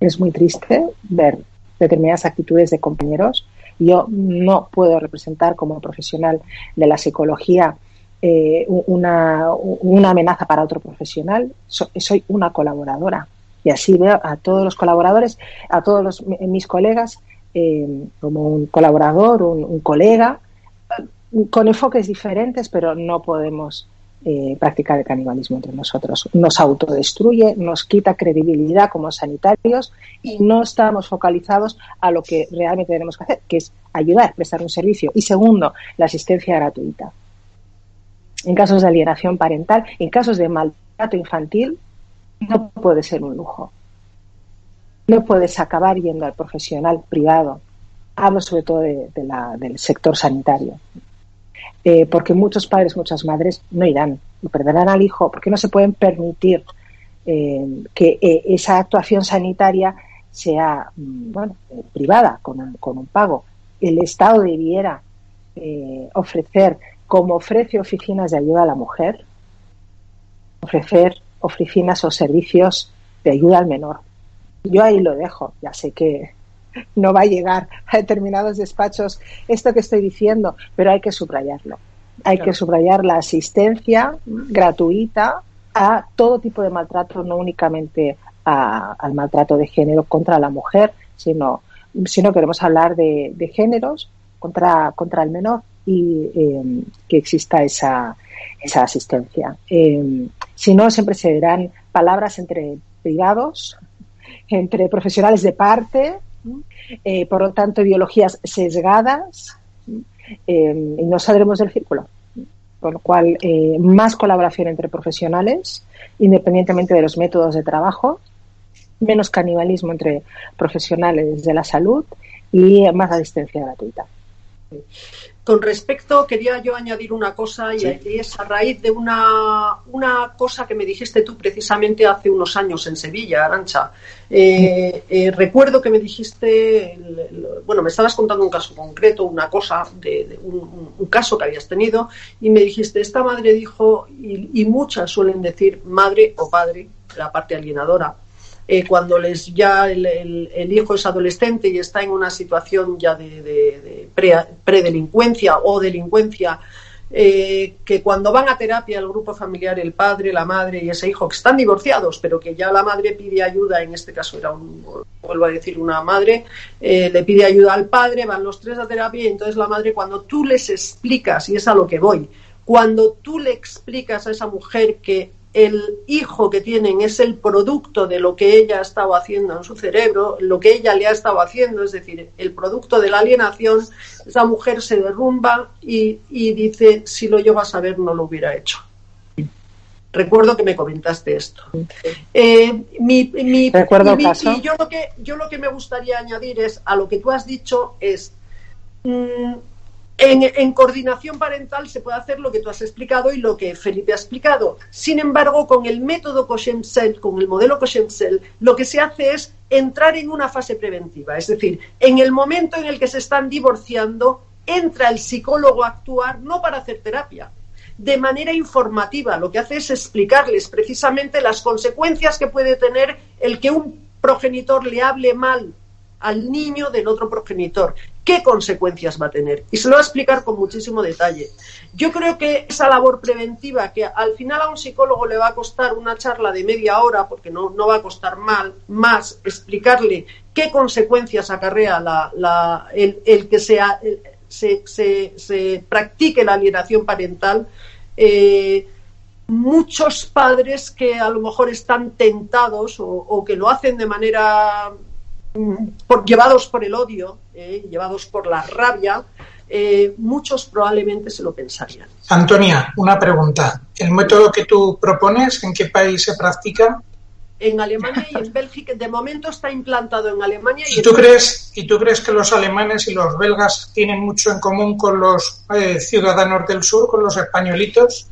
Es muy triste ver determinadas actitudes de compañeros. Yo no puedo representar como profesional de la psicología eh, una, una, amenaza para otro profesional. soy una colaboradora. Y así veo a todos los colaboradores, a todos los, mis colegas, eh, como un colaborador, un, un colega, con enfoques diferentes, pero no podemos eh, práctica de canibalismo entre nosotros. Nos autodestruye, nos quita credibilidad como sanitarios y no estamos focalizados a lo que realmente tenemos que hacer, que es ayudar, prestar un servicio. Y segundo, la asistencia gratuita. En casos de alienación parental, en casos de maltrato infantil, no puede ser un lujo. No puedes acabar yendo al profesional privado. Hablo sobre todo del sector sanitario. Eh, porque muchos padres, muchas madres no irán y perderán al hijo porque no se pueden permitir eh, que eh, esa actuación sanitaria sea mm, bueno, privada, con un, pago. El Estado debiera ofrecer, como ofrece oficinas de ayuda a la mujer, ofrecer oficinas o servicios de ayuda al menor. Yo ahí lo dejo, ya sé que no va a llegar a determinados despachos esto que estoy diciendo, pero hay que subrayarlo. Hay que subrayar la asistencia gratuita a todo tipo de maltrato, no únicamente al maltrato de género contra la mujer, sino, sino queremos hablar de, géneros contra, contra el menor y em, que exista esa, esa asistencia. Em, si no, siempre se dirán palabras entre privados, entre profesionales de parte, eh, por lo tanto, ideologías sesgadas eh, y no saldremos del círculo. Por lo cual, eh, más colaboración entre profesionales, independientemente de los métodos de trabajo, menos canibalismo entre profesionales de la salud y más asistencia gratuita. Con respecto, quería yo añadir una cosa y es a raíz de una, una cosa que me dijiste tú precisamente hace unos años en Sevilla, Arancha. Eh, eh, recuerdo que me dijiste, bueno, me estabas contando un caso concreto, una cosa, de, un, caso que habías tenido, y me dijiste, esta madre dijo, y muchas suelen decir madre o padre, la parte alienadora, eh, cuando les ya el, hijo es adolescente y está en una situación ya de, predelincuencia o delincuencia, eh, que cuando van a terapia el grupo familiar, el padre, la madre y ese hijo, que están divorciados, pero que ya la madre pide ayuda, en este caso era un, vuelvo a decir, una madre, eh, le pide ayuda al padre, van los tres a terapia y entonces la madre cuando tú les explicas, y es a lo que voy, cuando tú le explicas a esa mujer que el hijo que tienen es el producto de lo que ella ha estado haciendo en su cerebro, lo que ella le ha estado haciendo, es decir, el producto de la alienación, esa mujer se derrumba y, dice, si lo llego a saber no lo hubiera hecho. Recuerdo que me comentaste esto. Eh, mi, Recuerdo y, yo lo que yo lo que me gustaría añadir es a lo que tú has dicho es mm, en, coordinación parental se puede hacer lo que tú has explicado y lo que Felipe ha explicado. Sin embargo, con el método Coshemsel, con el modelo Coshemsel, lo que se hace es entrar en una fase preventiva. Es decir, en el momento en el que se están divorciando, entra el psicólogo a actuar no para hacer terapia, de manera informativa. Lo que hace es explicarles precisamente las consecuencias que puede tener el que un progenitor le hable mal al niño del otro progenitor. ¿Qué consecuencias va a tener? Y se lo va a explicar con muchísimo detalle. Yo creo que esa labor preventiva, que al final a un psicólogo le va a costar una charla de media hora, porque no, no va a costar mal, más explicarle qué consecuencias acarrea la, el, que se, se, practique la alienación parental, eh, muchos padres que a lo mejor están tentados o que lo hacen de manera por, llevados por el odio, eh, llevados por la rabia, eh, muchos probablemente se lo pensarían. Antonia, una pregunta. ¿El método que tú propones, en qué país se practica? En Alemania y en Bélgica. De momento está implantado en Alemania. ¿Y, tú, crees, ¿y tú crees que los alemanes y los belgas tienen mucho en común con los eh, ciudadanos del sur, con los españolitos?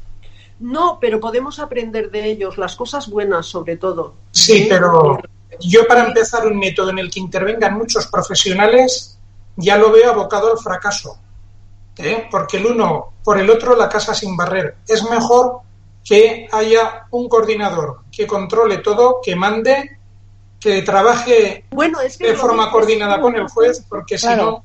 No, pero podemos aprender de ellos las cosas buenas, sobre todo. Sí, pero yo para empezar un método en el que intervengan muchos profesionales ya lo veo abocado al fracaso. ¿eh? Porque el uno por el otro la casa sin barrer. Es mejor que haya un coordinador que controle todo, que mande, que trabaje bueno, de forma coordinada con el juez, porque si no...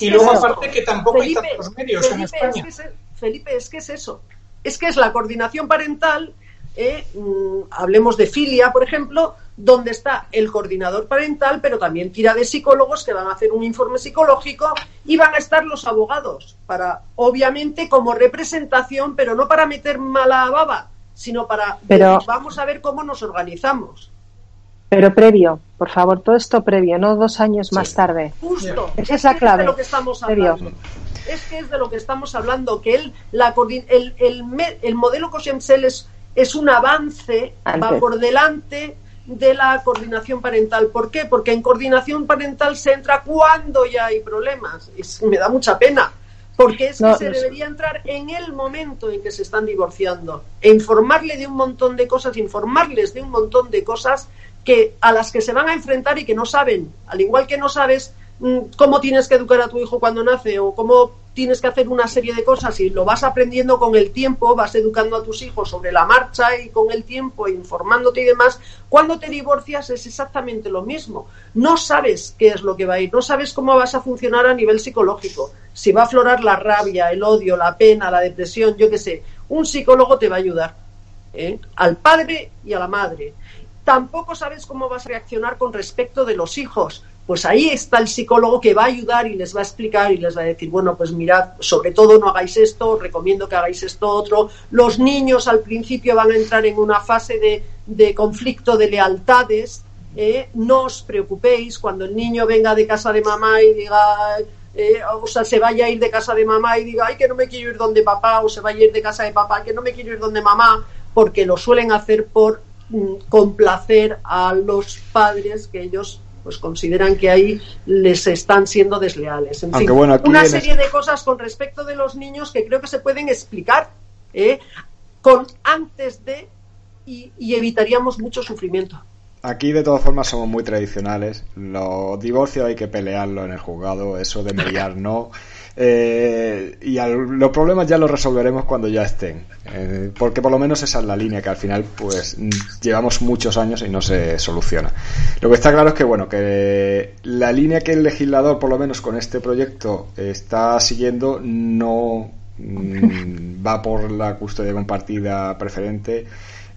y luego aparte que tampoco hay tantos medios en España. Felipe, es que es eso. Es que es la coordinación parental, eh, mm, hablemos de filia, por ejemplo, donde está el coordinador parental, pero también tira de psicólogos que van a hacer un informe psicológico y van a estar los abogados para, obviamente, como representación, pero no para meter mala baba, sino para pero, vamos a ver cómo nos organizamos. Pero previo, por favor, todo esto previo, no dos años más tarde. Justo. Esa es la clave. Es de lo que estamos hablando. Es que es de lo que estamos hablando, que él, la, el, el, el modelo Cosiemsel es, es un avance, Antes. va por delante de la coordinación parental. ¿Por qué? Porque en coordinación parental se entra cuando ya hay problemas. Es, me da mucha pena. Porque es No, que se no sé. debería entrar en el momento en que se están divorciando. E informarle de un montón de cosas, informarles de un montón de cosas que a las que se van a enfrentar y que no saben. Al igual que no sabes cómo tienes que educar a tu hijo cuando nace o cómo tienes que hacer una serie de cosas y lo vas aprendiendo con el tiempo, vas educando a tus hijos sobre la marcha y con el tiempo, informándote y demás, cuando te divorcias es exactamente lo mismo. No sabes qué es lo que va a ir, no sabes cómo vas a funcionar a nivel psicológico, si va a aflorar la rabia, el odio, la pena, la depresión, yo qué sé. Un psicólogo te va a ayudar, ¿eh? al padre y a la madre. Tampoco sabes cómo vas a reaccionar con respecto de los hijos. Pues ahí está el psicólogo que va a ayudar y les va a explicar y les va a decir, bueno, pues mirad, sobre todo no hagáis esto, recomiendo que hagáis esto otro. Los niños al principio van a entrar en una fase de, de conflicto de lealtades. ¿eh? No os preocupéis cuando el niño venga de casa de mamá y diga, eh, o sea, se vaya a ir de casa de mamá y diga, ay, que no me quiero ir donde papá, o se vaya a ir de casa de papá, que no me quiero ir donde mamá, porque lo suelen hacer por mm, complacer a los padres que ellos pues consideran que ahí les están siendo desleales. En Aunque fin, bueno, una serie de cosas con respecto de los niños que creo que se pueden explicar ¿eh? con antes de y, y evitaríamos mucho sufrimiento. Aquí de todas formas somos muy tradicionales. Los divorcios hay que pelearlo en el juzgado, eso de mediar no. Eh, y los problemas ya los resolveremos cuando ya estén. Eh, porque por lo menos esa es la línea que al final pues llevamos muchos años y no se soluciona. Lo que está claro es que bueno, que la línea que el legislador por lo menos con este proyecto está siguiendo no mm, va por la custodia compartida preferente,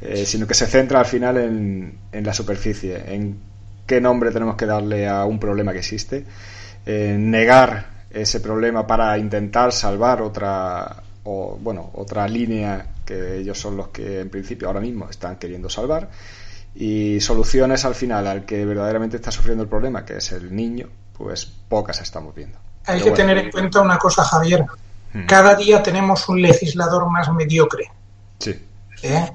eh, sino que se centra al final en, en la superficie, en qué nombre tenemos que darle a un problema que existe, en negar ese problema para intentar salvar otra o bueno otra línea que ellos son los que en principio ahora mismo están queriendo salvar y soluciones al final al que verdaderamente está sufriendo el problema que es el niño pues pocas estamos viendo Hay Pero que bueno. tener en cuenta una cosa, Javier. Hmm. Cada día tenemos un legislador más mediocre. sí ¿eh?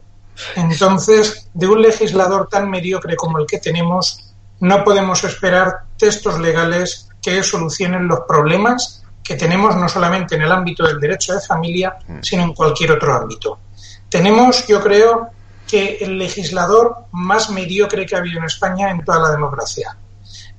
Entonces, de un legislador tan mediocre como el que tenemos, no podemos esperar textos legales que solucionen los problemas que tenemos no solamente en el ámbito del derecho de familia, sino en cualquier otro ámbito. Tenemos, yo creo, que el legislador más mediocre que ha habido en España en toda la democracia.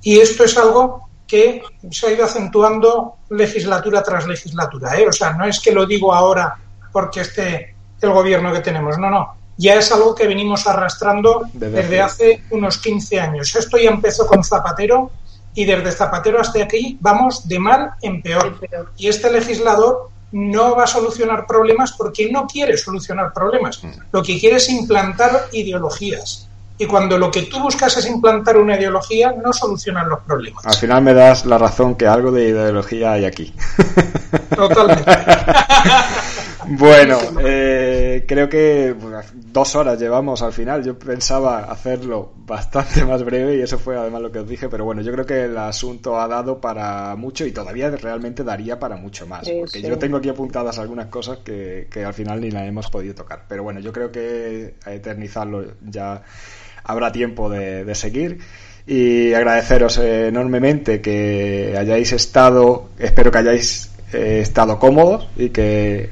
Y esto es algo que se ha ido acentuando legislatura tras legislatura. ¿eh? O sea, no es que lo digo ahora porque esté el gobierno que tenemos, no, no. Ya es algo que venimos arrastrando Desde desde hace unos 15 años. Esto ya empezó con Zapatero y desde Zapatero hasta aquí vamos de mal en peor. Y este legislador no va a solucionar problemas porque no quiere solucionar problemas. Lo que quiere es implantar ideologías. Y cuando lo que tú buscas es implantar una ideología, no solucionan los problemas. al final me das la razón que algo de ideología hay aquí Totalmente. Bueno, eh, creo que dos horas llevamos al final. Yo pensaba hacerlo bastante más breve y eso fue además lo que os dije, pero bueno, yo creo que el asunto ha dado para mucho y todavía realmente daría para mucho más. Sí, porque sí. yo tengo aquí apuntadas algunas cosas que, que al final ni las hemos podido tocar. Pero bueno, yo creo que a eternizarlo ya habrá tiempo de, de seguir. Y agradeceros eh, enormemente que hayáis estado, espero que hayáis eh, estado cómodos y que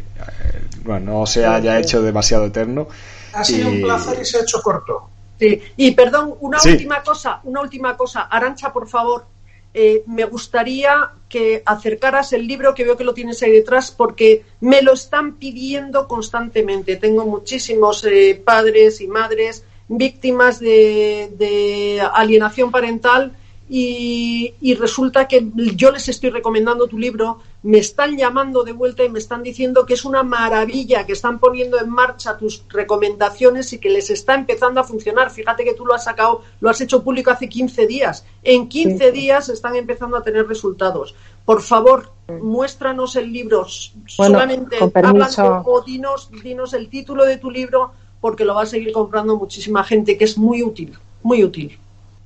bueno, no se haya hecho demasiado eterno. Ha sido Y- un placer y se ha hecho corto. Sí, y perdón, una Sí. última cosa, una última cosa. Arancha, por favor, eh, me gustaría que acercaras el libro que veo que lo tienes ahí detrás porque me lo están pidiendo constantemente. Tengo muchísimos eh, padres y madres víctimas de, de alienación parental y, y resulta que yo les estoy recomendando tu libro me están llamando de vuelta y me están diciendo que es una maravilla, que están poniendo en marcha tus recomendaciones y que les está empezando a funcionar. Fíjate que tú lo has sacado, lo has hecho público hace 15 días. En 15 días están empezando a tener resultados. Por favor, muéstranos el libro. Solamente háblame o dinos, dinos el título de tu libro porque lo va a seguir comprando muchísima gente, que es muy útil, muy útil.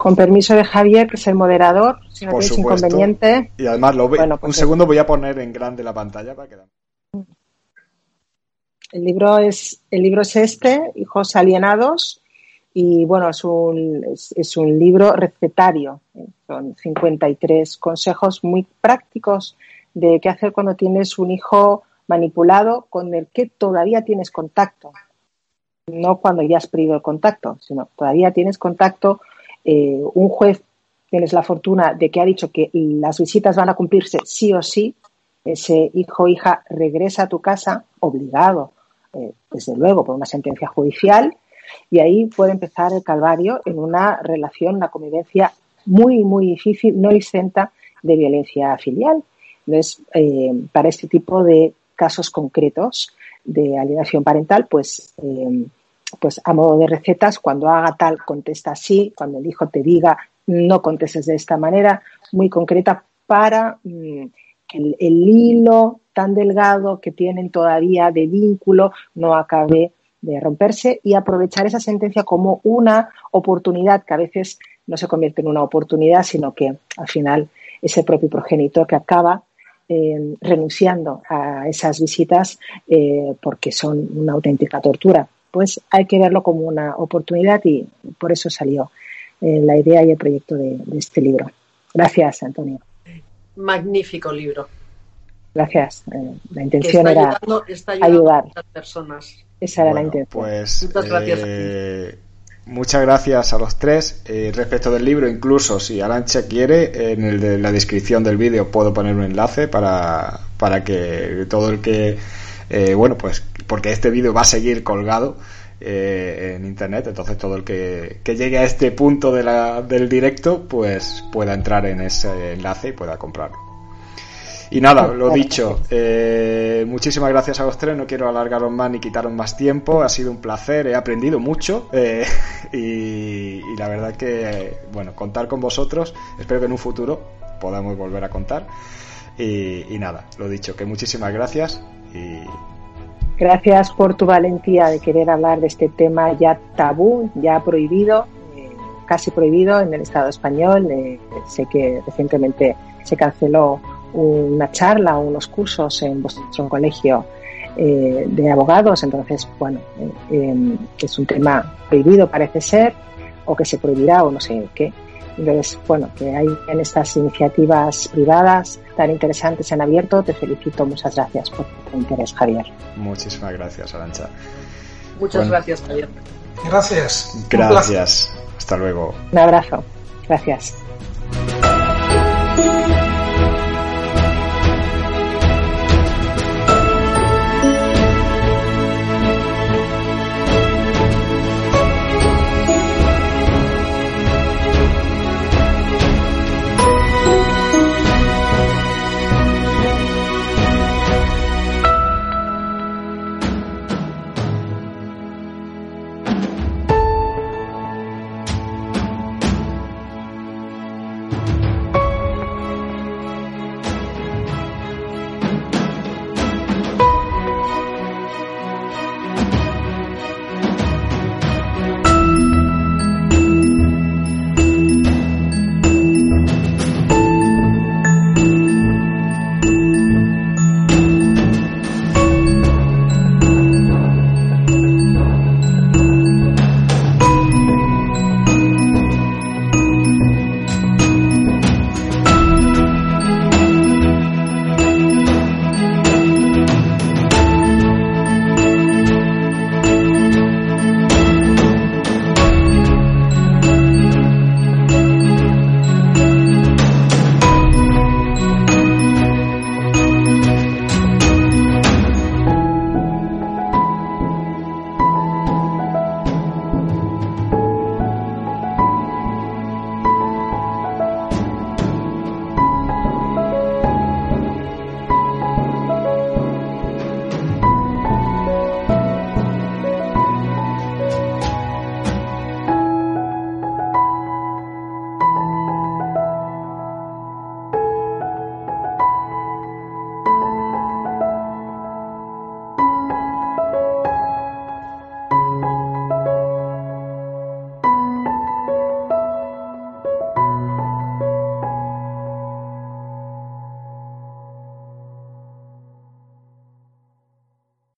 Con permiso de Javier, que es el moderador, si no tienes inconveniente. Y además, lo un pues segundo voy a poner en grande la pantalla para que el libro es el libro es este, Hijos alienados, y bueno, es un, es, un libro recetario. Son 53 consejos muy prácticos de qué hacer cuando tienes un hijo manipulado con el que todavía tienes contacto. No cuando ya has perdido el contacto, sino todavía tienes contacto eh, un juez tienes la fortuna de que ha dicho que las visitas van a cumplirse sí o sí, ese hijo o hija regresa a tu casa obligado, eh, desde luego, por una sentencia judicial, y ahí puede empezar el calvario en una relación, una convivencia muy, muy difícil, no exenta de violencia filial. Entonces, eh, para este tipo de casos concretos de alienación parental, pues pues a modo de recetas, cuando haga tal, contesta así, cuando el hijo te diga, no contestes de esta manera, muy concreta para mm, que el, hilo tan delgado que tienen todavía de vínculo no acabe de romperse y aprovechar esa sentencia como una oportunidad que a veces no se convierte en una oportunidad, sino que al final ese propio progenitor que acaba eh, renunciando a esas visitas eh, porque son una auténtica tortura pues hay que verlo como una oportunidad y por eso salió eh, la idea y el proyecto de, este libro. Gracias, Antonio. Magnífico libro. Gracias. Eh, la intención era ayudar a las personas. Esa era la intención. Pues, muchas gracias. Eh, muchas gracias a los tres. respecto del libro, incluso si Arancha quiere, en el de la descripción del vídeo puedo poner un enlace para, para que todo el que, bueno, pues porque este vídeo va a seguir colgado eh, en internet, entonces todo el que, llegue a este punto de la, del directo, pues pueda entrar en ese enlace y pueda comprarlo. Y nada, lo dicho, eh, muchísimas gracias a los tres, no quiero alargaros más ni quitaros más tiempo, ha sido un placer, he aprendido mucho eh, y, la verdad que, bueno, contar con vosotros, espero que en un futuro podamos volver a contar. Y, y nada, lo dicho, que muchísimas gracias y, Gracias por tu valentía de querer hablar de este tema ya tabú, ya prohibido, eh, casi prohibido en el Estado español. Eh, sé que recientemente se canceló una charla o unos cursos en vuestro colegio eh, de abogados, entonces, bueno, es un tema prohibido parece ser, o que se prohibirá o no sé qué. Entonces, bueno, que hay en estas iniciativas privadas tan interesantes en abierto, te felicito. Muchas gracias por tu interés, Javier. Muchísimas gracias, Arancha. Muchas gracias, Javier. Gracias. Gracias. Hasta luego. Un abrazo. Gracias.